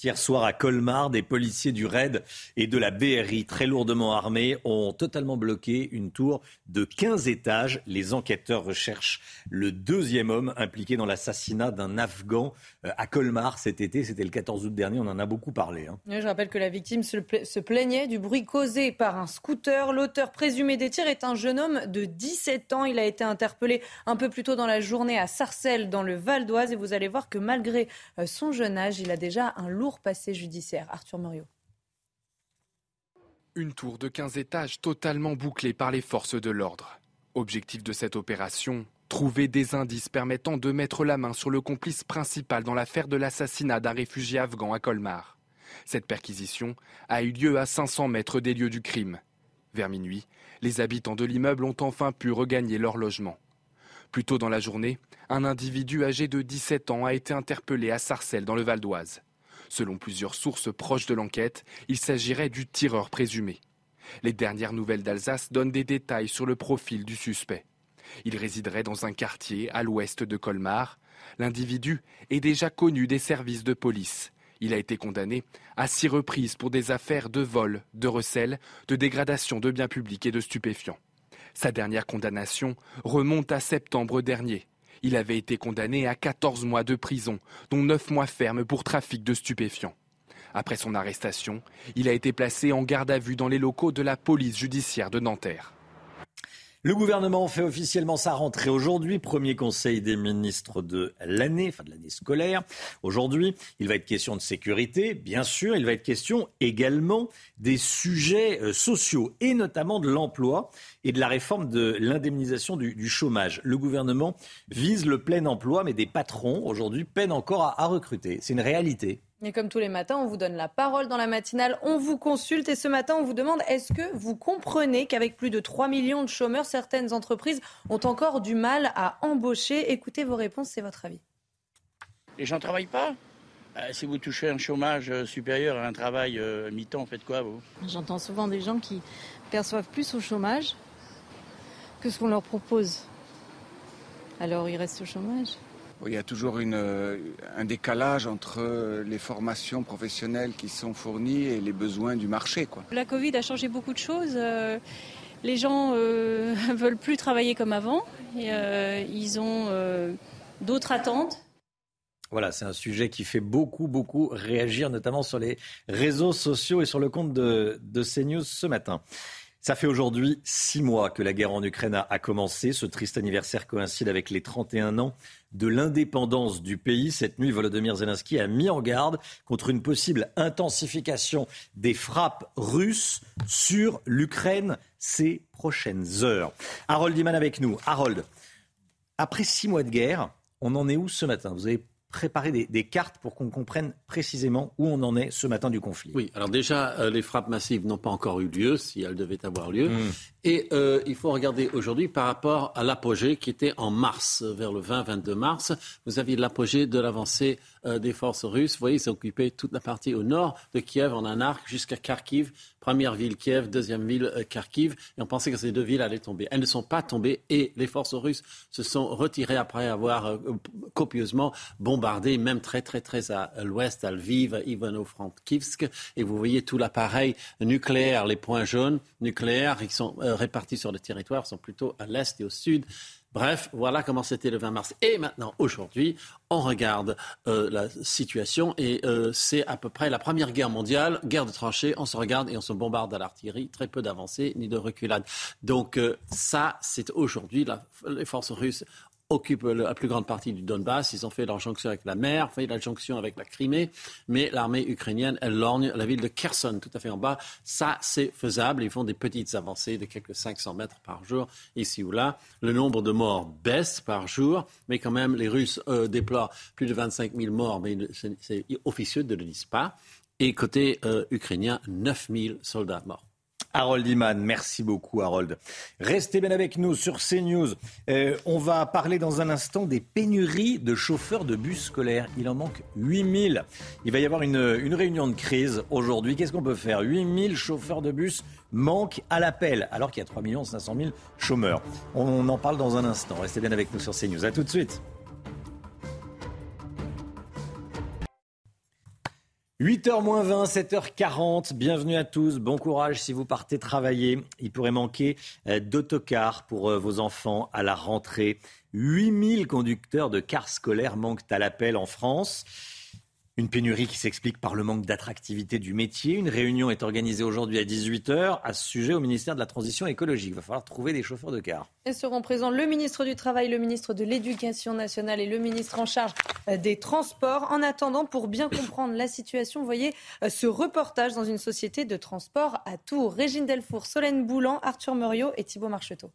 Hier soir à Colmar, des policiers du RAID et de la BRI très lourdement armés ont totalement bloqué une tour de 15 étages. Les enquêteurs recherchent le deuxième homme impliqué dans l'assassinat d'un Afghan euh, à Colmar cet été. C'était le 14 août dernier, on en a beaucoup parlé. Hein. je rappelle que la victime se plaignait du bruit causé par un scooter. L'auteur présumé des tirs est un jeune homme de 17 ans. Il a été interpellé un peu plus tôt dans la journée à Sarcelles, dans le Val d'Oise. Et vous allez voir que malgré euh, son jeune âge, il a déjà un lourd passé judiciaire. Arthur Muriot. Une tour de 15 étages totalement bouclée par les forces de l'ordre. Objectif de cette opération, trouver des indices permettant de mettre la main sur le complice principal dans l'affaire de l'assassinat d'un réfugié afghan à Colmar. Cette perquisition a eu lieu à 500 mètres des lieux du crime. Vers minuit, les habitants de l'immeuble ont enfin pu regagner leur logement. Plus tôt dans la journée, un individu âgé de 17 ans a été interpellé à Sarcelles dans le Val d'Oise. Selon plusieurs sources proches de l'enquête, il s'agirait du tireur présumé. Les dernières nouvelles d'Alsace donnent des détails sur le profil du suspect. Il résiderait dans un quartier à l'ouest de Colmar. L'individu est déjà connu des services de police. Il a été condamné à six reprises pour des affaires de vol, de recel, de dégradation de biens publics et de stupéfiants. Sa dernière condamnation remonte à septembre dernier. Il avait été condamné à 14 mois de prison, dont 9 mois fermes pour trafic de stupéfiants. Après son arrestation, il a été placé en garde à vue dans les locaux de la police judiciaire de Nanterre. Le gouvernement fait officiellement sa rentrée aujourd'hui, premier conseil des ministres de l'année, enfin de l'année scolaire. Aujourd'hui, il va être question de sécurité, bien sûr, il va être question également des sujets euh, sociaux et notamment de l'emploi et de la réforme de l'indemnisation du, chômage. Le gouvernement vise le plein emploi, mais des patrons aujourd'hui peinent encore à recruter. C'est une réalité. Et comme tous les matins, on vous donne la parole dans la matinale, on vous consulte et ce matin, on vous demande est-ce que vous comprenez qu'avec plus de 3 millions de chômeurs, certaines entreprises ont encore du mal à embaucher? Écoutez vos réponses, c'est votre avis. Les gens ne travaillent pas? Euh, si vous touchez un chômage euh, supérieur à un travail euh, mi-temps, faites quoi vous? J'entends souvent des gens qui perçoivent plus au chômage que ce qu'on leur propose. Alors ils restent au chômage? Il y a toujours un décalage entre les formations professionnelles qui sont fournies et les besoins du marché. Quoi. La Covid a changé beaucoup de choses. Euh, les gens ne euh, veulent plus travailler comme avant. Et, euh, ils ont d'autres attentes. Voilà, c'est un sujet qui fait beaucoup, beaucoup réagir, notamment sur les réseaux sociaux et sur le compte de, de CNews ce matin. Ça fait aujourd'hui six mois que la guerre en Ukraine a commencé. Ce triste anniversaire coïncide avec les 31 ans de l'indépendance du pays. Cette nuit, Volodymyr Zelensky a mis en garde contre une possible intensification des frappes russes sur l'Ukraine ces prochaines heures. Harold Iman avec nous. Harold, après six mois de guerre, on en est où ce matin? Vous avez préparer des, cartes pour qu'on comprenne précisément où on en est ce matin du conflit. Oui, alors déjà, euh, les frappes massives n'ont pas encore eu lieu, si elles devaient avoir lieu. Hmm. Et euh, il faut regarder aujourd'hui par rapport à l'apogée qui était en mars, vers le 20-22 mars. Vous aviez l'apogée de l'avancée euh, des forces russes. Vous voyez, ils occupaient toute la partie au nord de Kiev en un arc jusqu'à Kharkiv. Première ville Kiev, deuxième ville euh, Kharkiv. Et on pensait que ces deux villes allaient tomber. Elles ne sont pas tombées et les forces russes se sont retirées après avoir copieusement bombardé, même très très très à l'ouest, à Lviv, Ivano-Frankivsk. Et vous voyez tout l'appareil nucléaire, les points jaunes nucléaires qui sont répartis sur le territoire, sont plutôt à l'est et au sud. Bref, voilà comment c'était le 20 mars. Et maintenant, aujourd'hui, on regarde euh, la situation et euh, c'est à peu près la Première Guerre mondiale, guerre de tranchées, on se regarde et on se bombarde à l'artillerie, très peu d'avancées ni de reculades. Donc euh, ça, c'est aujourd'hui, les forces russes occupent la plus grande partie du Donbass. Ils ont fait leur jonction avec la mer, fait la jonction avec la Crimée, mais l'armée ukrainienne, elle lorgne la ville de Kherson, tout à fait en bas. Ça, c'est faisable. Ils font des petites avancées de quelques 500 mètres par jour, ici ou là. Le nombre de morts baisse par jour, mais quand même, les Russes euh, déplorent plus de 25 000 morts, mais c'est officieux de ne le dire pas. Et côté euh, ukrainien, 9 000 soldats morts. Harold Iman, merci beaucoup Harold. Restez bien avec nous sur CNews. Euh, on va parler dans un instant des pénuries de chauffeurs de bus scolaires. Il en manque 8000. Il va y avoir une, réunion de crise aujourd'hui. Qu'est-ce qu'on peut faire? 8000 chauffeurs de bus manquent à l'appel alors qu'il y a 3 500 000 chômeurs. On en parle dans un instant. Restez bien avec nous sur CNews. A tout de suite. 8h 20, 7h40, bienvenue à tous, bon courage si vous partez travailler. Il pourrait manquer euh, d'autocars pour euh, vos enfants à la rentrée. 8000 conducteurs de cars scolaires manquent à l'appel en France. Une pénurie qui s'explique par le manque d'attractivité du métier. Une réunion est organisée aujourd'hui à 18h à ce sujet au ministère de la Transition écologique. Il va falloir trouver des chauffeurs de car. Et seront présents le ministre du Travail, le ministre de l'Éducation nationale et le ministre en charge euh, des Transports. En attendant, pour bien comprendre la situation, voyez euh, ce reportage dans une société de transport à Tours. Régine Delfour, Solène Boulan, Arthur Muriot et Thibault Marcheteau.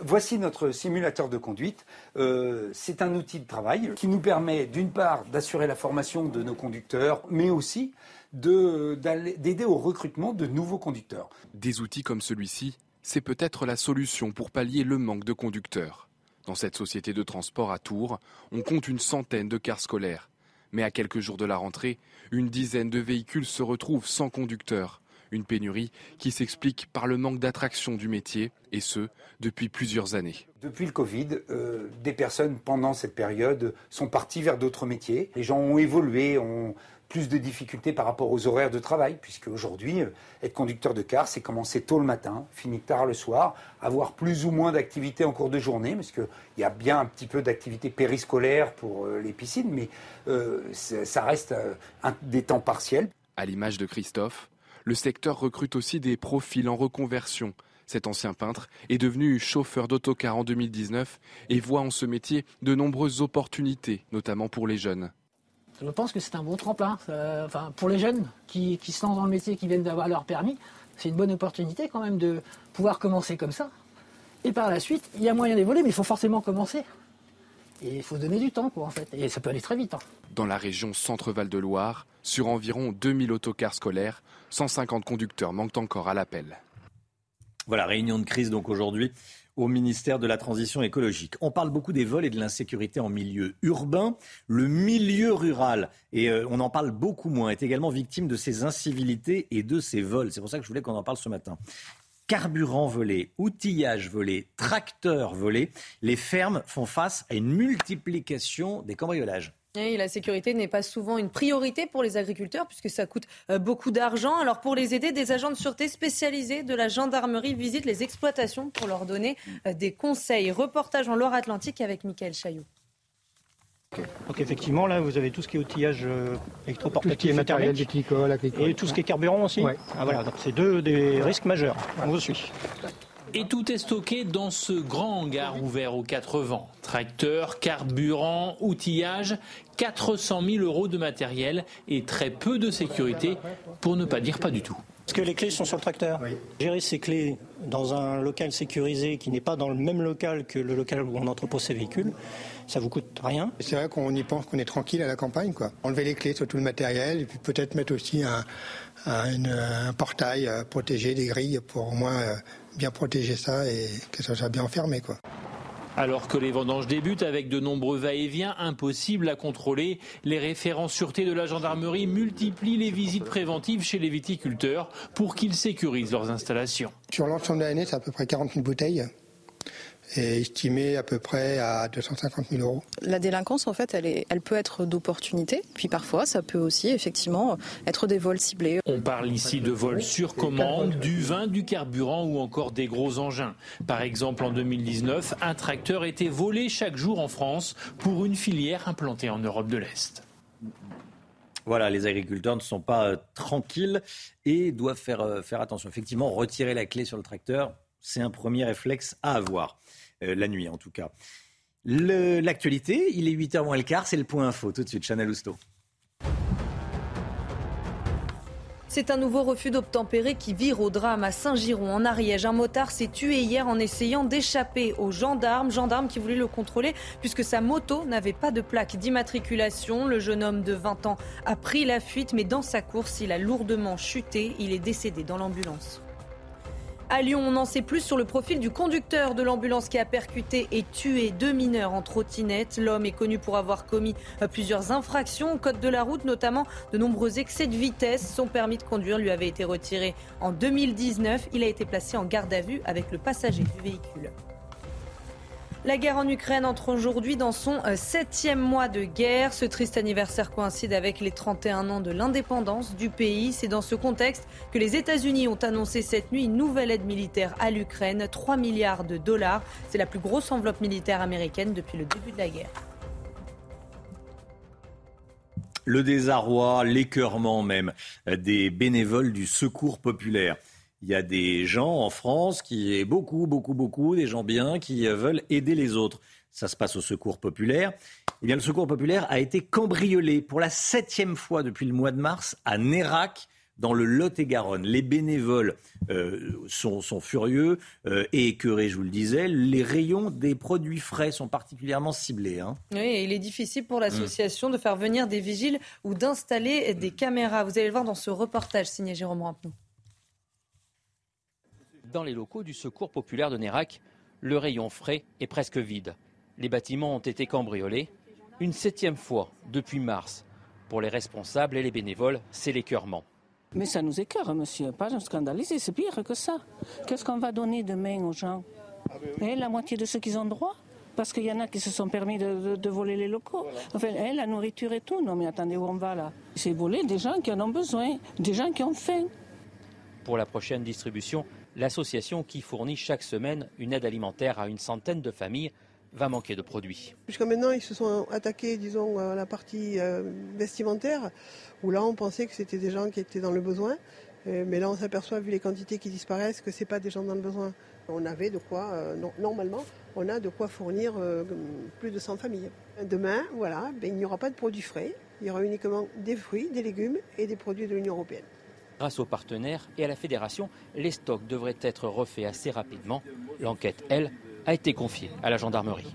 Voici notre simulateur de conduite. Euh, c'est un outil de travail qui nous permet d'une part d'assurer la formation de nos conducteurs, mais aussi d'aider au recrutement de nouveaux conducteurs. Des outils comme celui-ci, c'est peut-être la solution pour pallier le manque de conducteurs. Dans cette société de transport à Tours, on compte une centaine de cars scolaires. Mais à quelques jours de la rentrée, une dizaine de véhicules se retrouvent sans conducteur. Une pénurie qui s'explique par le manque d'attraction du métier, et ce, depuis plusieurs années. Depuis le Covid, euh, des personnes pendant cette période sont parties vers d'autres métiers. Les gens ont évolué, ont plus de difficultés par rapport aux horaires de travail, puisque aujourd'hui, euh, être conducteur de car, c'est commencer tôt le matin, finir tard le soir, avoir plus ou moins d'activités en cours de journée, parce qu'il y a bien un petit peu d'activité périscolaire pour euh, les piscines, mais ça reste des temps partiels. À l'image de Christophe, le secteur recrute aussi des profils en reconversion. Cet ancien peintre est devenu chauffeur d'autocar en 2019 et voit en ce métier de nombreuses opportunités, notamment pour les jeunes. Je pense que c'est un bon tremplin. enfin, pour les jeunes qui, qui, se lancent dans le métier, qui viennent d'avoir leur permis, c'est une bonne opportunité quand même de pouvoir commencer comme ça. Et par la suite, il y a moyen d'évoluer, mais il faut forcément commencer. Et il faut donner du temps, quoi, en fait. Et ça peut aller très vite. Hein. Dans la région Centre-Val de Loire, sur environ 2000 autocars scolaires, 150 conducteurs manquent encore à l'appel. Voilà, réunion de crise donc aujourd'hui au ministère de la Transition écologique. On parle beaucoup des vols et de l'insécurité en milieu urbain. Le milieu rural, et euh, on en parle beaucoup moins, est également victime de ces incivilités et de ces vols. C'est pour ça que je voulais qu'on en parle ce matin carburant volé, outillage volé, tracteurs volés, les fermes font face à une multiplication des cambriolages. Et la sécurité n'est pas souvent une priorité pour les agriculteurs puisque ça coûte euh, beaucoup d'argent. Alors pour les aider, des agents de sûreté spécialisés de la gendarmerie visitent les exploitations pour leur donner euh, des conseils. Reportage en Loire-Atlantique avec Michael Chaillot. Donc effectivement, là, vous avez tout ce qui est outillage euh, électroportatif et matériel, et tout ce qui est carburant aussi. Ah, voilà, donc c'est deux des risques majeurs. On vous suit. Et tout est stocké dans ce grand hangar ouvert aux quatre vents. Tracteur, carburant, outillage, 400 000 euros de matériel et très peu de sécurité, pour ne pas dire pas du tout. Est-ce que les clés sont sur le tracteur Gérer ces clés dans un local sécurisé qui n'est pas dans le même local que le local où on entrepose ses véhicules, ça vous coûte rien? C'est vrai qu'on y pense qu'on est tranquille à la campagne, quoi. Enlever les clés sur tout le matériel et puis peut-être mettre aussi un, un, portail euh, protégé, des grilles pour au moins euh, bien protéger ça et que ça soit bien enfermé, quoi. Alors que les vendanges débutent avec de nombreux va-et-vient impossibles à contrôler, les référents sûreté de la gendarmerie multiplient les visites préventives chez les viticulteurs pour qu'ils sécurisent leurs installations. Sur l'ensemble de l'année, c'est à peu près 40 000 bouteilles est estimé à peu près à 250 000 euros. La délinquance, en fait, elle, est, elle peut être d'opportunité, puis parfois, ça peut aussi effectivement être des vols ciblés. On parle ici de vols sur commande, du vin, du carburant ou encore des gros engins. Par exemple, en 2019, un tracteur était volé chaque jour en France pour une filière implantée en Europe de l'Est. Voilà, les agriculteurs ne sont pas euh, tranquilles et doivent faire, euh, faire attention. Effectivement, retirer la clé sur le tracteur, c'est un premier réflexe à avoir. Euh, la nuit en tout cas. L'actualité, il est 8h moins le quart, c'est le point info. Tout de suite, Chanel Housteau. C'est un nouveau refus d'obtempérer qui vire au drame à Saint-Giron, en Ariège. Un motard s'est tué hier en essayant d'échapper aux gendarmes, gendarmes qui voulaient le contrôler puisque sa moto n'avait pas de plaque d'immatriculation. Le jeune homme de 20 ans a pris la fuite, mais dans sa course, il a lourdement chuté. Il est décédé dans l'ambulance. À Lyon, on en sait plus sur le profil du conducteur de l'ambulance qui a percuté et tué deux mineurs en trottinette. L'homme est connu pour avoir commis euh, plusieurs infractions au code de la route, notamment de nombreux excès de vitesse. Son permis de conduire lui avait été retiré en 2019. Il a été placé en garde à vue avec le passager du véhicule. La guerre en Ukraine entre aujourd'hui dans son euh, septième mois de guerre. Ce triste anniversaire coïncide avec les 31 ans de l'indépendance du pays. C'est dans ce contexte que les États-Unis ont annoncé cette nuit une nouvelle aide militaire à l'Ukraine, 3 milliards de dollars. C'est la plus grosse enveloppe militaire américaine depuis le début de la guerre. Le désarroi, l'écœurement même des bénévoles du secours populaire. Il y a des gens en France qui, est beaucoup, beaucoup, beaucoup, des gens bien, qui veulent aider les autres. Ça se passe au Secours populaire. Eh bien, le Secours populaire a été cambriolé pour la septième fois depuis le mois de mars à Nérac, dans le Lot-et-Garonne. Les bénévoles euh, sont, furieux euh, et écœurés, je vous le disais. Les rayons des produits frais sont particulièrement ciblés. Hein. Oui, et il est difficile pour l'association de faire venir des vigiles ou d'installer des caméras. Vous allez le voir dans ce reportage signé Jérôme Rampenou dans les locaux du Secours populaire de Nérac, le rayon frais est presque vide. Les bâtiments ont été cambriolés une septième fois depuis mars. Pour les responsables et les bénévoles, c'est l'écœurement. Mais ça nous écœure, monsieur, pas scandaliser, c'est pire que ça. Qu'est-ce qu'on va donner demain aux gens Et la moitié de ceux qui ont droit parce qu'il y en a qui se sont permis de, voler les locaux. Enfin, hein, la nourriture et tout. Non, mais attendez, où on va là? C'est voler des gens qui en ont besoin, des gens qui ont faim. Pour la prochaine distribution, l'association qui fournit chaque semaine une aide alimentaire à une centaine de familles va manquer de produits. Jusqu'à maintenant, ils se sont attaqués, disons, à la partie euh, vestimentaire, où là, on pensait que c'était des gens qui étaient dans le besoin. Euh, mais là, on s'aperçoit, vu les quantités qui disparaissent, que ce n'est pas des gens dans le besoin. On avait de quoi, euh, normalement, on a de quoi fournir plus de 100 familles. Demain, voilà, ben, il n'y aura pas de produits frais. Il y aura uniquement des fruits, des légumes et des produits de l'Union européenne. Grâce aux partenaires et à la fédération, les stocks devraient être refaits assez rapidement. L'enquête, elle, a été confiée à la gendarmerie.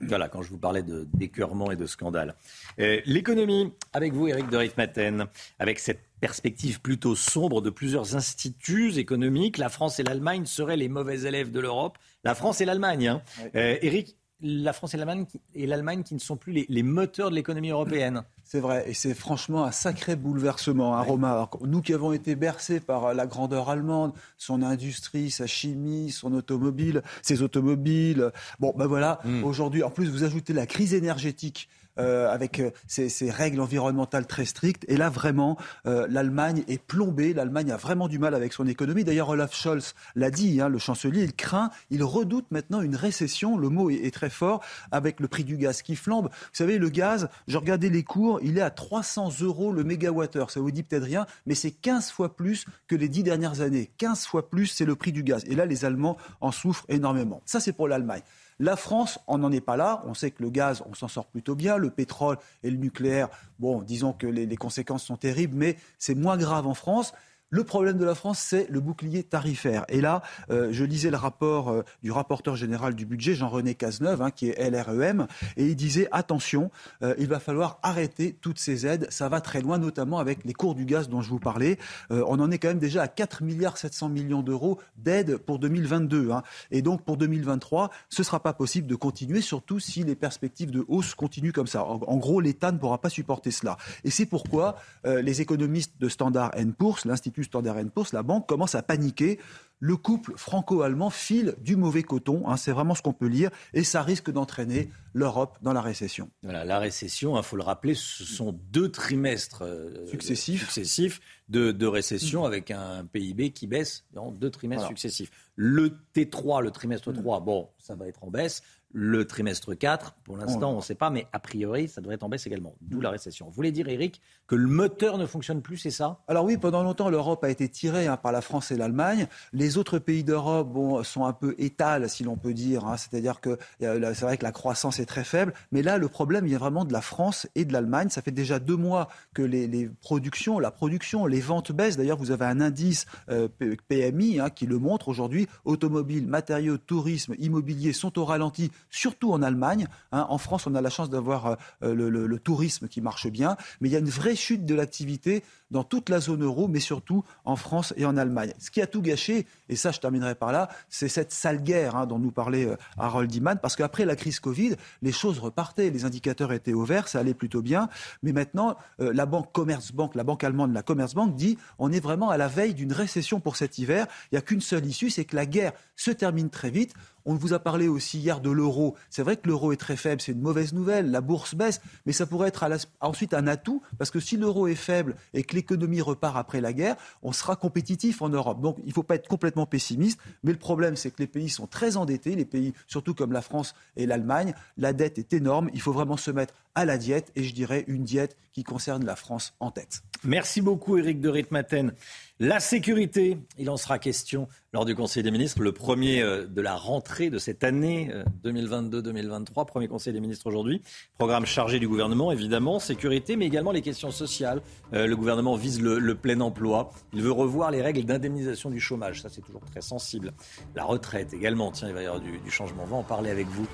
Voilà, quand je vous parlais d'écœurement et de scandale. Euh, l'économie, avec vous, Eric de Ritmaten, avec cette perspective plutôt sombre de plusieurs instituts économiques, la France et l'Allemagne seraient les mauvais élèves de l'Europe. La France et l'Allemagne. Hein. Eric, euh, la France et l'Allemagne qui ne sont plus les, moteurs de l'économie européenne. C'est vrai, et c'est franchement un sacré bouleversement, un hein, Romain. nous qui avons été bercés par la grandeur allemande, son industrie, sa chimie, son automobile, ses automobiles. Bon, ben voilà, hmm. aujourd'hui, en plus, vous ajoutez la crise énergétique euh, avec euh, ces, règles environnementales très strictes. Et là, vraiment, euh, l'Allemagne est plombée. L'Allemagne a vraiment du mal avec son économie. D'ailleurs, Olaf Scholz l'a dit, hein, le chancelier, il craint, il redoute maintenant une récession. Le mot est, très fort avec le prix du gaz qui flambe. Vous savez, le gaz, je regardais les cours, il est à 300 euros le mégawattheure. Ça vous dit peut-être rien, mais c'est 15 fois plus que les 10 dernières années. 15 fois plus, c'est le prix du gaz. Et là, les Allemands en souffrent énormément. Ça, c'est pour l'Allemagne. La France, on n'en est pas là. On sait que le gaz, on s'en sort plutôt bien. Le pétrole et le nucléaire, bon, disons que les, les conséquences sont terribles, mais c'est moins grave en France. Le problème de la France, c'est le bouclier tarifaire. Et là, euh, je lisais le rapport euh, du rapporteur général du budget, Jean-René Cazeneuve, hein, qui est LREM, et il disait attention, euh, il va falloir arrêter toutes ces aides. Ça va très loin, notamment avec les cours du gaz dont je vous parlais. on en est quand même déjà à 4 milliards 700 millions d'euros d'aide pour 2022. Hein. Et donc pour 2023, ce ne sera pas possible de continuer, surtout si les perspectives de hausse continuent comme ça. En, gros, l'État ne pourra pas supporter cela. Et c'est pourquoi les économistes de Standard Poor's, l'Institut Standard Poor's, la banque commence à paniquer. Le couple franco-allemand file du mauvais coton, hein, c'est vraiment ce qu'on peut lire, et ça risque d'entraîner l'Europe dans la récession. Voilà, la récession, il hein, faut le rappeler, ce sont deux trimestres euh, successifs, de, récession avec un PIB qui baisse dans deux trimestres successifs. Le T3, le trimestre 3, bon, ça va être en baisse le trimestre 4. Pour l'instant, on ne sait pas, mais a priori, ça devrait être en baisse également. D'où la récession. Vous voulez dire, Eric, que le moteur ne fonctionne plus, c'est ça? Alors oui, pendant longtemps, l'Europe a été tirée hein, par la France et l'Allemagne. Les autres pays d'Europe bon, sont un peu étales, si l'on peut dire. Hein. C'est-à-dire que euh, c'est vrai que la croissance est très faible. Mais là, le problème vient vraiment de la France et de l'Allemagne. Ça fait déjà deux mois que les, productions, la production, les ventes baissent. D'ailleurs, vous avez un indice euh, PMI hein, qui le montre aujourd'hui. Automobile, matériaux, tourisme, immobilier sont au ralenti surtout en Allemagne. Hein. En France, on a la chance d'avoir euh, le, le, tourisme qui marche bien, mais il y a une vraie chute de l'activité dans toute la zone euro, mais surtout en France et en Allemagne. Ce qui a tout gâché, et ça je terminerai par là, c'est cette sale guerre hein, dont nous parlait euh, Harold Iman, parce qu'après la crise Covid, les choses repartaient, les indicateurs étaient au vert, ça allait plutôt bien, mais maintenant euh, la banque Commerzbank, la banque allemande, la Commerzbank dit on est vraiment à la veille d'une récession pour cet hiver, il n'y a qu'une seule issue, c'est que la guerre se termine très vite, on vous a parlé aussi hier de l'euro. C'est vrai que l'euro est très faible, c'est une mauvaise nouvelle. La bourse baisse, mais ça pourrait être ensuite un atout parce que si l'euro est faible et que l'économie repart après la guerre, on sera compétitif en Europe. Donc il ne faut pas être complètement pessimiste. Mais le problème, c'est que les pays sont très endettés, les pays surtout comme la France et l'Allemagne. La dette est énorme. Il faut vraiment se mettre à la diète et je dirais une diète qui concerne la France en tête. Merci beaucoup, Éric de Ritmaten. La sécurité, il en sera question lors du Conseil des ministres, le premier euh, de la rentrée de cette année 2022-2023, euh, premier Conseil des ministres aujourd'hui. Programme chargé du gouvernement, évidemment, sécurité, mais également les questions sociales. Euh, le gouvernement vise le, plein emploi. Il veut revoir les règles d'indemnisation du chômage. Ça, c'est toujours très sensible. La retraite également. Tiens, il va y avoir du, changement. On va en parler avec vous,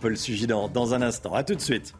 Paul Sugy, dans, dans un instant. À tout de suite.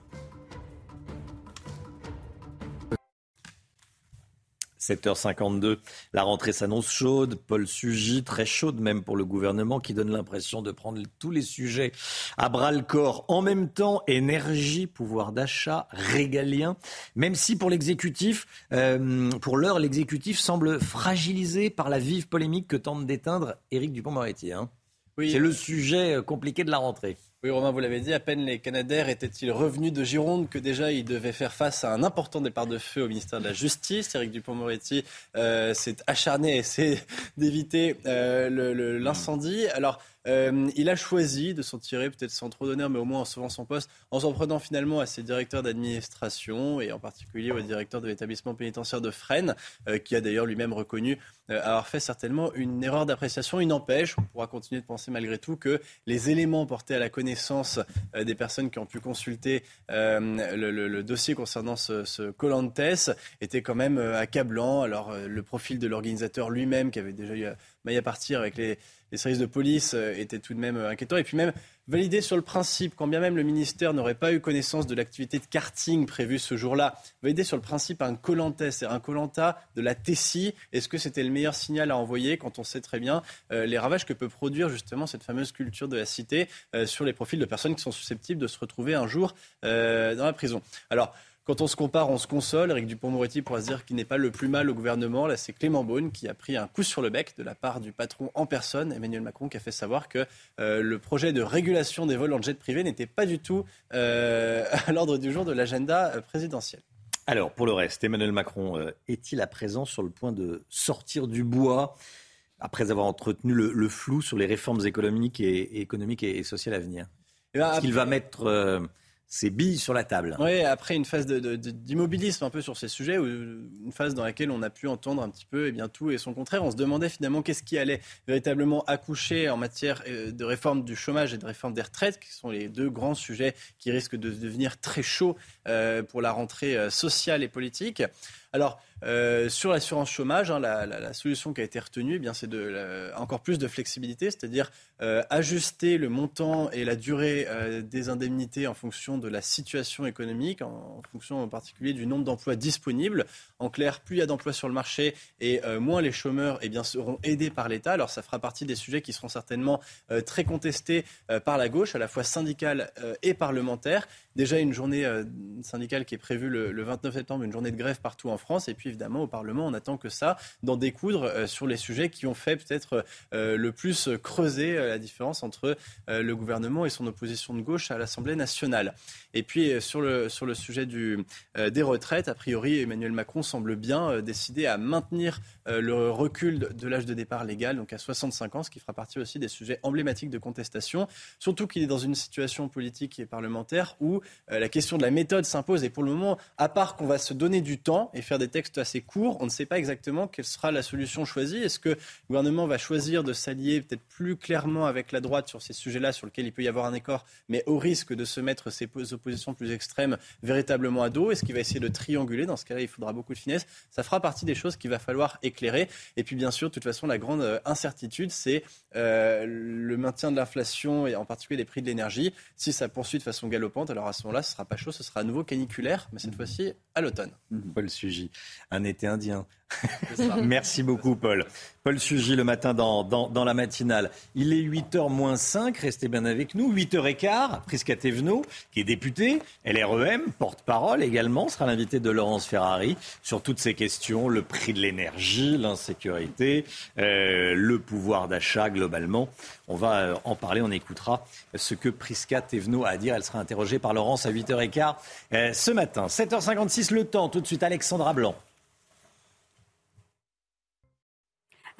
7h52, la rentrée s'annonce chaude. Paul Sugy, très chaude même pour le gouvernement, qui donne l'impression de prendre tous les sujets à bras le corps. En même temps, énergie, pouvoir d'achat, régalien. Même si pour l'exécutif, euh, pour l'heure, l'exécutif semble fragilisé par la vive polémique que tente d'éteindre Éric Dupont-Moretti. Hein. Oui. C'est le sujet euh, compliqué de la rentrée. Oui, Romain, vous l'avez dit, à peine les Canadaires étaient-ils revenus de Gironde que déjà ils devaient faire face à un important départ de feu au ministère de la Justice. Éric Dupont-Moretti euh, s'est acharné à essayer d'éviter euh, l'incendie. Alors, euh, il a choisi de s'en tirer, peut-être sans trop d'honneur, mais au moins en sauvant son poste, en s'en prenant finalement à ses directeurs d'administration et en particulier au directeur de l'établissement pénitentiaire de Fresnes, euh, qui a d'ailleurs lui-même reconnu euh, avoir fait certainement une erreur d'appréciation. Il n'empêche, on pourra continuer de penser malgré tout que les éléments portés à la connaissance des personnes qui ont pu consulter le, dossier concernant ce, Colantes étaient quand même accablants. Alors le profil de l'organisateur lui-même, qui avait déjà eu maille à partir avec les les services de police euh, étaient tout de même euh, inquiétants. Et puis même validé sur le principe, quand bien même le ministère n'aurait pas eu connaissance de l'activité de karting prévue ce jour-là, validé sur le principe un colanta, c'est un colanta de la Tessie. Est-ce que c'était le meilleur signal à envoyer quand on sait très bien euh, les ravages que peut produire justement cette fameuse culture de la cité sur les profils de personnes qui sont susceptibles de se retrouver un jour dans la prison? Alors, quand on se compare, on se console. Eric Dupont-Moretti pourra se dire qu'il n'est pas le plus mal au gouvernement. Là, c'est Clément Beaune qui a pris un coup sur le bec de la part du patron en personne, Emmanuel Macron, qui a fait savoir que euh, le projet de régulation des vols en jet privé n'était pas du tout euh, à l'ordre du jour de l'agenda euh, présidentiel. Alors, pour le reste, Emmanuel Macron est-il à présent sur le point de sortir du bois après avoir entretenu le, flou sur les réformes économiques et, économiques et, sociales à venir? Eh ben, Est-ce qu'il va mettre ses billes sur la table. Oui, après une phase d'immobilisme un peu sur ces sujets, une phase dans laquelle on a pu entendre un petit peu eh bien, tout et son contraire, on se demandait finalement qu'est-ce qui allait véritablement accoucher en matière euh, de réforme du chômage et de réforme des retraites, qui sont les deux grands sujets qui risquent de devenir très chauds euh, pour la rentrée euh, sociale et politique. Alors, euh, sur l'assurance chômage, hein, la, solution qui a été retenue, eh c'est encore plus de flexibilité, c'est-à-dire euh, ajuster le montant et la durée euh, des indemnités en fonction de la situation économique, en, fonction en particulier du nombre d'emplois disponibles. En clair, plus il y a d'emplois sur le marché et moins les chômeurs eh bien, seront aidés par l'État. Alors, ça fera partie des sujets qui seront certainement très contestés par la gauche, à la fois syndicale et parlementaire. Déjà une journée syndicale qui est prévue le, le 29 septembre, une journée de grève partout en France, et puis évidemment, au Parlement, on attend que ça, d'en découdre euh, sur les sujets qui ont fait peut-être euh, le plus creuser euh, la différence entre le gouvernement et son opposition de gauche à l'Assemblée nationale. Et puis, sur le, sur le sujet des retraites, a priori, Emmanuel Macron semble bien décider à maintenir le recul de l'âge de départ légal, donc à 65 ans, ce qui fera partie aussi des sujets emblématiques de contestation. Surtout qu'il est dans une situation politique et parlementaire où la question de la méthode s'impose. Et pour le moment, à part qu'on va se donner du temps et des textes assez courts. On ne sait pas exactement quelle sera la solution choisie. Est-ce que le gouvernement va choisir de s'allier peut-être plus clairement avec la droite sur ces sujets-là sur lesquels il peut y avoir un accord, mais au risque de se mettre ses oppositions plus extrêmes véritablement à dos? Est-ce qu'il va essayer de trianguler? Dans ce cas-là, il faudra beaucoup de finesse. Ça fera partie des choses qu'il va falloir éclairer. Et puis, bien sûr, de toute façon, la grande euh, incertitude, c'est euh, le maintien de l'inflation et en particulier des prix de l'énergie. Si ça poursuit de façon galopante, alors à ce moment-là, ce sera pas chaud, ce sera à nouveau caniculaire, mais cette fois-ci à l'automne. Paul Sugy un été indien. Merci beaucoup, Paul. Paul Sugy, le matin dans, dans, la matinale. Il est 8h moins 5, restez bien avec nous. 8h15, Prisca Thévenot, qui est député, LREM, porte-parole également, sera l'invité de Laurence Ferrari sur toutes ces questions, le prix de l'énergie, l'insécurité, euh, le pouvoir d'achat globalement. On va euh, en parler, on écoutera ce que Prisca Thévenot a à dire. Elle sera interrogée par Laurence à 8h15 euh, ce matin. 7h56, le temps, tout de suite Alexandra Blanc.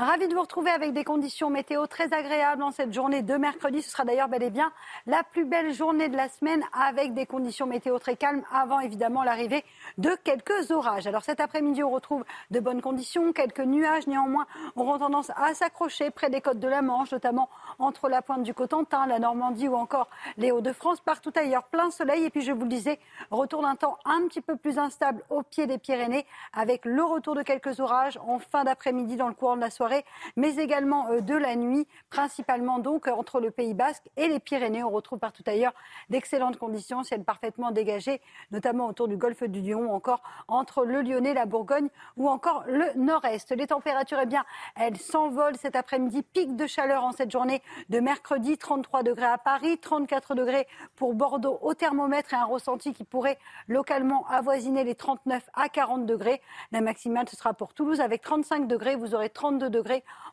Ravi de vous retrouver avec des conditions météo très agréables en cette journée de mercredi. Ce sera d'ailleurs bel et bien la plus belle journée de la semaine avec des conditions météo très calmes avant évidemment l'arrivée de quelques orages. Alors cet après-midi, on retrouve de bonnes conditions. Quelques nuages néanmoins auront tendance à s'accrocher près des côtes de la Manche, notamment entre la pointe du Cotentin, la Normandie ou encore les Hauts-de-France. Partout ailleurs, plein soleil. Et puis je vous le disais, retour d'un temps un petit peu plus instable au pied des Pyrénées avec le retour de quelques orages en fin d'après-midi dans le courant de la soirée mais également euh, de la nuit, principalement donc entre le Pays Basque et les Pyrénées. On retrouve partout ailleurs d'excellentes conditions, ciel parfaitement dégagé, notamment autour du golfe du Lion, encore entre le Lyonnais, la Bourgogne ou encore le Nord-Est. Les températures, eh bien, elles s'envolent cet après-midi. Pic de chaleur en cette journée de mercredi, 33 degrés à Paris, 34 degrés pour Bordeaux au thermomètre et un ressenti qui pourrait localement avoisiner les 39 à 40 degrés. La maximale, ce sera pour Toulouse avec 35 degrés. Vous aurez 32 degrés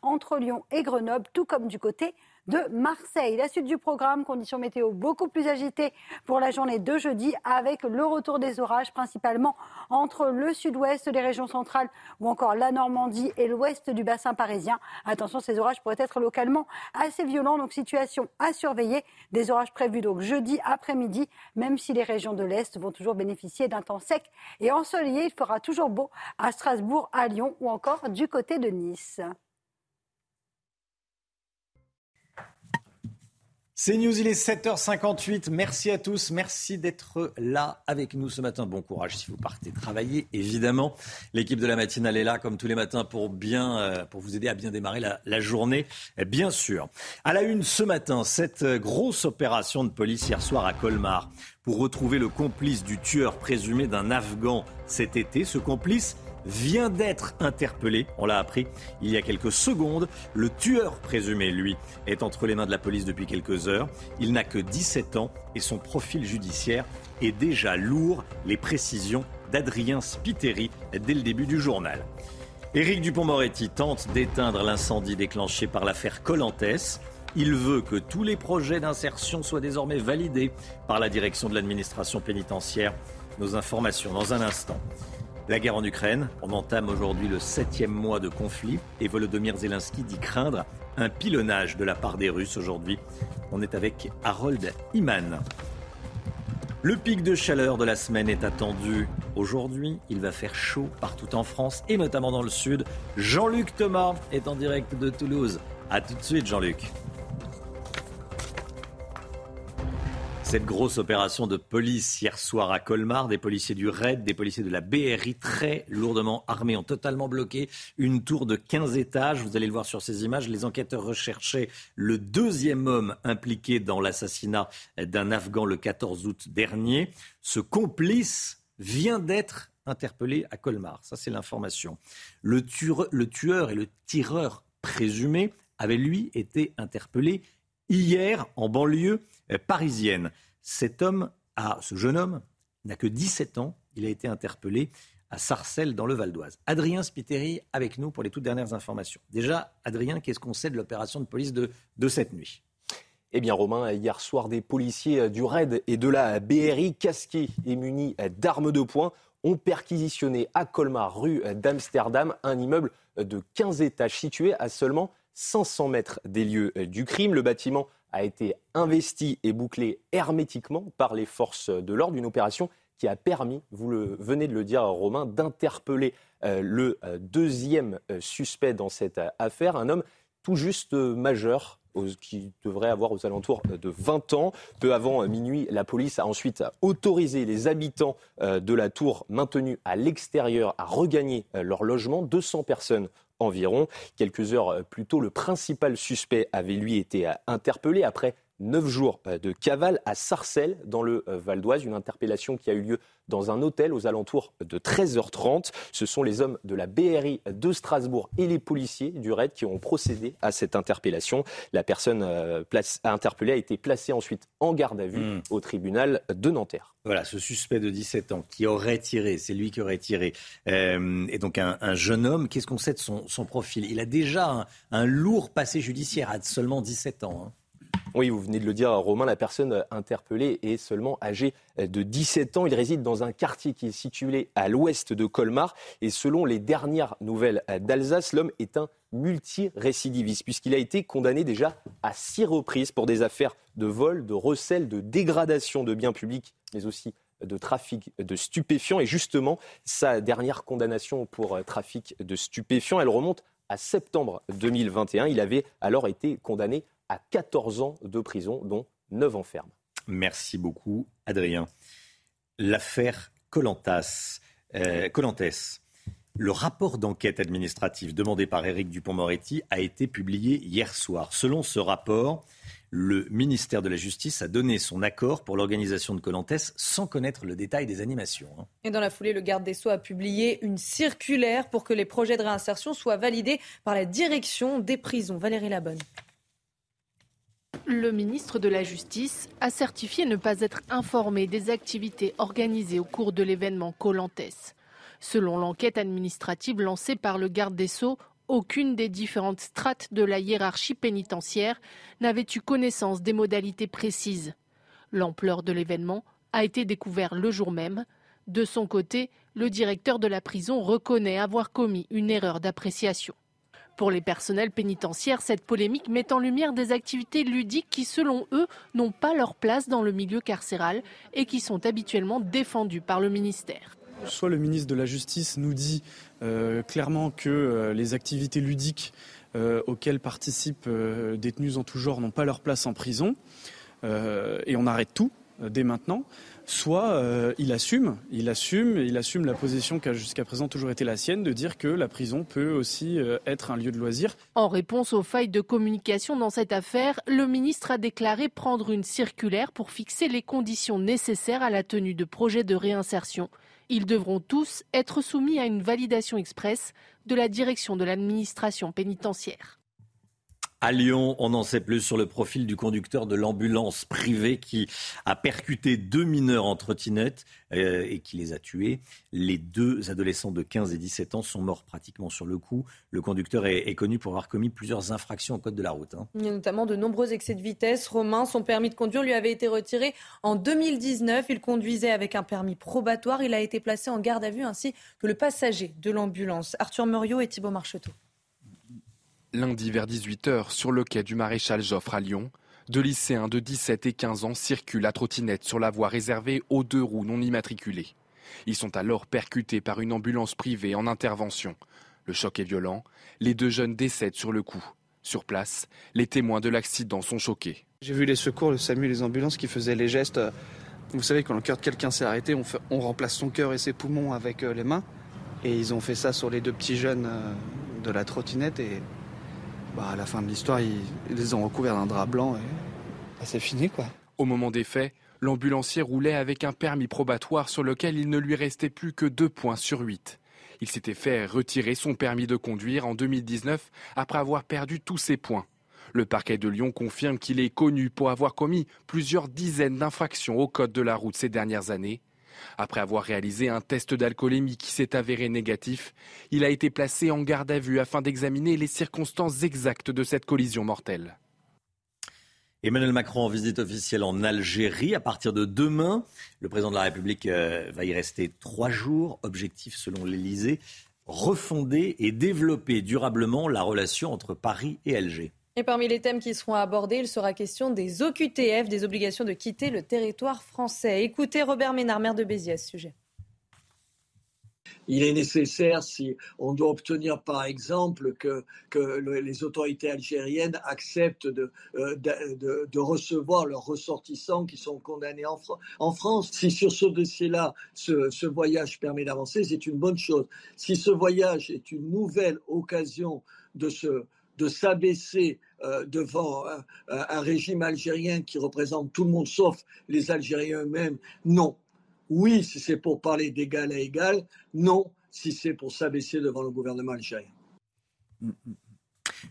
entre Lyon et Grenoble, tout comme du côté de Marseille. La suite du programme, conditions météo beaucoup plus agitées pour la journée de jeudi avec le retour des orages principalement entre le sud-ouest, les régions centrales ou encore la Normandie et l'ouest du bassin parisien. Attention, ces orages pourraient être localement assez violents, donc situation à surveiller. Des orages prévus donc jeudi après-midi, même si les régions de l'Est vont toujours bénéficier d'un temps sec et ensoleillé. Il fera toujours beau à Strasbourg, à Lyon ou encore du côté de Nice. C'est News, il est 7h58. Merci à tous. Merci d'être là avec nous ce matin. Bon courage si vous partez travailler, évidemment. L'équipe de la matinale est là, comme tous les matins, pour, bien, euh, pour vous aider à bien démarrer la, la, journée, bien sûr. À la une ce matin, cette grosse opération de police hier soir à Colmar pour retrouver le complice du tueur présumé d'un Afghan cet été. Ce complice vient d'être interpellé. On l'a appris il y a quelques secondes. Le tueur présumé, lui, est entre les mains de la police depuis quelques heures. Il n'a que 17 ans et son profil judiciaire est déjà lourd. Les précisions d'Adrien Spiteri dès le début du journal. Éric Dupont-Moretti tente d'éteindre l'incendie déclenché par l'affaire Colantes. Il veut que tous les projets d'insertion soient désormais validés par la direction de l'administration pénitentiaire. Nos informations dans un instant. La guerre en Ukraine, on entame aujourd'hui le septième mois de conflit et Volodymyr Zelensky dit craindre un pilonnage de la part des Russes aujourd'hui. On est avec Harold Iman. Le pic de chaleur de la semaine est attendu aujourd'hui. Il va faire chaud partout en France et notamment dans le sud. Jean-Luc Thomas est en direct de Toulouse. A tout de suite Jean-Luc. Cette grosse opération de police hier soir à Colmar, des policiers du RAID, des policiers de la BRI très lourdement armés ont totalement bloqué une tour de 15 étages. Vous allez le voir sur ces images. Les enquêteurs recherchaient le deuxième homme impliqué dans l'assassinat d'un Afghan le 14 août dernier. Ce complice vient d'être interpellé à Colmar. Ça, c'est l'information. Le tueur, le tueur et le tireur présumé avaient, lui, été interpellés hier en banlieue parisienne. Cet homme, ce jeune homme, n'a que 17 ans. Il a été interpellé à Sarcelles, dans le Val d'Oise. Adrien Spiteri avec nous pour les toutes dernières informations. Déjà, Adrien, qu'est-ce qu'on sait de l'opération de police de, de cette nuit? Eh bien, Romain, hier soir, des policiers du RAID et de la BRI, casqués et munis d'armes de poing, ont perquisitionné à Colmar, rue d'Amsterdam, un immeuble de 15 étages situé à seulement 500 mètres des lieux du crime. Le bâtiment a été investi et bouclé hermétiquement par les forces de l'ordre, une opération qui a permis, vous le venez de le dire Romain, d'interpeller euh, le euh, deuxième euh, suspect dans cette affaire, un homme tout juste majeur, qui devrait avoir aux alentours de 20 ans. Peu avant minuit, la police a ensuite autorisé les habitants de la tour maintenus à l'extérieur à regagner leur logement. 200 personnes environ. Quelques heures plus tôt, le principal suspect avait lui été interpellé après neuf jours de cavale à Sarcelles, dans le Val d'Oise. Une interpellation qui a eu lieu dans un hôtel aux alentours de 13h30. Ce sont les hommes de la BRI de Strasbourg et les policiers du RAID qui ont procédé à cette interpellation. La personne euh, interpellée a été placée ensuite en garde à vue hmm. au tribunal de Nanterre. Voilà, ce suspect de 17 ans qui aurait tiré, c'est lui qui aurait tiré, euh, et donc un, jeune homme, qu'est-ce qu'on sait de son, profil? Il a déjà un, lourd passé judiciaire à seulement 17 ans. Hein. Oui, vous venez de le dire, Romain, la personne interpellée est seulement âgée de 17 ans. Il réside dans un quartier qui est situé à l'ouest de Colmar. Et selon les dernières nouvelles d'Alsace, l'homme est un multirécidiviste, puisqu'il a été condamné déjà à six reprises pour des affaires de vol, de recel, de dégradation de biens publics, mais aussi de trafic de stupéfiants. Et justement, sa dernière condamnation pour trafic de stupéfiants, elle remonte à septembre 2021. Il avait alors été condamné à 14 ans de prison, dont 9 ans ferme. Merci beaucoup, Adrien. L'affaire Colantas, euh, Colantes. Le rapport d'enquête administrative demandé par Éric Dupont-Moretti a été publié hier soir. Selon ce rapport, le ministère de la Justice a donné son accord pour l'organisation de Colantes sans connaître le détail des animations. Hein. Et dans la foulée, le garde des Sceaux a publié une circulaire pour que les projets de réinsertion soient validés par la direction des prisons. Valérie Labonne. Le ministre de la Justice a certifié ne pas être informé des activités organisées au cours de l'événement Colantes. Selon l'enquête administrative lancée par le garde des Sceaux, aucune des différentes strates de la hiérarchie pénitentiaire n'avait eu connaissance des modalités précises. L'ampleur de l'événement a été découverte le jour même. De son côté, le directeur de la prison reconnaît avoir commis une erreur d'appréciation. Pour les personnels pénitentiaires, cette polémique met en lumière des activités ludiques qui, selon eux, n'ont pas leur place dans le milieu carcéral et qui sont habituellement défendues par le ministère. Soit le ministre de la Justice nous dit euh, clairement que euh, les activités ludiques euh, auxquelles participent détenus en tout genre n'ont pas leur place en prison, et on arrête tout dès maintenant soit il assume, il assume, il assume la position qui a jusqu'à présent toujours été la sienne, de dire que la prison peut aussi être un lieu de loisir. En réponse aux failles de communication dans cette affaire, le ministre a déclaré prendre une circulaire pour fixer les conditions nécessaires à la tenue de projets de réinsertion. Ils devront tous être soumis à une validation express de la direction de l'administration pénitentiaire. À Lyon, on en sait plus sur le profil du conducteur de l'ambulance privée qui a percuté deux mineurs en trottinette euh, et qui les a tués. Les deux adolescents de 15 et 17 ans sont morts pratiquement sur le coup. Le conducteur est, connu pour avoir commis plusieurs infractions au code de la route. Hein. Il y a notamment de nombreux excès de vitesse. Romain, son permis de conduire lui avait été retiré en 2019. Il conduisait avec un permis probatoire. Il a été placé en garde à vue ainsi que le passager de l'ambulance. Arthur Muriot et Thibault Marcheteau. Lundi vers 18h, sur le quai du maréchal Joffre à Lyon, deux lycéens de 17 et 15 ans circulent à trottinette sur la voie réservée aux deux roues non immatriculées. Ils sont alors percutés par une ambulance privée en intervention. Le choc est violent. Les deux jeunes décèdent sur le coup. Sur place, les témoins de l'accident sont choqués. J'ai vu les secours, le SAMU, les ambulances qui faisaient les gestes. Vous savez, quand le cœur de quelqu'un s'est arrêté, on, remplace son cœur et ses poumons avec euh, les mains. Et ils ont fait ça sur les deux petits jeunes euh, de la trottinette et bah, à la fin de l'histoire, ils, les ont recouverts d'un drap blanc et bah, c'est fini quoi. Au moment des faits, l'ambulancier roulait avec un permis probatoire sur lequel il ne lui restait plus que deux points sur huit. Il s'était fait retirer son permis de conduire en 2019 après avoir perdu tous ses points. Le parquet de Lyon confirme qu'il est connu pour avoir commis plusieurs dizaines d'infractions au code de la route ces dernières années après avoir réalisé un test d'alcoolémie qui s'est avéré négatif, il a été placé en garde à vue afin d'examiner les circonstances exactes de cette collision mortelle. Emmanuel Macron en visite officielle en Algérie à partir de demain. Le président de la République euh, va y rester trois jours. Objectif, selon l'Élysée, refonder et développer durablement la relation entre Paris et Alger. Et parmi les thèmes qui seront abordés, il sera question des OQTF, des obligations de quitter le territoire français. Écoutez Robert Ménard, maire de Béziers à ce sujet. Il est nécessaire, si on doit obtenir par exemple que, les autorités algériennes acceptent de, euh, de, recevoir leurs ressortissants qui sont condamnés en, France, si sur ce dossier-là, ce voyage permet d'avancer, c'est une bonne chose. Si ce voyage est une nouvelle occasion de se de s'abaisser euh, devant un, régime algérien qui représente tout le monde sauf les Algériens eux-mêmes. Non. Oui, si c'est pour parler d'égal à égal. Non, si c'est pour s'abaisser devant le gouvernement algérien. Mm, mm.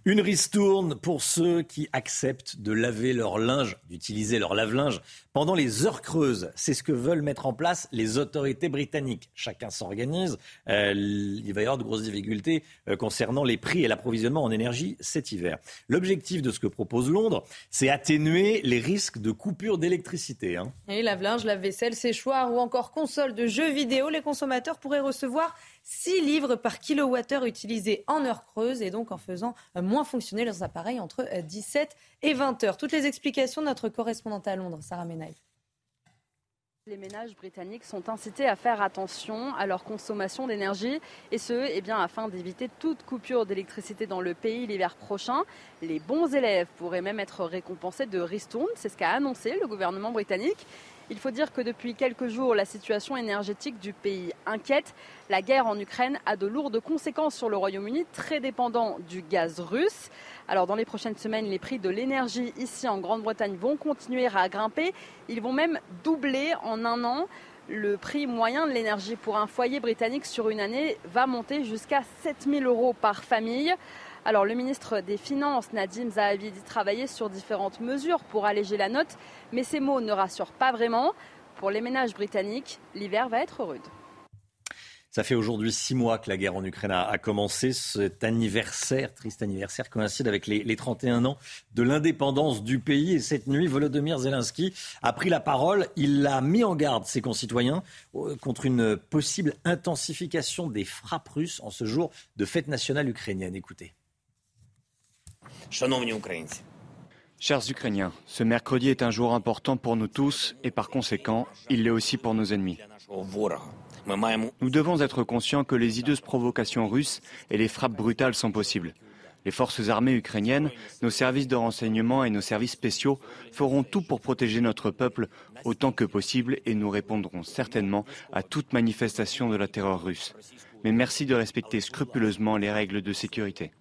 Une ristourne pour ceux qui acceptent de laver leur linge, d'utiliser leur lave-linge pendant les heures creuses. C'est ce que veulent mettre en place les autorités britanniques. Chacun s'organise. Euh, il va y avoir de grosses difficultés euh, concernant les prix et l'approvisionnement en énergie cet hiver. L'objectif de ce que propose Londres, c'est atténuer les risques de coupure d'électricité. Hein. Et lave-linge, lave-vaisselle, séchoir ou encore console de jeux vidéo, les consommateurs pourraient recevoir 6 livres par kilowattheure utilisé en heure creuse et donc en faisant euh, moins fonctionner leurs appareils entre 17 euh, et 20 heures. Toutes les explications de notre correspondante à Londres, Sarah Menaille. Les ménages britanniques sont incités à faire attention à leur consommation d'énergie et ce, eh bien, afin d'éviter toute coupure d'électricité dans le pays l'hiver prochain. Les bons élèves pourraient même être récompensés de ristournes, c'est ce qu'a annoncé le gouvernement britannique. Il faut dire que depuis quelques jours, la situation énergétique du pays inquiète. La guerre en Ukraine a de lourdes conséquences sur le Royaume-Uni, très dépendant du gaz russe. Alors dans les prochaines semaines, les prix de l'énergie ici en Grande-Bretagne vont continuer à grimper. Ils vont même doubler en un an. Le prix moyen de l'énergie pour un foyer britannique sur une année va monter jusqu'à 7000 euros par famille. Alors le ministre des Finances, Nadim Zahavi, dit travailler sur différentes mesures pour alléger la note, mais ces mots ne rassurent pas vraiment. Pour les ménages britanniques, l'hiver va être rude. Ça fait aujourd'hui six mois que la guerre en Ukraine a, commencé. Cet anniversaire, triste anniversaire, coïncide avec les, les 31 ans de l'indépendance du pays. Et cette nuit, Volodymyr Zelensky a pris la parole. Il a mis en garde ses concitoyens contre une possible intensification des frappes russes en ce jour de fête nationale ukrainienne. Écoutez. Chers Ukrainiens, ce mercredi est un jour important pour nous tous et par conséquent, il l'est aussi pour nos ennemis. Nous devons être conscients que les hideuses provocations russes et les frappes brutales sont possibles. Les forces armées ukrainiennes, nos services de renseignement et nos services spéciaux feront tout pour protéger notre peuple autant que possible et nous répondrons certainement à toute manifestation de la terreur russe. Mais merci de respecter scrupuleusement les règles de sécurité.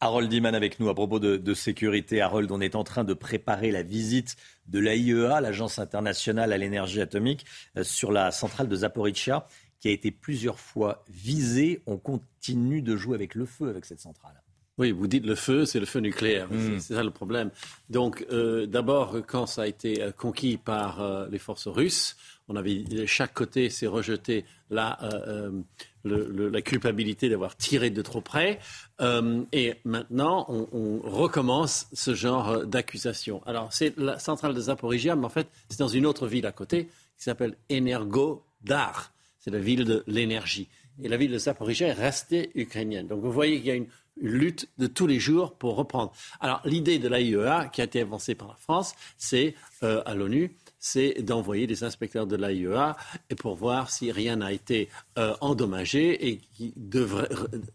Harold Diman avec nous à propos de, sécurité. Harold, on est en train de préparer la visite de l'AIEA, l'Agence internationale à l'énergie atomique, euh, sur la centrale de Zaporizhia, qui a été plusieurs fois visée. On continue de jouer avec le feu avec cette centrale. Oui, vous dites le feu, c'est le feu nucléaire. Hmm. C'est ça le problème. Donc, euh, d'abord, quand ça a été euh, conquis par les forces russes, on avait chaque côté s'est rejeté la, euh, euh, la culpabilité d'avoir tiré de trop près. Euh, et maintenant, on, recommence ce genre d'accusation. Alors, c'est la centrale de Zaporizhia, mais en fait, c'est dans une autre ville à côté qui s'appelle Energodar. C'est la ville de l'énergie. Et la ville de Zaporizhia est restée ukrainienne. Donc, vous voyez qu'il y a une lutte de tous les jours pour reprendre. Alors, l'idée de l'AIEA, qui a été avancée par la France, c'est à l'ONU, c'est d'envoyer des inspecteurs de l'AIEA pour voir si rien n'a été euh, endommagé et qui devrait,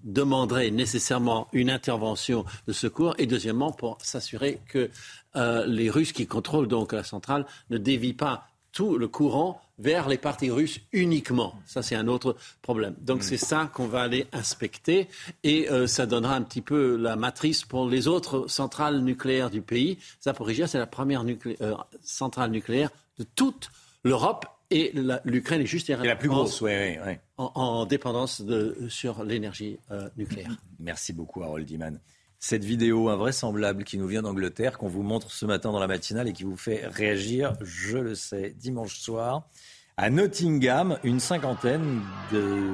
demanderait nécessairement une intervention de secours. Et deuxièmement, pour s'assurer que euh, les Russes qui contrôlent donc la centrale ne dévient pas tout le courant vers les partis russes uniquement. Ça, c'est un autre problème. Donc, mm. c'est ça qu'on va aller inspecter et euh, ça donnera un petit peu la matrice pour les autres centrales nucléaires du pays. Zaporizhia, c'est la première euh, centrale nucléaire de toute l'Europe et l'Ukraine est juste la plus grosse, oui, oui, En, dépendance de, sur l'énergie euh, nucléaire. Merci beaucoup, Harold Diman cette vidéo invraisemblable qui nous vient d'Angleterre, qu'on vous montre ce matin dans la matinale et qui vous fait réagir, je le sais, dimanche soir. À Nottingham, une cinquantaine de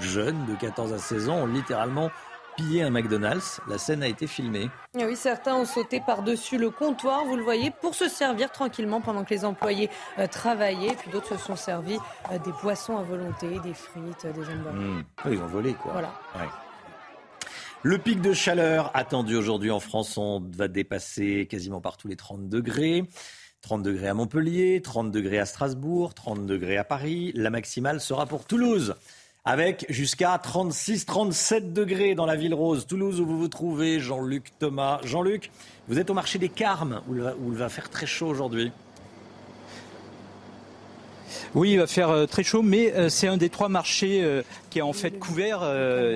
jeunes de 14 à 16 ans ont littéralement pillé un McDonald's. La scène a été filmée. oui, certains ont sauté par-dessus le comptoir, vous le voyez, pour se servir tranquillement pendant que les employés euh, travaillaient. Puis d'autres se sont servis euh, des poissons à volonté, des frites, des jambes. Mmh. Ils ont volé, quoi. Voilà. Le pic de chaleur attendu aujourd'hui en France, on va dépasser quasiment partout les 30 degrés. 30 degrés à Montpellier, 30 degrés à Strasbourg, 30 degrés à Paris. La maximale sera pour Toulouse avec jusqu'à 36-37 degrés dans la ville rose. Toulouse où vous vous trouvez, Jean-Luc Thomas. Jean-Luc, vous êtes au marché des Carmes où il va faire très chaud aujourd'hui. Oui, il va faire euh, très chaud, mais euh, c'est un des trois marchés euh, qui est en fait couvert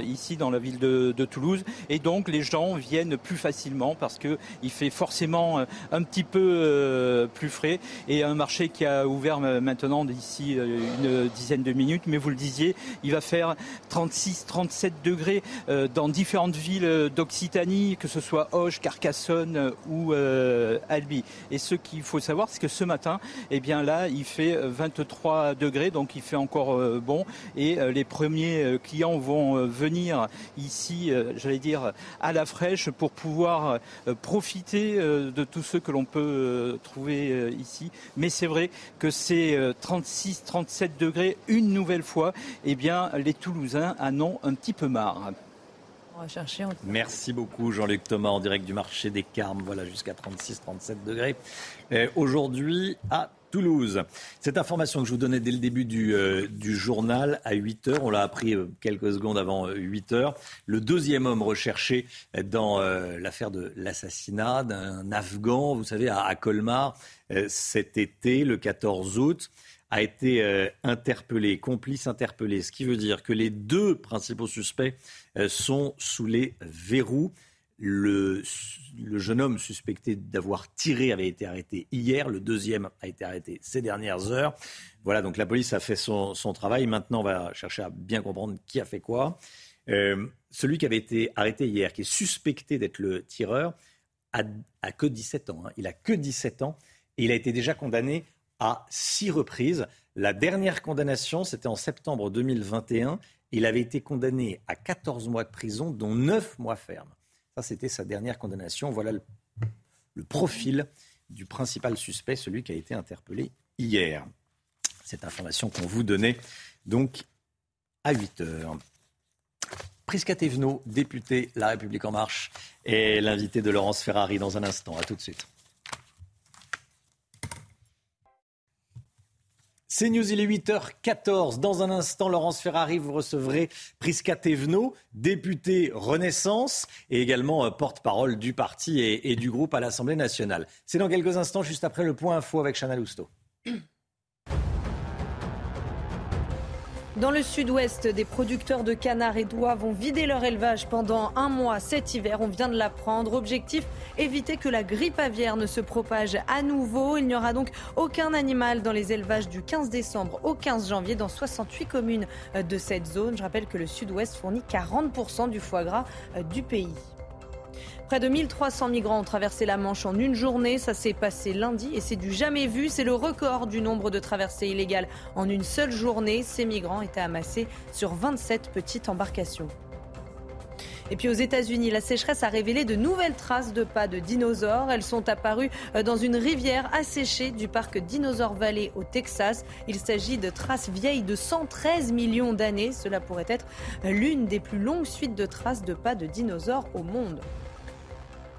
ici dans la ville de, Toulouse, et donc les gens viennent plus facilement parce que il fait forcément un petit peu plus frais. Et un marché qui a ouvert maintenant d'ici une dizaine de minutes, mais vous le disiez, il va faire 36-37 degrés dans différentes villes d'Occitanie, que ce soit Auch, Carcassonne ou Albi. Et ce qu'il faut savoir, c'est que ce matin, eh bien là, il fait 23 3 degrés, donc il fait encore euh, bon. Et euh, les premiers euh, clients vont venir ici, j'allais dire, à la fraîche pour pouvoir profiter de tout ce que l'on peut trouver ici. Mais c'est vrai que c'est 36, 37 degrés une nouvelle fois. Eh bien, les Toulousains en ont un petit peu marre. Merci beaucoup Jean-Luc Thomas en direct du marché des Carmes. Voilà, jusqu'à 36-37 degrés. Aujourd'hui, à Toulouse. Cette information que je vous donnais dès le début du, euh, journal à 8 heures, on l'a appris euh, quelques secondes avant 8 heures. Le deuxième homme recherché dans l'affaire de l'assassinat d'un Afghan, vous savez, à, Colmar, cet été, le 14 août a été interpellé, complice interpellé, ce qui veut dire que les deux principaux suspects sont sous les verrous. Le, jeune homme suspecté d'avoir tiré avait été arrêté hier. Le deuxième a été arrêté ces dernières heures. Voilà, donc la police a fait son, travail. Maintenant, on va chercher à bien comprendre qui a fait quoi. Euh, celui qui avait été arrêté hier, qui est suspecté d'être le tireur, a, que 17 ans. Hein. Il a que 17 ans et il a été déjà condamné à six reprises. La dernière condamnation, c'était en septembre 2021. Il avait été condamné à 14 mois de prison, dont 9 mois fermes. Ça, c'était sa dernière condamnation. Voilà le, profil du principal suspect, celui qui a été interpellé hier. Cette information qu'on vous donnait donc à 8 heures. Prisca Thévenot, député La République En Marche, est l'invité de Laurence Ferrari dans un instant. À tout de suite. C'est News, il est 8h14. Dans un instant, Laurence Ferrari, vous recevrez Prisca Thévenot, députée Renaissance et également euh, porte-parole du parti et, du groupe à l'Assemblée nationale. C'est dans quelques instants, juste après le point info avec Chana Lousteau. Dans le sud-ouest, des producteurs de canards et d'oies vont vider leur élevage pendant un mois cet hiver. On vient de l'apprendre. Objectif éviter que la grippe aviaire ne se propage à nouveau. Il n'y aura donc aucun animal dans les élevages du 15 décembre au 15 janvier dans 68 communes de cette zone. Je rappelle que le sud-ouest fournit 40% du foie gras du pays. Près de 1300 migrants ont traversé la Manche en une journée. Ça s'est passé lundi et c'est du jamais vu. C'est le record du nombre de traversées illégales en une seule journée. Ces migrants étaient amassés sur 27 petites embarcations. Et puis aux États-Unis, la sécheresse a révélé de nouvelles traces de pas de dinosaures. Elles sont apparues euh, dans une rivière asséchée du parc Dinosaur Valley au Texas. Il s'agit de traces vieilles de 113 millions d'années. Cela pourrait être l'une des plus longues suites de traces de pas de dinosaures au monde.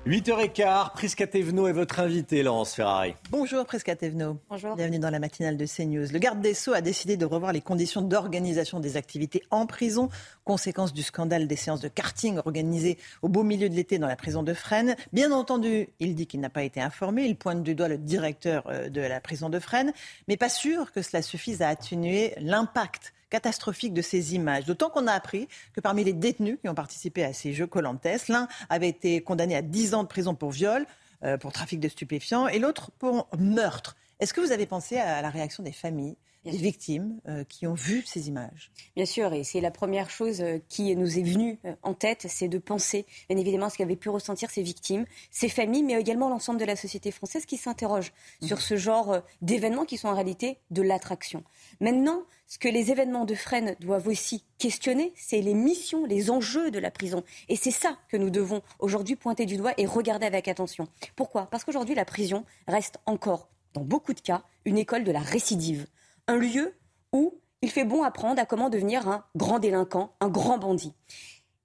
8h15, Prisca Thévenot est votre invité, Laurence Ferrari. Bonjour Prisca Thévenot. Bonjour. Bienvenue dans la matinale de CNews. Le garde des Sceaux a décidé de revoir les conditions d'organisation des activités en prison, conséquence du scandale des séances de karting organisées au beau milieu de l'été dans la prison de Fresnes. Bien entendu, il dit qu'il n'a pas été informé, il pointe du doigt le directeur euh, de la prison de Fresnes, mais pas sûr que cela suffise à atténuer l'impact catastrophique de ces images. D'autant qu'on a appris que parmi les détenus qui ont participé à ces jeux Colantes, l'un avait été condamné à 10 ans de prison pour viol, euh, pour trafic de stupéfiants, et l'autre pour meurtre. Est-ce que vous avez pensé à la réaction des familles? Des victimes euh, qui ont vu ces images. Bien sûr, et c'est la première chose euh, qui nous est venue en tête, c'est de penser bien évidemment ce qu'avaient pu ressentir ces victimes, ces familles, mais également l'ensemble de la société française qui s'interroge mhm. sur ce genre d'événements qui sont en réalité de l'attraction. Maintenant, ce que les événements de Fresnes doivent aussi questionner, c'est les missions, les enjeux de la prison. Et c'est ça que nous devons aujourd'hui pointer du doigt et regarder avec attention. Pourquoi? Parce qu'aujourd'hui, la prison reste encore, dans beaucoup de cas, une école de la récidive. Un lieu où il fait bon apprendre à comment devenir un grand délinquant, un grand bandit.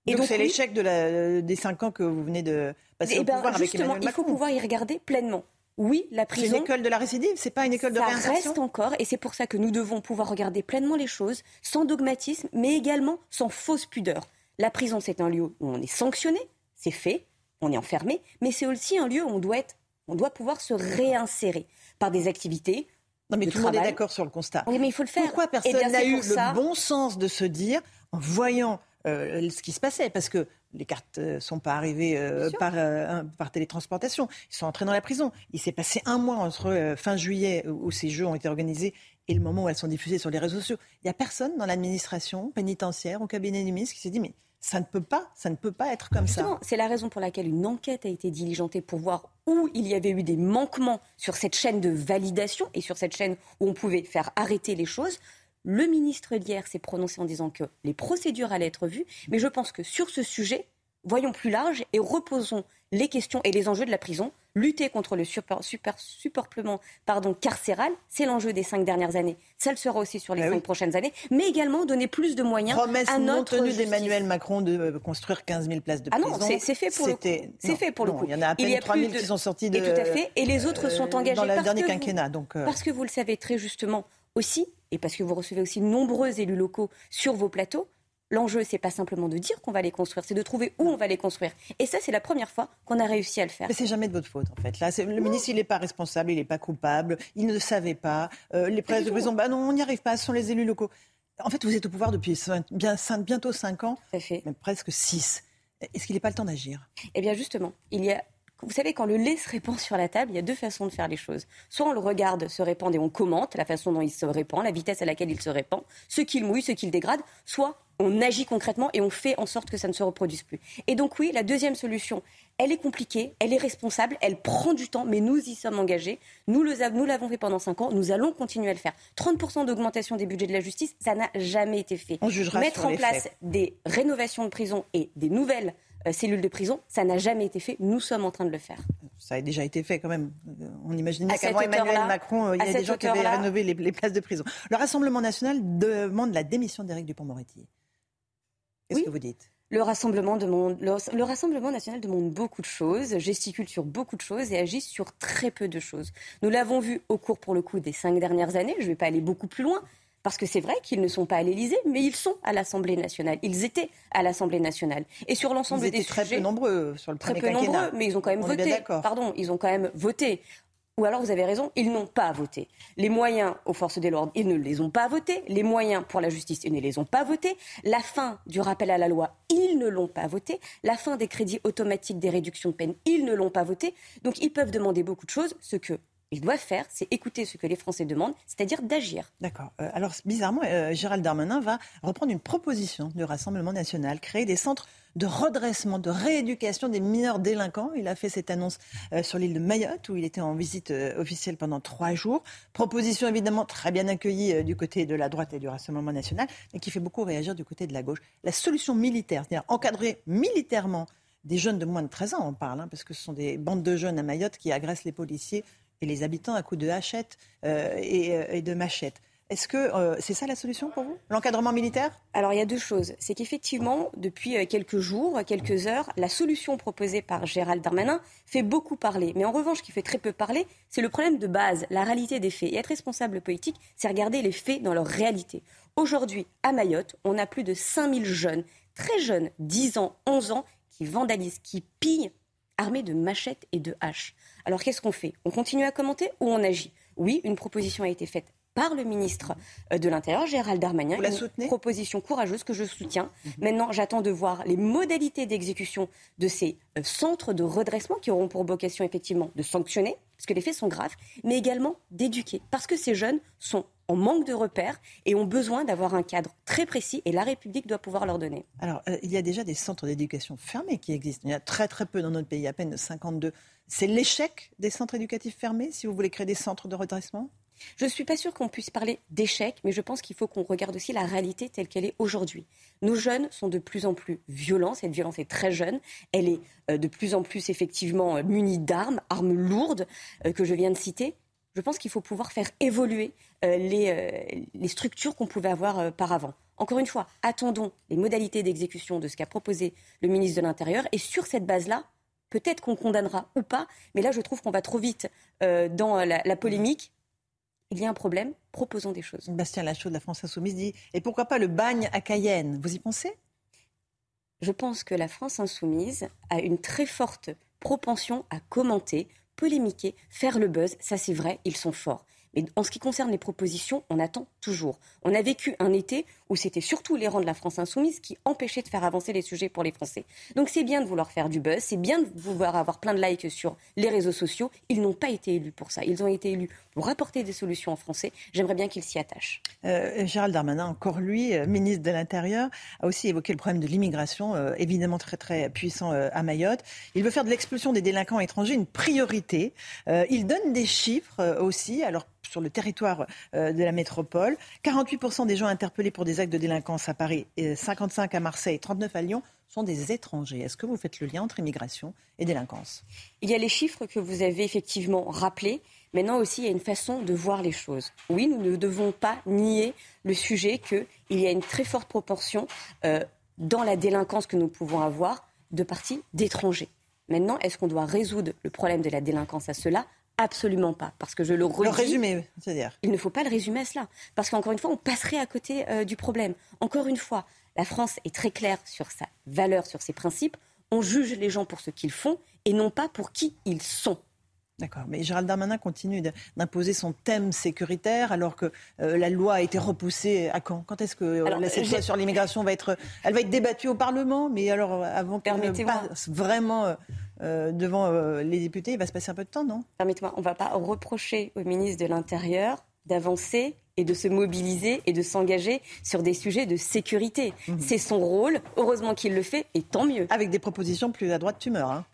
Et donc, c'est l'échec de des cinq ans que vous venez de passer eh au ben, pouvoir avec Emmanuel Macron. Il faut pouvoir y regarder pleinement oui, la prison. C'est une école de la récidive, c'est pas une école de réinsertion. Ça reste encore, et c'est pour ça que nous devons pouvoir regarder pleinement les choses, sans dogmatisme, mais également sans fausse pudeur. La prison, c'est un lieu où on est sanctionné, c'est fait, on est enfermé, mais c'est aussi un lieu où on doit être, on doit pouvoir se réinsérer par des activités. Non, mais tout le monde est d'accord sur le constat. Oui, mais il faut le faire. Pourquoi eh personne n'a eu le bon sens de se dire, en voyant euh, ce qui se passait, parce que les cartes ne euh, sont pas arrivées euh, par, par, télétransportation. Ils sont entrés dans la prison. Il s'est passé un mois entre fin juillet, où ces jeux ont été organisés, et le moment où elles sont diffusées sur les réseaux sociaux. Il n'y a personne dans l'administration pénitentiaire, au cabinet du ministre, qui s'est dit mais ça ne peut pas, ça ne peut pas être comme ça. C'est la raison pour laquelle une enquête a été diligentée pour voir où il y avait eu des manquements sur cette chaîne de validation et sur cette chaîne où on pouvait faire arrêter les choses. Le ministre d'hier s'est prononcé en disant que les procédures allaient être vues, mais je pense que sur ce sujet, voyons plus large et reposons les questions et les enjeux de la prison. Lutter contre le super, super, superpeuplement pardon, carcéral, c'est l'enjeu des cinq dernières années. Ça le sera aussi sur les Bah cinq oui. prochaines années, mais également donner plus de moyens Promesse à non notre tenue justice. d'Emmanuel Macron de euh, construire 15 000 places de Ah prison. non, c'est- fait pour le coup. C'est non, fait pour le non, coup. Il y en a à Il y peine a 3 plus 000 de- qui sont sortis de, Et tout à fait. Et les autres sont euh, engagés dans le dernier vous- quinquennat. Donc, euh, Parce que vous le savez très justement aussi, et parce que vous recevez aussi de nombreux élus locaux sur vos plateaux, l'enjeu, c'est pas simplement de dire qu'on va les construire, c'est de trouver où on va les construire. Et ça, c'est la première fois qu'on a réussi à le faire. Mais c'est jamais de votre faute, en fait. Là, le ministre, il n'est pas responsable, il n'est pas coupable, il ne savait pas. Euh, les places de prison, bah non, on n'y arrive pas, ce sont les élus locaux. En fait, vous êtes au pouvoir depuis bien, bientôt 5 ans, même presque 6. Est-ce qu'il n'est pas le temps d'agir? Eh bien justement, il y a vous savez, quand le lait se répand sur la table, il y a deux façons de faire les choses. Soit on le regarde se répandre et on commente la façon dont il se répand, la vitesse à laquelle il se répand, ce qu'il mouille, ce qu'il dégrade, soit on agit concrètement et on fait en sorte que ça ne se reproduise plus. Et donc oui, la deuxième solution, elle est compliquée, elle est responsable, elle prend du temps, mais nous y sommes engagés. Nous le av- nous l'avons fait pendant cinq ans, nous allons continuer à le faire. 30% d'augmentation des budgets de la justice, ça n'a jamais été fait. On jugera Mettre en place faits. des rénovations de prison et des nouvelles euh, cellules de prison, ça n'a jamais été fait. Nous sommes en train de le faire. Ça a déjà été fait quand même. Euh, On cette qu'avant Emmanuel Macron, euh, il y a des gens qui avaient rénové les, les places de prison. Le Rassemblement national demande la démission d'Éric Dupond-Moretti. Qu'est-ce que vous dites? Le Rassemblement, demande, le, le Rassemblement national demande beaucoup de choses, gesticule sur beaucoup de choses et agit sur très peu de choses. Nous l'avons vu au cours, pour le coup, des cinq dernières années. Je ne vais pas aller beaucoup plus loin. Parce que c'est vrai qu'ils ne sont pas à l'Élysée, mais ils sont à l'Assemblée nationale. Ils étaient à l'Assemblée nationale. Et sur l'ensemble Ils des très sujets, peu nombreux sur le très peu nombreux, mais ils ont quand même On est bien voté. d'accord. Pardon, ils ont quand même voté. Ou alors vous avez raison, ils n'ont pas voté. Les moyens aux forces de l'ordre, ils ne les ont pas votés. Les moyens pour la justice, ils ne les ont pas votés. La fin du rappel à la loi, ils ne l'ont pas voté. La fin des crédits automatiques des réductions de peine, ils ne l'ont pas voté. Donc ils peuvent demander beaucoup de choses. Ce que ils doivent faire, c'est écouter ce que les Français demandent, c'est-à-dire d'agir. D'accord. Euh, alors, bizarrement, euh, Gérald Darmanin va reprendre une proposition du Rassemblement national, créer des centres de redressement, de rééducation des mineurs délinquants. Il a fait cette annonce euh, sur l'île de Mayotte, où il était en visite officielle pendant trois jours. Proposition évidemment très bien accueillie du côté de la droite et du Rassemblement national, mais qui fait beaucoup réagir du côté de la gauche. La solution militaire, c'est-à-dire encadrer militairement des jeunes de moins de 13 ans, on parle, hein, parce que ce sont des bandes de jeunes à Mayotte qui agressent les policiers et les habitants à coups de hachettes euh, et, euh, et de machettes. Est-ce que euh, c'est ça la solution pour vous L'encadrement militaire? Alors il y a deux choses. C'est qu'effectivement, depuis quelques jours, quelques heures, la solution proposée par Gérald Darmanin fait beaucoup parler. Mais en revanche, ce qui fait très peu parler, c'est le problème de base, la réalité des faits. Et être responsable politique, c'est regarder les faits dans leur réalité. Aujourd'hui, à Mayotte, on a plus de 5000 jeunes, très jeunes, 10 ans, 11 ans, qui vandalisent, qui pillent, armés de machettes et de haches. Alors qu'est-ce qu'on fait? On continue à commenter ou on agit? Oui, une proposition a été faite par le ministre euh, de l'Intérieur, Gérald Darmanin. Vous la une proposition courageuse que je soutiens. Maintenant, j'attends de voir les modalités d'exécution de ces euh, centres de redressement qui auront pour vocation effectivement de sanctionner, parce que les faits sont graves, mais également d'éduquer, parce que ces jeunes sont en manque de repères et ont besoin d'avoir un cadre très précis et la République doit pouvoir leur donner. Alors, euh, il y a déjà des centres d'éducation fermés qui existent. Il y en a très très peu dans notre pays, à peine 52. C'est l'échec des centres éducatifs fermés si vous voulez créer des centres de redressement? Je ne suis pas sûre qu'on puisse parler d'échec, mais je pense qu'il faut qu'on regarde aussi la réalité telle qu'elle est aujourd'hui. Nos jeunes sont de plus en plus violents, cette violence est très jeune, elle est euh, de plus en plus effectivement euh, munie d'armes, armes lourdes euh, que je viens de citer. Je pense qu'il faut pouvoir faire évoluer les, structures qu'on pouvait avoir par avant. Encore une fois, attendons les modalités d'exécution de ce qu'a proposé le ministre de l'Intérieur et sur cette base-là, peut-être qu'on condamnera ou pas, mais là je trouve qu'on va trop vite dans la polémique il y a un problème, proposons des choses. Bastien Lachaud de la France Insoumise dit Et pourquoi pas le bagne à Cayenne? Vous y pensez? Je pense que la France Insoumise a une très forte propension à commenter, polémiquer, faire le buzz. Ça, c'est vrai, ils sont forts. Mais en ce qui concerne les propositions, on attend toujours. On a vécu un été où c'était surtout les rangs de la France insoumise qui empêchaient de faire avancer les sujets pour les Français. Donc c'est bien de vouloir faire du buzz, c'est bien de vouloir avoir plein de likes sur les réseaux sociaux. Ils n'ont pas été élus pour ça. Ils ont été élus pour apporter des solutions en français. J'aimerais bien qu'ils s'y attachent. Euh, Gérald Darmanin, encore lui, euh, ministre de l'Intérieur, a aussi évoqué le problème de l'immigration, euh, évidemment très très puissant à Mayotte. Il veut faire de l'expulsion des délinquants étrangers une priorité. Il donne des chiffres aussi. Alors sur le territoire de la métropole, 48% des gens interpellés pour des des actes de délinquance à Paris, 55 à Marseille, 39 à Lyon sont des étrangers. Est-ce que vous faites le lien entre immigration et délinquance? Il y a les chiffres que vous avez effectivement rappelés. Maintenant aussi, il y a une façon de voir les choses. Oui, nous ne devons pas nier le sujet qu'il y a une très forte proportion euh, dans la délinquance que nous pouvons avoir de parties d'étrangers. Maintenant, est-ce qu'on doit résoudre le problème de la délinquance à cela? Absolument pas. Parce que je le redis. Le résumer, c'est-à-dire Il ne faut pas le résumer à cela. Parce qu'encore une fois, on passerait à côté euh, du problème. Encore une fois, la France est très claire sur sa valeur, sur ses principes. On juge les gens pour ce qu'ils font et non pas pour qui ils sont. D'accord, mais Gérald Darmanin continue d'imposer son thème sécuritaire alors que euh, la loi a été repoussée à quand? Quand est-ce que euh, cette loi sur l'immigration va être, elle va être débattue au Parlement? Mais alors euh, avant qu'elle ne passe vraiment devant les députés, il va se passer un peu de temps, non? Permettez-moi, on ne va pas reprocher au ministre de l'Intérieur d'avancer et de se mobiliser et de s'engager sur des sujets de sécurité. Mhm. C'est son rôle, heureusement qu'il le fait, et tant mieux. Avec des propositions plus à droite, tu meurs. Hein.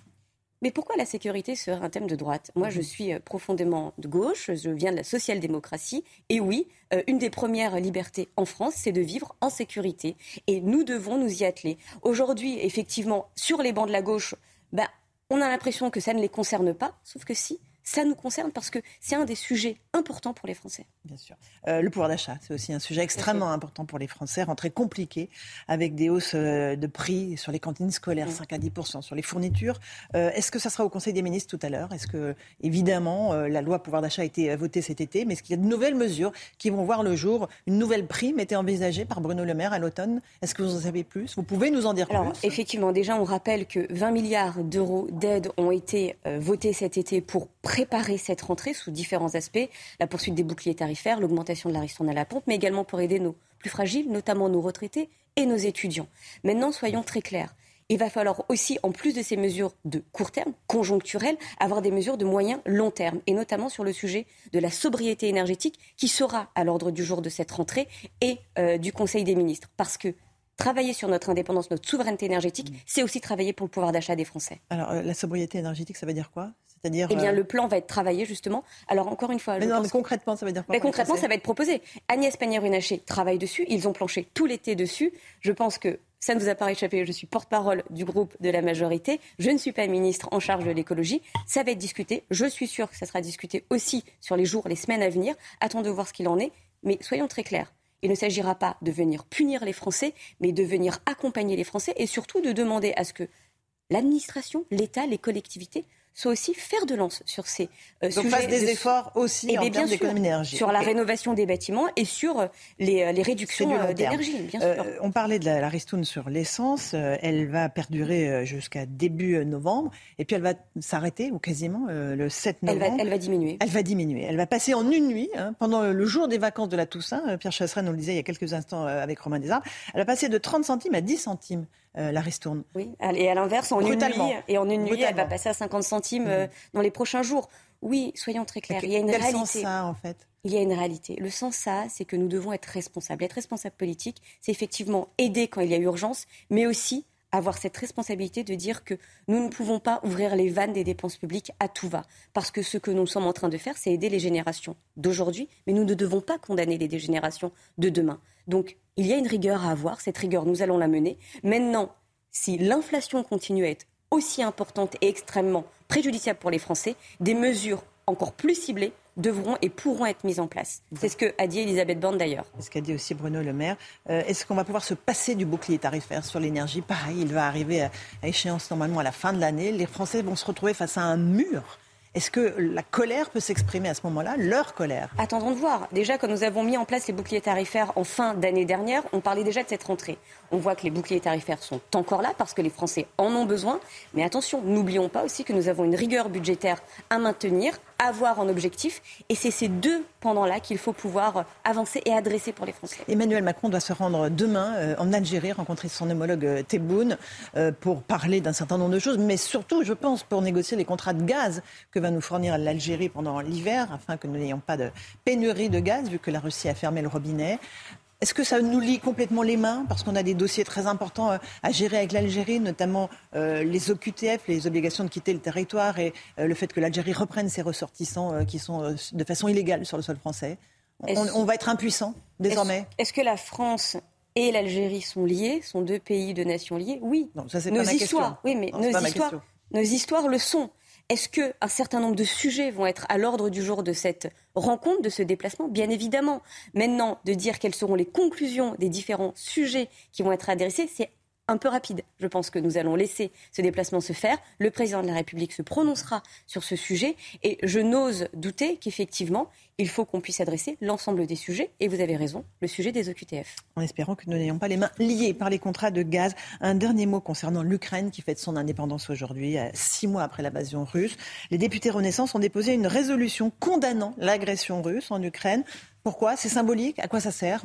Mais pourquoi la sécurité serait un thème de droite? Moi, je mhm. suis euh, profondément de gauche, je viens de la social-démocratie, et oui, euh, une des premières libertés en France, c'est de vivre en sécurité. Et nous devons nous y atteler. Aujourd'hui, effectivement, sur les bancs de la gauche, ben, on a l'impression que ça ne les concerne pas, sauf que si, ça nous concerne parce que c'est un des sujets importants pour les Français. Bien sûr. Euh, le pouvoir d'achat, c'est aussi un sujet extrêmement important pour les Français, rentré compliqué avec des hausses euh, de prix sur les cantines scolaires, 5 à 10 sur les fournitures. Euh, est-ce que ça sera au Conseil des ministres tout à l'heure? Est-ce que, évidemment, la loi pouvoir d'achat a été votée cet été, mais est-ce qu'il y a de nouvelles mesures qui vont voir le jour? Une nouvelle prime était envisagée par Bruno Le Maire à l'automne? Est-ce que vous en savez plus? Vous pouvez nous en dire Alors, plus? Effectivement, déjà, on rappelle que 20 milliards d'euros d'aide ont été votés cet été pour préparer cette rentrée sous différents aspects, la poursuite des boucliers tarifaires, l'augmentation de la ristourne à la pompe, mais également pour aider nos plus fragiles, notamment nos retraités et nos étudiants. Maintenant, soyons très clairs. Il va falloir aussi, en plus de ces mesures de court terme, conjoncturelles, avoir des mesures de moyen long terme, et notamment sur le sujet de la sobriété énergétique, qui sera à l'ordre du jour de cette rentrée et euh, du Conseil des ministres. Parce que travailler sur notre indépendance, notre souveraineté énergétique, mmh. c'est aussi travailler pour le pouvoir d'achat des Français. Alors, euh, la sobriété énergétique, ça veut dire quoi? Eh bien, euh, le plan va être travaillé justement. Alors encore une fois, mais non, mais concrètement, ça veut dire quoi mais Concrètement, ça va être proposé. Agnès Pannier-Runacher travaille dessus. Ils ont planché tout l'été dessus. Je pense que ça ne vous a pas échappé. Je suis porte-parole du groupe de la majorité. Je ne suis pas ministre en charge de l'écologie. Ça va être discuté. Je suis sûre que ça sera discuté aussi sur les jours, les semaines à venir. Attendons de voir ce qu'il en est. Mais soyons très clairs. Il ne s'agira pas de venir punir les Français, mais de venir accompagner les Français et surtout de demander à ce que l'administration, l'État, les collectivités soit aussi faire de lance sur ces euh, Donc sujets. des efforts aussi et en termes d'économie d'énergie. Sur la rénovation des bâtiments et sur euh, les, euh, les réductions d'énergie, bien sûr. on parlait de la, ristoune sur l'essence. elle va perdurer jusqu'à début novembre. Et puis elle va s'arrêter, ou quasiment, le 7 novembre. Elle va, elle va, diminuer. Elle va diminuer. Elle va passer en une nuit, hein, pendant le jour des vacances de la Toussaint. Pierre Chasseret nous le disait il y a quelques instants avec Romain Desarmes. Elle va passer de 30 centimes à 10 centimes. La ristourne. Oui, et à l'inverse, en une nuit, et en une nuit, elle va passer à 50 centimes mmh. dans les prochains jours. Oui, soyons très clairs. il y a une quel réalité. ça, en fait? Il y a une réalité. Le sens ça, c'est que nous devons être responsables. Être responsable politique, c'est effectivement aider quand il y a urgence, mais aussi avoir cette responsabilité de dire que nous ne pouvons pas ouvrir les vannes des dépenses publiques à tout va. Parce que ce que nous sommes en train de faire, c'est aider les générations d'aujourd'hui, mais nous ne devons pas condamner les générations de demain. Donc, il y a une rigueur à avoir. Cette rigueur, nous allons la mener. Maintenant, si l'inflation continue à être aussi importante et extrêmement préjudiciable pour les Français, des mesures encore plus ciblées devront et pourront être mises en place. C'est ce que a dit Elisabeth Borne d'ailleurs. C'est ce qu'a dit aussi Bruno Le Maire. Euh, est-ce qu'on va pouvoir se passer du bouclier tarifaire sur l'énergie? Pareil, il va arriver à échéance normalement à la fin de l'année. Les Français vont se retrouver face à un mur est-ce que la colère peut s'exprimer à ce moment-là, leur colère? Attendons de voir. Déjà, quand nous avons mis en place les boucliers tarifaires en fin d'année dernière, on parlait déjà de cette rentrée. On voit que les boucliers tarifaires sont encore là parce que les Français en ont besoin. Mais attention, n'oublions pas aussi que nous avons une rigueur budgétaire à maintenir, avoir en objectif. Et c'est ces deux pendant-là qu'il faut pouvoir avancer et adresser pour les Français. Emmanuel Macron doit se rendre demain euh, en Algérie, rencontrer son homologue euh, Tebboune euh, pour parler d'un certain nombre de choses, mais surtout, je pense, pour négocier les contrats de gaz que va nous fournir l'Algérie pendant l'hiver, afin que nous n'ayons pas de pénurie de gaz, vu que la Russie a fermé le robinet. Est-ce que ça nous lie complètement les mains Parce qu'on a des dossiers très importants euh, à gérer avec l'Algérie, notamment euh, les OQTF, les obligations de quitter le territoire et euh, le fait que l'Algérie reprenne ses ressortissants qui sont de façon illégale sur le sol français? On, va être impuissant désormais. Est-ce que la France et l'Algérie sont liés, sont deux pays de nations liées, oui. Non, ça c'est nos pas ma histoires, question. oui, mais Non, histoires, nos histoires le sont. Est-ce que un certain nombre de sujets vont être à l'ordre du jour de cette rencontre, de ce déplacement? Bien évidemment. Maintenant, de dire quelles seront les conclusions des différents sujets qui vont être adressés, c'est un peu rapide. Je pense que nous allons laisser ce déplacement se faire. Le président de la République se prononcera sur ce sujet et je n'ose douter qu'effectivement, il faut qu'on puisse adresser l'ensemble des sujets. Et vous avez raison, le sujet des OQTF. En espérant que nous n'ayons pas les mains liées par les contrats de gaz. Un dernier mot concernant l'Ukraine qui fête son indépendance aujourd'hui, euh, six mois après l'invasion russe. Les députés Renaissance ont déposé une résolution condamnant l'agression russe en Ukraine. Pourquoi? C'est symbolique? À quoi ça sert?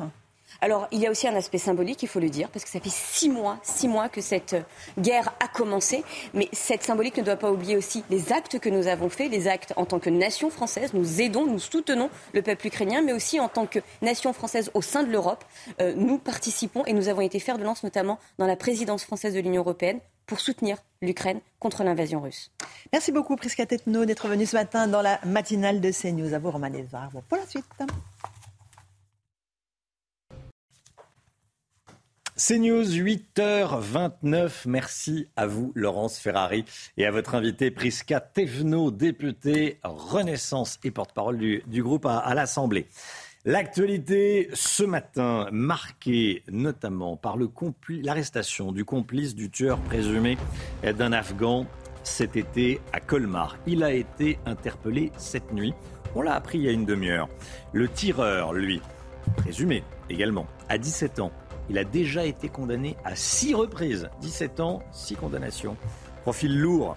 Alors, il y a aussi un aspect symbolique, il faut le dire, parce que ça fait six mois, six mois que cette euh, guerre a commencé. Mais cette symbolique ne doit pas oublier aussi les actes que nous avons faits, les actes en tant que nation française. Nous aidons, nous soutenons le peuple ukrainien, mais aussi en tant que nation française au sein de l'Europe. Euh, nous participons et nous avons été fer de lance, notamment dans la présidence française de l'Union européenne, pour soutenir l'Ukraine contre l'invasion russe. Merci beaucoup, Prisca Tetno, d'être venu ce matin dans la matinale de CNews. À vous, Romain pour la suite. CNews, 8h29. Merci à vous, Laurence Ferrari, et à votre invité, Prisca Thévenot, députée Renaissance et porte-parole du, du groupe à, l'Assemblée. L'actualité ce matin, marquée notamment par l'arrestation du complice du tueur présumé d'un Afghan cet été à Colmar. Il a été interpellé cette nuit. On l'a appris il y a une demi-heure. Le tireur, lui, présumé également, à 17 ans. Il a déjà été condamné à six reprises. 17 ans, six condamnations. Profil lourd.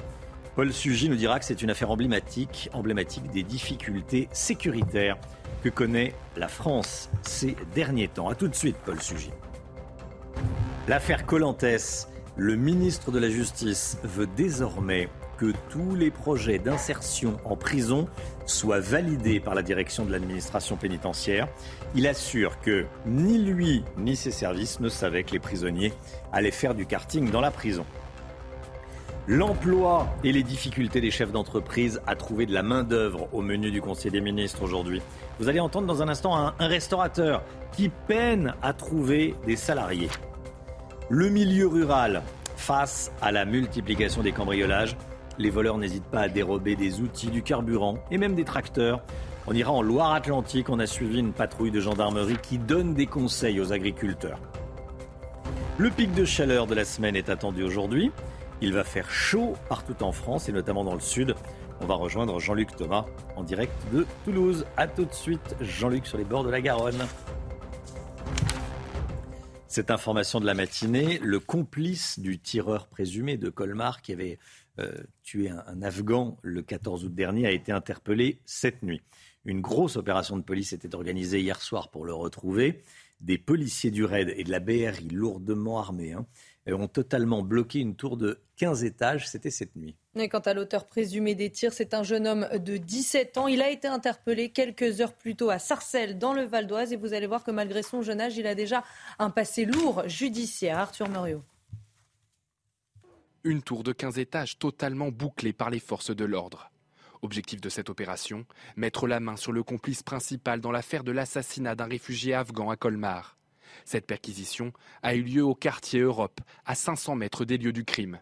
Paul Sugy nous dira que c'est une affaire emblématique, emblématique des difficultés sécuritaires que connaît la France ces derniers temps. A tout de suite, Paul Sugy. L'affaire Colantes, le ministre de la Justice veut désormais que tous les projets d'insertion en prison soient validés par la direction de l'administration pénitentiaire. Il assure que ni lui ni ses services ne savaient que les prisonniers allaient faire du karting dans la prison. L'emploi et les difficultés des chefs d'entreprise à trouver de la main-d'œuvre au menu du Conseil des ministres aujourd'hui. Vous allez entendre dans un instant un, un restaurateur qui peine à trouver des salariés. Le milieu rural, face à la multiplication des cambriolages, les voleurs n'hésitent pas à dérober des outils, du carburant et même des tracteurs. On ira en Loire-Atlantique, on a suivi une patrouille de gendarmerie qui donne des conseils aux agriculteurs. Le pic de chaleur de la semaine est attendu aujourd'hui. Il va faire chaud partout en France et notamment dans le sud. On va rejoindre Jean-Luc Thomas en direct de Toulouse. A tout de suite, Jean-Luc sur les bords de la Garonne. Cette information de la matinée, le complice du tireur présumé de Colmar qui avait tué un, un Afghan le 14 août dernier a été interpellé cette nuit. Une grosse opération de police était organisée hier soir pour le retrouver. Des policiers du RAID et de la BRI lourdement armés hein, ont totalement bloqué une tour de 15 étages. C'était cette nuit. Et quant à l'auteur présumé des tirs, c'est un jeune homme de 17 ans. Il a été interpellé quelques heures plus tôt à Sarcelles, dans le Val d'Oise. Et vous allez voir que malgré son jeune âge, il a déjà un passé lourd judiciaire. Arthur Muriot. Une tour de 15 étages totalement bouclée par les forces de l'ordre. Objectif de cette opération, mettre la main sur le complice principal dans l'affaire de l'assassinat d'un réfugié afghan à Colmar. Cette perquisition a eu lieu au quartier Europe, à 500 mètres des lieux du crime.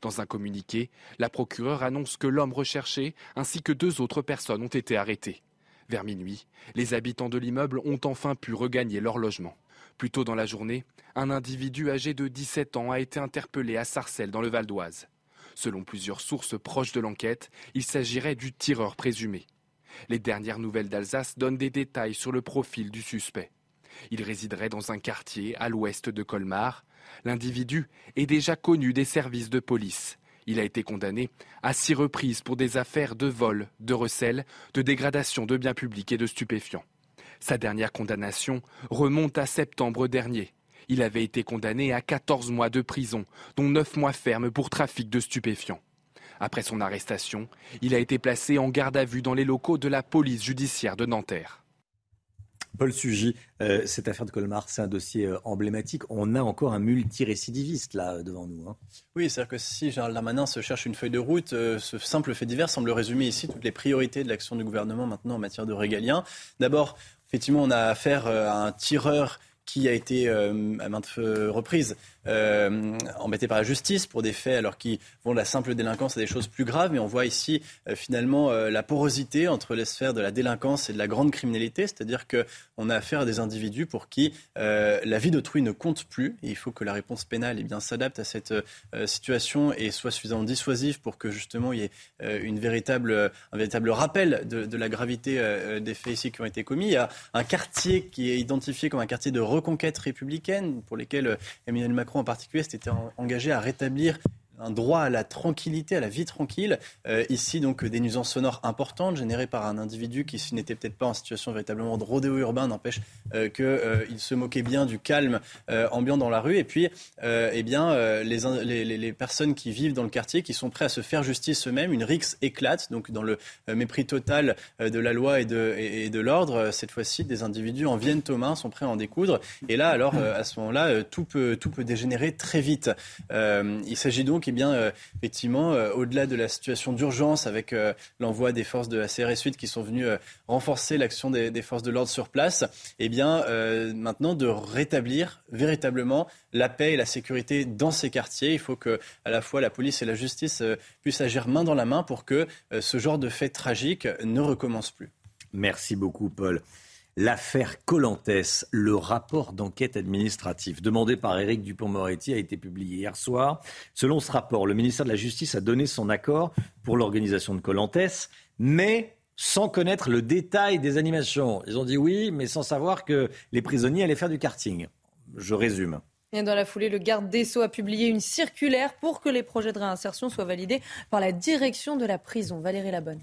Dans un communiqué, la procureure annonce que l'homme recherché ainsi que deux autres personnes ont été arrêtés. Vers minuit, les habitants de l'immeuble ont enfin pu regagner leur logement. Plus tôt dans la journée, un individu âgé de 17 ans a été interpellé à Sarcelles dans le Val d'Oise. Selon plusieurs sources proches de l'enquête, il s'agirait du tireur présumé. Les dernières nouvelles d'Alsace donnent des détails sur le profil du suspect. Il résiderait dans un quartier à l'ouest de Colmar. L'individu est déjà connu des services de police. Il a été condamné à six reprises pour des affaires de vol, de recel, de dégradation de biens publics et de stupéfiants. Sa dernière condamnation remonte à septembre dernier. Il avait été condamné à 14 mois de prison, dont 9 mois fermes pour trafic de stupéfiants. Après son arrestation, il a été placé en garde à vue dans les locaux de la police judiciaire de Nanterre. Paul Sugy, euh, cette affaire de Colmar, c'est un dossier euh, emblématique. On a encore un multirécidiviste là euh, devant nous. hein. Oui, c'est-à-dire que si Gérald Darmanin se cherche une feuille de route, euh, ce simple fait divers semble résumer ici toutes les priorités de l'action du gouvernement maintenant en matière de régalien. D'abord, effectivement, on a affaire euh, à un tireur qui a été à maintes reprises euh, embêtés par la justice pour des faits alors qui vont de la simple délinquance à des choses plus graves. Mais on voit ici euh, finalement euh, la porosité entre les sphères de la délinquance et de la grande criminalité, c'est-à-dire qu'on a affaire à des individus pour qui la vie d'autrui ne compte plus. Et il faut que la réponse pénale eh bien, s'adapte à cette situation et soit suffisamment dissuasive pour que justement il y ait une véritable, un véritable rappel de, de la gravité des faits ici qui ont été commis. Il y a un quartier qui est identifié comme un quartier de reconquête républicaine pour lesquels Emmanuel Macron en particulier s'était engagé à rétablir un droit à la tranquillité, à la vie tranquille. Euh, ici, donc, des nuisances sonores importantes générées par un individu qui n'était peut-être pas en situation véritablement de rodéo urbain, n'empêche euh, qu'il euh, se moquait bien du calme ambiant dans la rue. Et puis, eh bien, les, les, les, personnes qui vivent dans le quartier, qui sont prêts à se faire justice eux-mêmes, une rixe éclate, donc dans le mépris total de la loi et de, et, de l'ordre. Cette fois-ci, des individus en viennent aux mains, sont prêts à en découdre. Et là, alors, à ce moment-là, tout peut, tout peut dégénérer très vite. il s'agit donc eh bien, euh, effectivement, euh, au-delà de la situation d'urgence avec euh, l'envoi des forces de la CRS 8 qui sont venues renforcer l'action des, forces de l'ordre sur place, eh bien, maintenant de rétablir véritablement la paix et la sécurité dans ces quartiers. Il faut que à la fois la police et la justice puissent agir main dans la main pour que ce genre de fait tragique ne recommence plus. Merci beaucoup, Paul l'affaire Colantès, le rapport d'enquête administrative demandé par Éric Dupont-Moretti a été publié hier soir. Selon ce rapport, le ministère de la Justice a donné son accord pour l'organisation de Colantès, mais sans connaître le détail des animations. Ils ont dit oui, mais sans savoir que les prisonniers allaient faire du karting. Je résume. Dans la foulée, le garde des Sceaux a publié une circulaire pour que les projets de réinsertion soient validés par la direction de la prison. Valérie Labonne.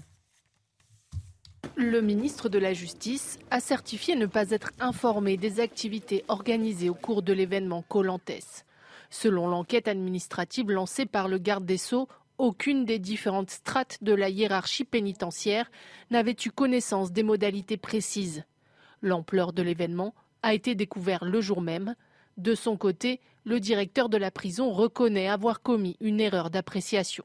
Le ministre de la Justice a certifié ne pas être informé des activités organisées au cours de l'événement Colantès. Selon l'enquête administrative lancée par le garde des Sceaux, aucune des différentes strates de la hiérarchie pénitentiaire n'avait eu connaissance des modalités précises. L'ampleur de l'événement a été découverte le jour même. De son côté, le directeur de la prison reconnaît avoir commis une erreur d'appréciation.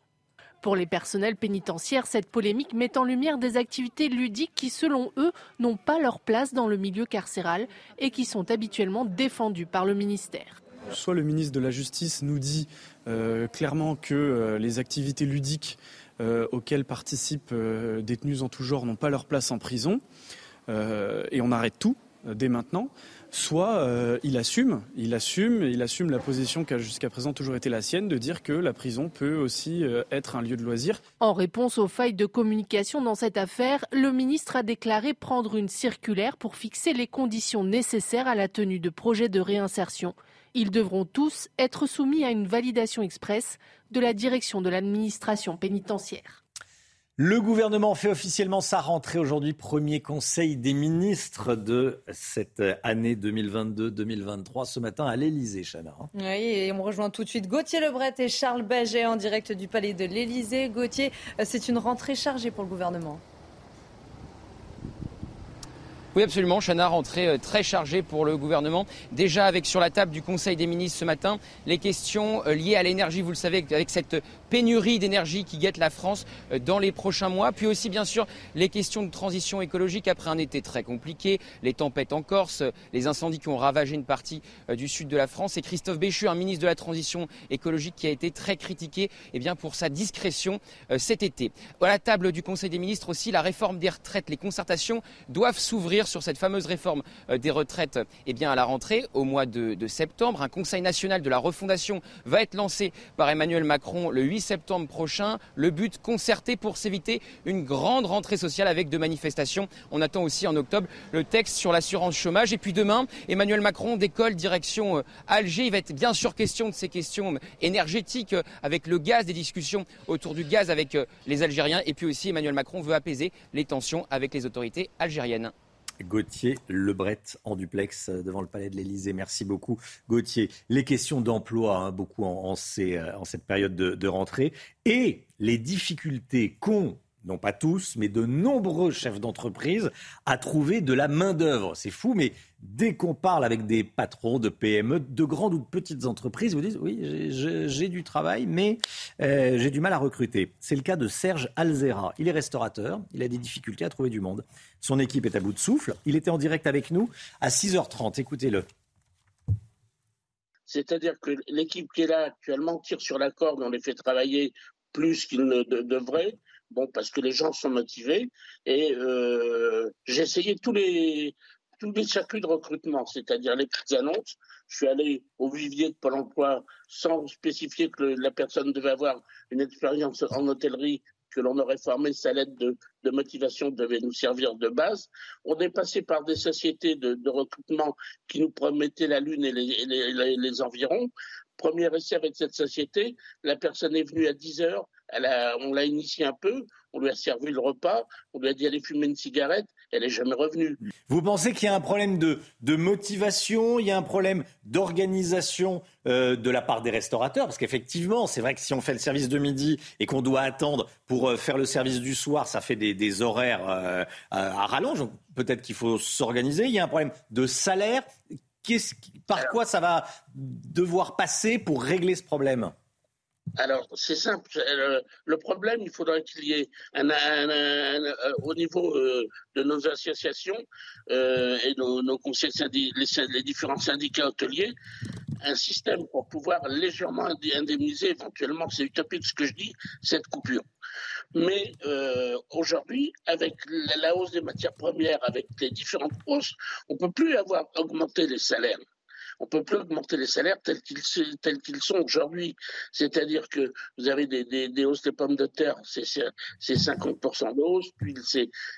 Pour les personnels pénitentiaires, cette polémique met en lumière des activités ludiques qui, selon eux, n'ont pas leur place dans le milieu carcéral et qui sont habituellement défendues par le ministère. Soit le ministre de la Justice nous dit euh, clairement que euh, les activités ludiques euh, auxquelles participent détenus en tout genre n'ont pas leur place en prison, et on arrête tout dès maintenant soit euh, il assume, il assume, il assume la position qui a jusqu'à présent toujours été la sienne, de dire que la prison peut aussi euh, être un lieu de loisir. En réponse aux failles de communication dans cette affaire, le ministre a déclaré prendre une circulaire pour fixer les conditions nécessaires à la tenue de projets de réinsertion. Ils devront tous être soumis à une validation express de la direction de l'administration pénitentiaire. Le gouvernement fait officiellement sa rentrée aujourd'hui, premier conseil des ministres de cette année 2022-2023, ce matin à l'Elysée, Chana. Oui, et on rejoint tout de suite Gauthier Lebret et Charles Baget en direct du palais de l'Elysée. Gauthier, c'est une rentrée chargée pour le gouvernement. Oui, absolument. Chana, rentrée euh, très chargée pour le gouvernement. Déjà avec sur la table du Conseil des ministres ce matin les questions euh, liées à l'énergie, vous le savez, avec cette pénurie d'énergie qui guette la France euh, dans les prochains mois. Puis aussi, bien sûr, les questions de transition écologique après un été très compliqué, les tempêtes en Corse, les incendies qui ont ravagé une partie du sud de la France. Et Christophe Béchu, un ministre de la transition écologique qui a été très critiqué eh bien, pour sa discrétion cet été. À la table du Conseil des ministres aussi, la réforme des retraites. Les concertations doivent s'ouvrir sur cette fameuse réforme euh, des retraites eh bien, à la rentrée, au mois de, septembre. Un Conseil national de la refondation va être lancé par Emmanuel Macron le 8 septembre prochain. Le but concerté pour s'éviter une grande rentrée sociale avec de manifestations. On attend aussi en octobre le texte sur l'assurance chômage. Et puis demain, Emmanuel Macron décolle direction euh, Alger. Il va être bien sûr question de ces questions énergétiques euh, avec le gaz, des discussions autour du gaz avec les Algériens. Et puis aussi, Emmanuel Macron veut apaiser les tensions avec les autorités algériennes. Gauthier Lebret en duplex euh, devant le palais de l'Elysée. Merci beaucoup, Gauthier. Les questions d'emploi, hein, beaucoup en, euh, en, cette période de, de rentrée, et les difficultés qu'ont non pas tous, mais de nombreux chefs d'entreprise à trouver de la main-d'œuvre. C'est fou, mais dès qu'on parle avec des patrons de PME, de grandes ou de petites entreprises, vous disent Oui, j'ai du travail, mais euh, j'ai du mal à recruter. C'est le cas de Serge Alzera. Il est restaurateur, il a des difficultés à trouver du monde. Son équipe est à bout de souffle. Il était en direct avec nous à 6h30. Écoutez-le. C'est-à-dire que l'équipe qui est là actuellement tire sur la corde, on les fait travailler plus qu'ils ne devraient. Bon, parce que les gens sont motivés. Et euh, j'ai essayé tous les, circuits de recrutement, c'est-à-dire les petites annonces. Je suis allé au vivier de Pôle emploi sans spécifier que la personne devait avoir une expérience en hôtellerie que l'on aurait formé, sa lettre de, motivation devait nous servir de base. On est passé par des sociétés de, recrutement qui nous promettaient la Lune et les, les environs. Premier essai avec cette société, la personne est venue à 10 heures, on l'a initié un peu, on lui a servi le repas, on lui a dit aller fumer une cigarette, elle n'est jamais revenue. Vous pensez qu'il y a un problème de, motivation, il y a un problème d'organisation euh, de la part des restaurateurs? Parce qu'effectivement, c'est vrai que si on fait le service de midi et qu'on doit attendre pour euh, faire le service du soir, ça fait des, horaires euh, à, rallonge. Peut-être qu'il faut s'organiser. Il y a un problème de salaire. par quoi ça va devoir passer pour régler ce problème? Alors, c'est simple. Euh, le, problème, il faudrait qu'il y ait un, euh, au niveau euh, de nos associations et nos, conseils les, différents syndicats hôteliers, un système pour pouvoir légèrement indemniser, éventuellement, c'est utopique ce que je dis, cette coupure. Mais aujourd'hui, avec la, hausse des matières premières, avec les différentes hausses, on ne peut plus avoir augmenté les salaires on peut plus augmenter les salaires tels qu'ils sont aujourd'hui. C'est-à-dire que vous avez des, hausses des pommes de terre, c'est 50% de hausse, puis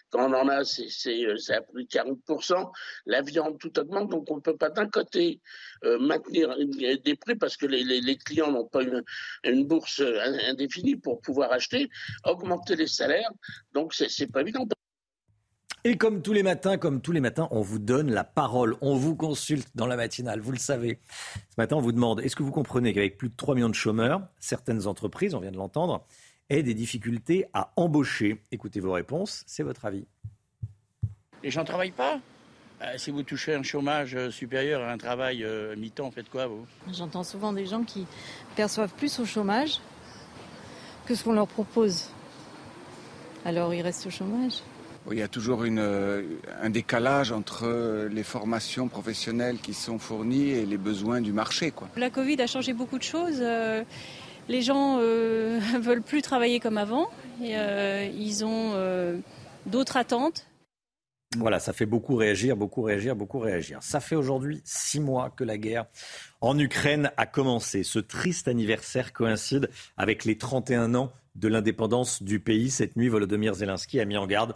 quand on en a, c'est ça a pris 40%. La viande, tout augmente, donc on ne peut pas d'un côté euh, maintenir des prix parce que les, clients n'ont pas une, bourse indéfinie pour pouvoir acheter, augmenter les salaires, donc c'est pas évident. Et comme tous les matins, comme tous les matins, on vous donne la parole, on vous consulte dans la matinale, vous le savez. Ce matin, on vous demande, est-ce que vous comprenez qu'avec plus de 3 millions de chômeurs, certaines entreprises, on vient de l'entendre, aient des difficultés à embaucher? Écoutez vos réponses, c'est votre avis. Les gens ne travaillent pas? Euh, si vous touchez un chômage euh, supérieur à un travail euh, mi-temps, faites quoi vous? J'entends souvent des gens qui perçoivent plus au chômage que ce qu'on leur propose. Alors ils restent au chômage. Il y a toujours euh, un décalage entre euh, les formations professionnelles qui sont fournies et les besoins du marché. La Covid a changé beaucoup de choses. Euh, les gens ne veulent plus travailler comme avant. Et, ils ont d'autres attentes. Voilà, ça fait beaucoup réagir, beaucoup réagir, beaucoup réagir. Ça fait aujourd'hui six mois que la guerre en Ukraine a commencé. Ce triste anniversaire coïncide avec les 31 ans de l'indépendance du pays. Cette nuit, Volodymyr Zelensky a mis en garde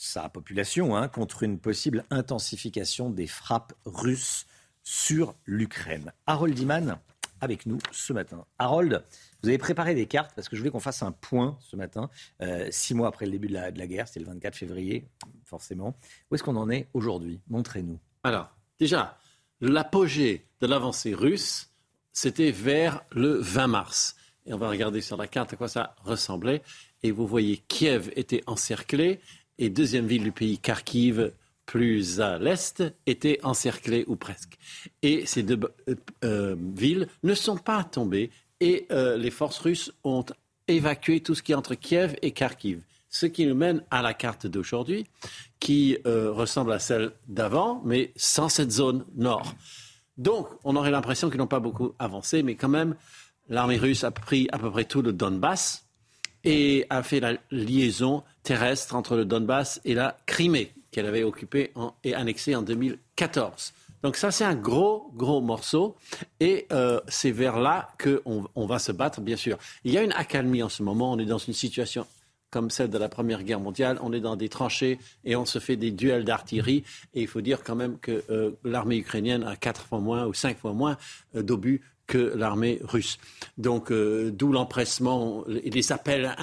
sa population hein, contre une possible intensification des frappes russes sur l'Ukraine. Harold Iman avec nous ce matin. Harold, vous avez préparé des cartes parce que je voulais qu'on fasse un point ce matin, euh, six mois après le début de la, de la guerre, c'est le 24 février, forcément. Où est-ce qu'on en est aujourd'hui? Montrez-nous. Alors, déjà, l'apogée de l'avancée russe, c'était vers le 20 mars. Et on va regarder sur la carte à quoi ça ressemblait. Et vous voyez, Kiev était encerclé et deuxième ville du pays, Kharkiv, plus à l'est, était encerclée ou presque. Et ces deux euh, euh, villes ne sont pas tombées et euh, les forces russes ont évacué tout ce qui est entre Kiev et Kharkiv. Ce qui nous mène à la carte d'aujourd'hui, qui ressemble à celle d'avant, mais sans cette zone nord. Donc, on aurait l'impression qu'ils n'ont pas beaucoup avancé, mais quand même, l'armée russe a pris à peu près tout le Donbass, et a fait la liaison terrestre entre le Donbass et la Crimée, qu'elle avait occupée et annexée en 2014. Donc ça, c'est un gros, gros morceau. Et euh, c'est vers là qu'on on va se battre, bien sûr. Il y a une accalmie en ce moment. On est dans une situation comme celle de la Première Guerre mondiale. On est dans des tranchées et on se fait des duels d'artillerie. Et il faut dire quand même que euh, l'armée ukrainienne a quatre fois moins ou cinq fois moins euh, d'obus que l'armée russe. Donc, euh, d'où l'empressement et les appels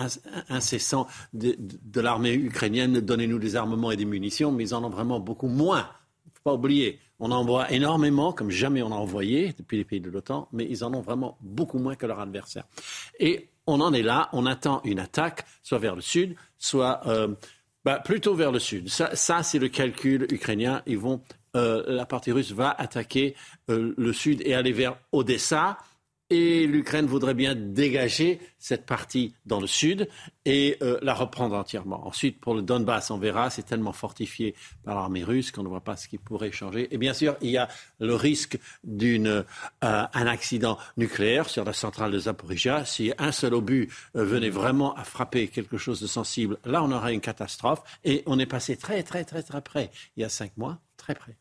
incessants de, l'armée ukrainienne donnez-nous des armements et des munitions, mais ils en ont vraiment beaucoup moins. Il ne faut pas oublier, on envoie énormément, comme jamais on a envoyé depuis les pays de l'OTAN, mais ils en ont vraiment beaucoup moins que leur adversaire. Et on en est là, on attend une attaque, soit vers le sud, soit euh, bah, plutôt vers le sud. Ça, ça c'est le calcul ukrainien. Ils vont euh, la partie russe va attaquer euh, le sud et aller vers Odessa. Et l'Ukraine voudrait bien dégager cette partie dans le sud et euh, la reprendre entièrement. Ensuite, pour le Donbass, on verra, c'est tellement fortifié par l'armée russe qu'on ne voit pas ce qui pourrait changer. Et bien sûr, il y a le risque d'un euh, accident nucléaire sur la centrale de Zaporizhia. Si un seul obus euh, venait vraiment à frapper quelque chose de sensible, là, on aurait une catastrophe. Et on est passé très, très, très, très près, il y a cinq mois, très près.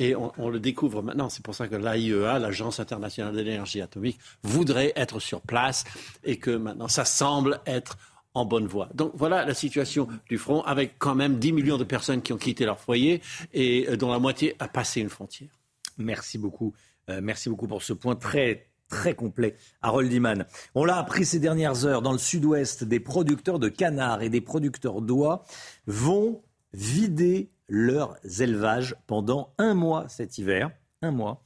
Et on, le découvre maintenant. C'est pour ça que l'AIEA, l'Agence internationale de l'énergie atomique, voudrait être sur place et que maintenant, ça semble être en bonne voie. Donc voilà la situation du front, avec quand même 10 millions de personnes qui ont quitté leur foyer et euh, dont la moitié a passé une frontière. Merci beaucoup. Euh, merci beaucoup pour ce point très très complet. Harold Iman. On l'a appris ces dernières heures, dans le sud-ouest, des producteurs de canards et des producteurs d'oies vont vider leurs élevages pendant un mois cet hiver. Un mois.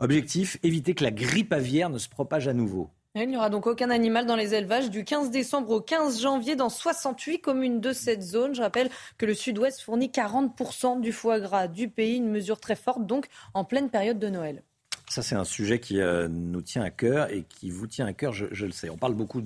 Objectif, éviter que la grippe aviaire ne se propage à nouveau. Il n'y aura donc aucun animal dans les élevages du 15 décembre au 15 janvier dans 68 communes de cette zone. Je rappelle que le sud-ouest fournit 40% du foie gras du pays, une mesure très forte donc en pleine période de Noël. Ça, c'est un sujet qui euh, nous tient à cœur et qui vous tient à cœur, je le sais. On parle beaucoup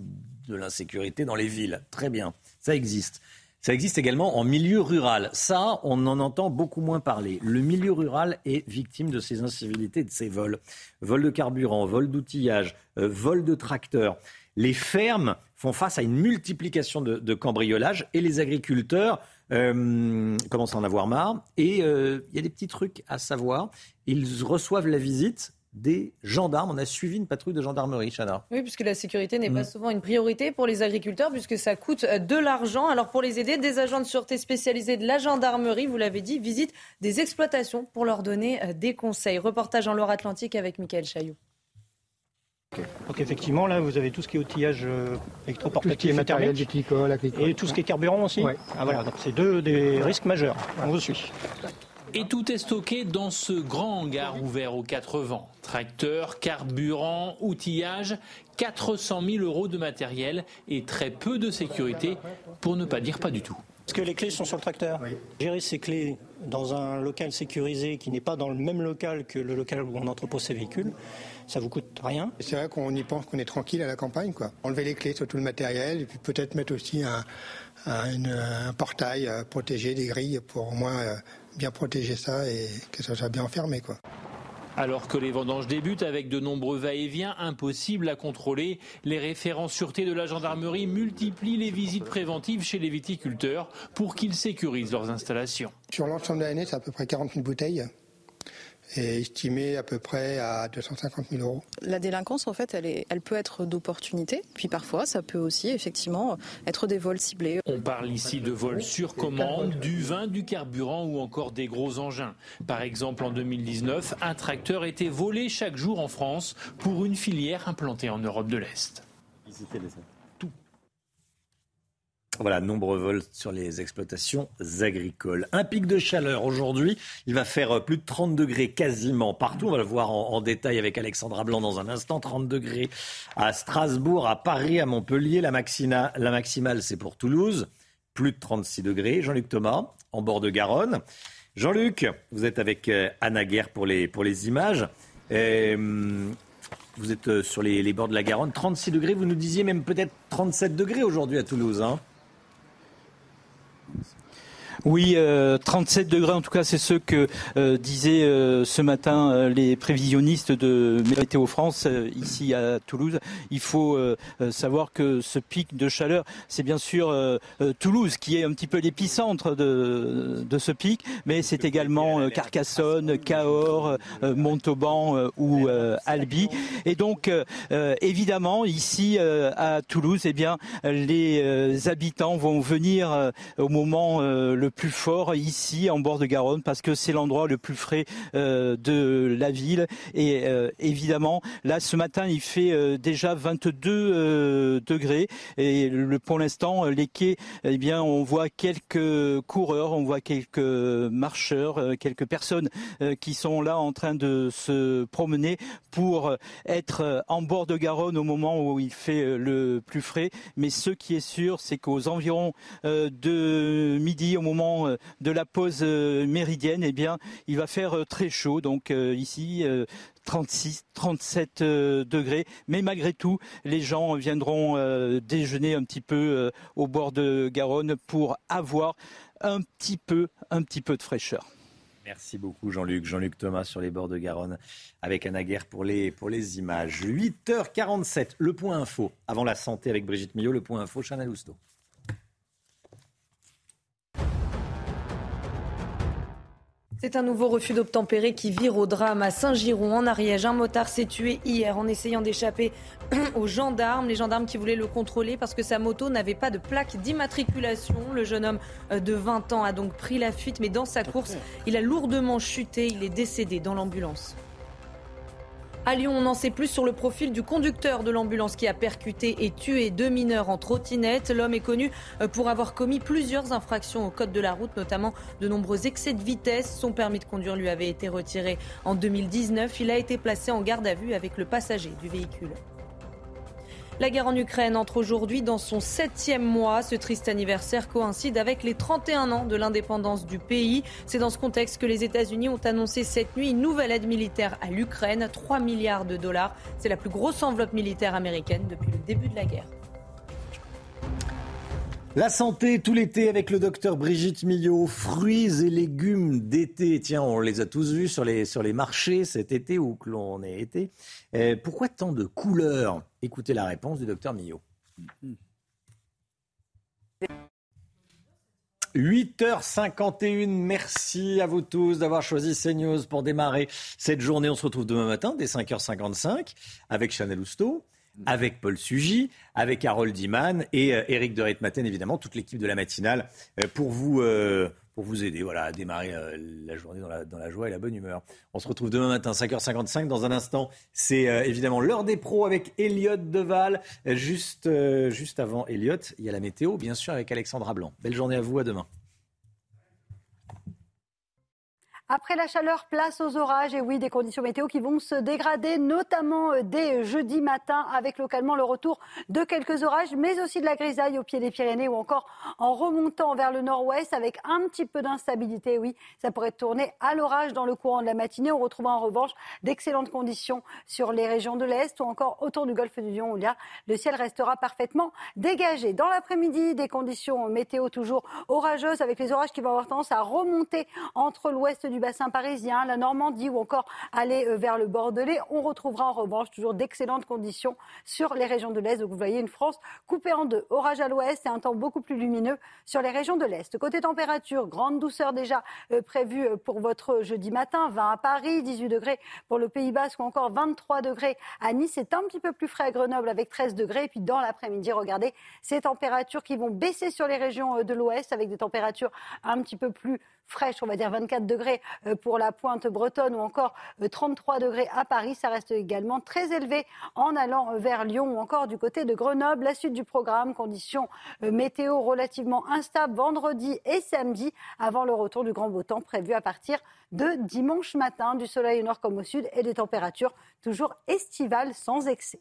de l'insécurité dans les villes. Très bien, ça existe. Ça existe également en milieu rural. Ça, on en entend beaucoup moins parler. Le milieu rural est victime de ces incivilités, de ces vols. Vols de carburant, vols d'outillage, euh, vols de tracteurs. Les fermes font face à une multiplication de, cambriolages et les agriculteurs euh, commencent à en avoir marre. Et euh, il y a des petits trucs à savoir. Ils reçoivent la visite des gendarmes. On a suivi une patrouille de gendarmerie, Chana. Oui, puisque la sécurité n'est pas mm. souvent une priorité pour les agriculteurs, puisque ça coûte euh, de l'argent. Alors pour les aider, des agents de sûreté spécialisés de la gendarmerie, vous l'avez dit, visitent des exploitations pour leur donner euh, des conseils. Reportage en Loire-Atlantique avec Michael Chaillot. Donc effectivement, là, vous avez tout ce qui est outillage euh, électroportatif et matériel, et tout ce qui est carburant aussi. Ah, voilà, donc c'est deux des risques majeurs. On vous suit. Et tout est stocké dans ce grand hangar ouvert aux quatre vents. Tracteurs, carburant, outillage, 400 000 euros de matériel et très peu de sécurité, pour ne pas dire pas du tout. Est-ce que les clés sont sur le tracteur Gérer ces clés dans un local sécurisé qui n'est pas dans le même local que le local où on entrepose ses véhicules, ça vous coûte rien? C'est vrai qu'on y pense qu'on est tranquille à la campagne, quoi. Enlever les clés sur tout le matériel et puis peut-être mettre aussi un, un, portail euh, protégé, des grilles pour au moins euh, bien protéger ça et que ça soit bien enfermé. Quoi. Alors que les vendanges débutent avec de nombreux va-et-vient impossibles à contrôler, les référents sûreté de la gendarmerie multiplient les visites préventives chez les viticulteurs pour qu'ils sécurisent leurs installations. Sur l'ensemble de l'année, c'est à peu près 40 000 bouteilles est estimée à peu près à 250 000 euros. La délinquance, en fait, elle, est, elle peut être d'opportunité, puis parfois, ça peut aussi, effectivement, être des vols ciblés. On parle ici de vols sur commande, du vin, du carburant ou encore des gros engins. Par exemple, en 2019, un tracteur était volé chaque jour en France pour une filière implantée en Europe de l'Est. Voilà, nombreux vols sur les exploitations agricoles. Un pic de chaleur aujourd'hui. Il va faire euh, plus de 30 degrés quasiment partout. On va le voir en, détail avec Alexandra Blanc dans un instant. 30 degrés à Strasbourg, à Paris, à Montpellier. La, la maximale, c'est pour Toulouse. Plus de 36 degrés. Jean-Luc Thomas, en bord de Garonne. Jean-Luc, vous êtes avec euh, Anna Guerre pour les, pour les images. Hum, vous êtes euh, sur les, bords de la Garonne. 36 degrés, vous nous disiez même peut-être 37 degrés aujourd'hui à Toulouse. Hein oui, 37 euh, degrés en tout cas, c'est ce que euh, disaient euh, ce matin les prévisionnistes de Météo France ici à Toulouse. Il faut savoir que ce pic de chaleur, c'est bien sûr Toulouse qui est un petit peu l'épicentre de, de ce pic, mais c'est également Carcassonne, Cahors, Montauban ou Albi. Et donc, évidemment, ici à Toulouse, eh bien, les habitants vont venir au moment le plus fort ici en bord de Garonne parce que c'est l'endroit le plus frais euh, de la ville. Et euh, évidemment là ce matin il fait euh, déjà 22 degrés. Et pour l'instant les quais eh bien on voit quelques coureurs on voit quelques marcheurs quelques personnes qui sont là en train de se promener pour être en bord de Garonne au moment où il fait le plus frais. Mais ce qui est sûr c'est qu'aux environs de midi au moment moment de la pause méridienne, eh bien, il va faire très chaud. Donc ici, 36, 37 degrés. Mais malgré tout, les gens viendront déjeuner un petit peu au bord de Garonne pour avoir un petit peu, un petit peu de fraîcheur. Merci beaucoup Jean-Luc. Jean-Luc Thomas sur les bords de Garonne avec Anna Guerre pour les, pour les images. 8h47, le point info. Avant la santé avec Brigitte Millot, le point info, Chanel Housteau. C'est un nouveau refus d'obtempérer qui vire au drame à Saint-Giron, en Ariège. Un motard s'est tué hier en essayant d'échapper aux gendarmes. Les gendarmes qui voulaient le contrôler parce que sa moto n'avait pas de plaque d'immatriculation. Le jeune homme euh, de 20 ans a donc pris la fuite, mais dans sa course, il a lourdement chuté. Il est décédé dans l'ambulance. À Lyon, on en sait plus sur le profil du conducteur de l'ambulance qui a percuté et tué deux mineurs en trottinette. L'homme est connu euh, pour avoir commis plusieurs infractions au code de la route, notamment de nombreux excès de vitesse. Son permis de conduire lui avait été retiré en 2019. Il a été placé en garde à vue avec le passager du véhicule. La guerre en Ukraine entre aujourd'hui dans son septième mois. Ce triste anniversaire coïncide avec les 31 ans de l'indépendance du pays. C'est dans ce contexte que les États-Unis ont annoncé cette nuit une nouvelle aide militaire à l'Ukraine, 3 milliards de dollars. C'est la plus grosse enveloppe militaire américaine depuis le début de la guerre. La santé tout l'été avec le docteur Brigitte Millot. Fruits et légumes d'été. Tiens, on les a tous vus sur les, sur les marchés cet été où que l'on est été. Euh, pourquoi tant de couleurs? Écoutez la réponse du docteur Millot. 8h51, merci à vous tous d'avoir choisi CNews pour démarrer cette journée. On se retrouve demain matin dès 5h55 avec Chanel Housteau avec Paul Sugy, avec Harold Diman et Eric de Ritmaten, évidemment, toute l'équipe de la matinale euh, pour vous, euh, pour vous aider voilà, à démarrer euh, la journée dans la, dans la, joie et la bonne humeur. On se retrouve demain matin, 5h55. Dans un instant, c'est évidemment l'heure des pros avec Elliot Deval. Juste, juste avant Elliot, il y a la météo, bien sûr, avec Alexandra Blanc. Belle journée à vous, à demain. Après la chaleur, place aux orages. Et oui, des conditions météo qui vont se dégrader, notamment euh, dès jeudi matin, avec localement le retour de quelques orages, mais aussi de la grisaille au pied des Pyrénées ou encore en remontant vers le nord-ouest avec un petit peu d'instabilité. Oui, ça pourrait tourner à l'orage dans le courant de la matinée. On retrouvera en revanche d'excellentes conditions sur les régions de l'Est ou encore autour du golfe du Lion où le ciel restera parfaitement dégagé. Dans l'après-midi, des conditions météo toujours orageuses avec les orages qui vont avoir tendance à remonter entre l'ouest du bassin parisien, la Normandie ou encore aller euh, vers le Bordelais. On retrouvera en revanche toujours d'excellentes conditions sur les régions de l'Est. Donc vous voyez une France coupée en deux. Orage à l'Ouest et un temps beaucoup plus lumineux sur les régions de l'Est. Côté température, grande douceur déjà euh, prévue euh, pour votre jeudi matin. 20 à Paris, 18 degrés pour le Pays Basque ou encore 23 degrés à Nice. C'est un petit peu plus frais à Grenoble avec 13 degrés. Et puis dans l'après-midi, regardez ces températures qui vont baisser sur les régions de l'Ouest avec des températures un petit peu plus fraîche, on va dire 24 degrés pour la pointe bretonne ou encore 33 euh, degrés à Paris. Ça reste également très élevé en allant vers Lyon ou encore du côté de Grenoble. La suite du programme, conditions euh, météo relativement instables vendredi et samedi avant le retour du grand beau temps prévu à partir de dimanche matin. Du soleil au nord comme au sud et des températures toujours estivales sans excès.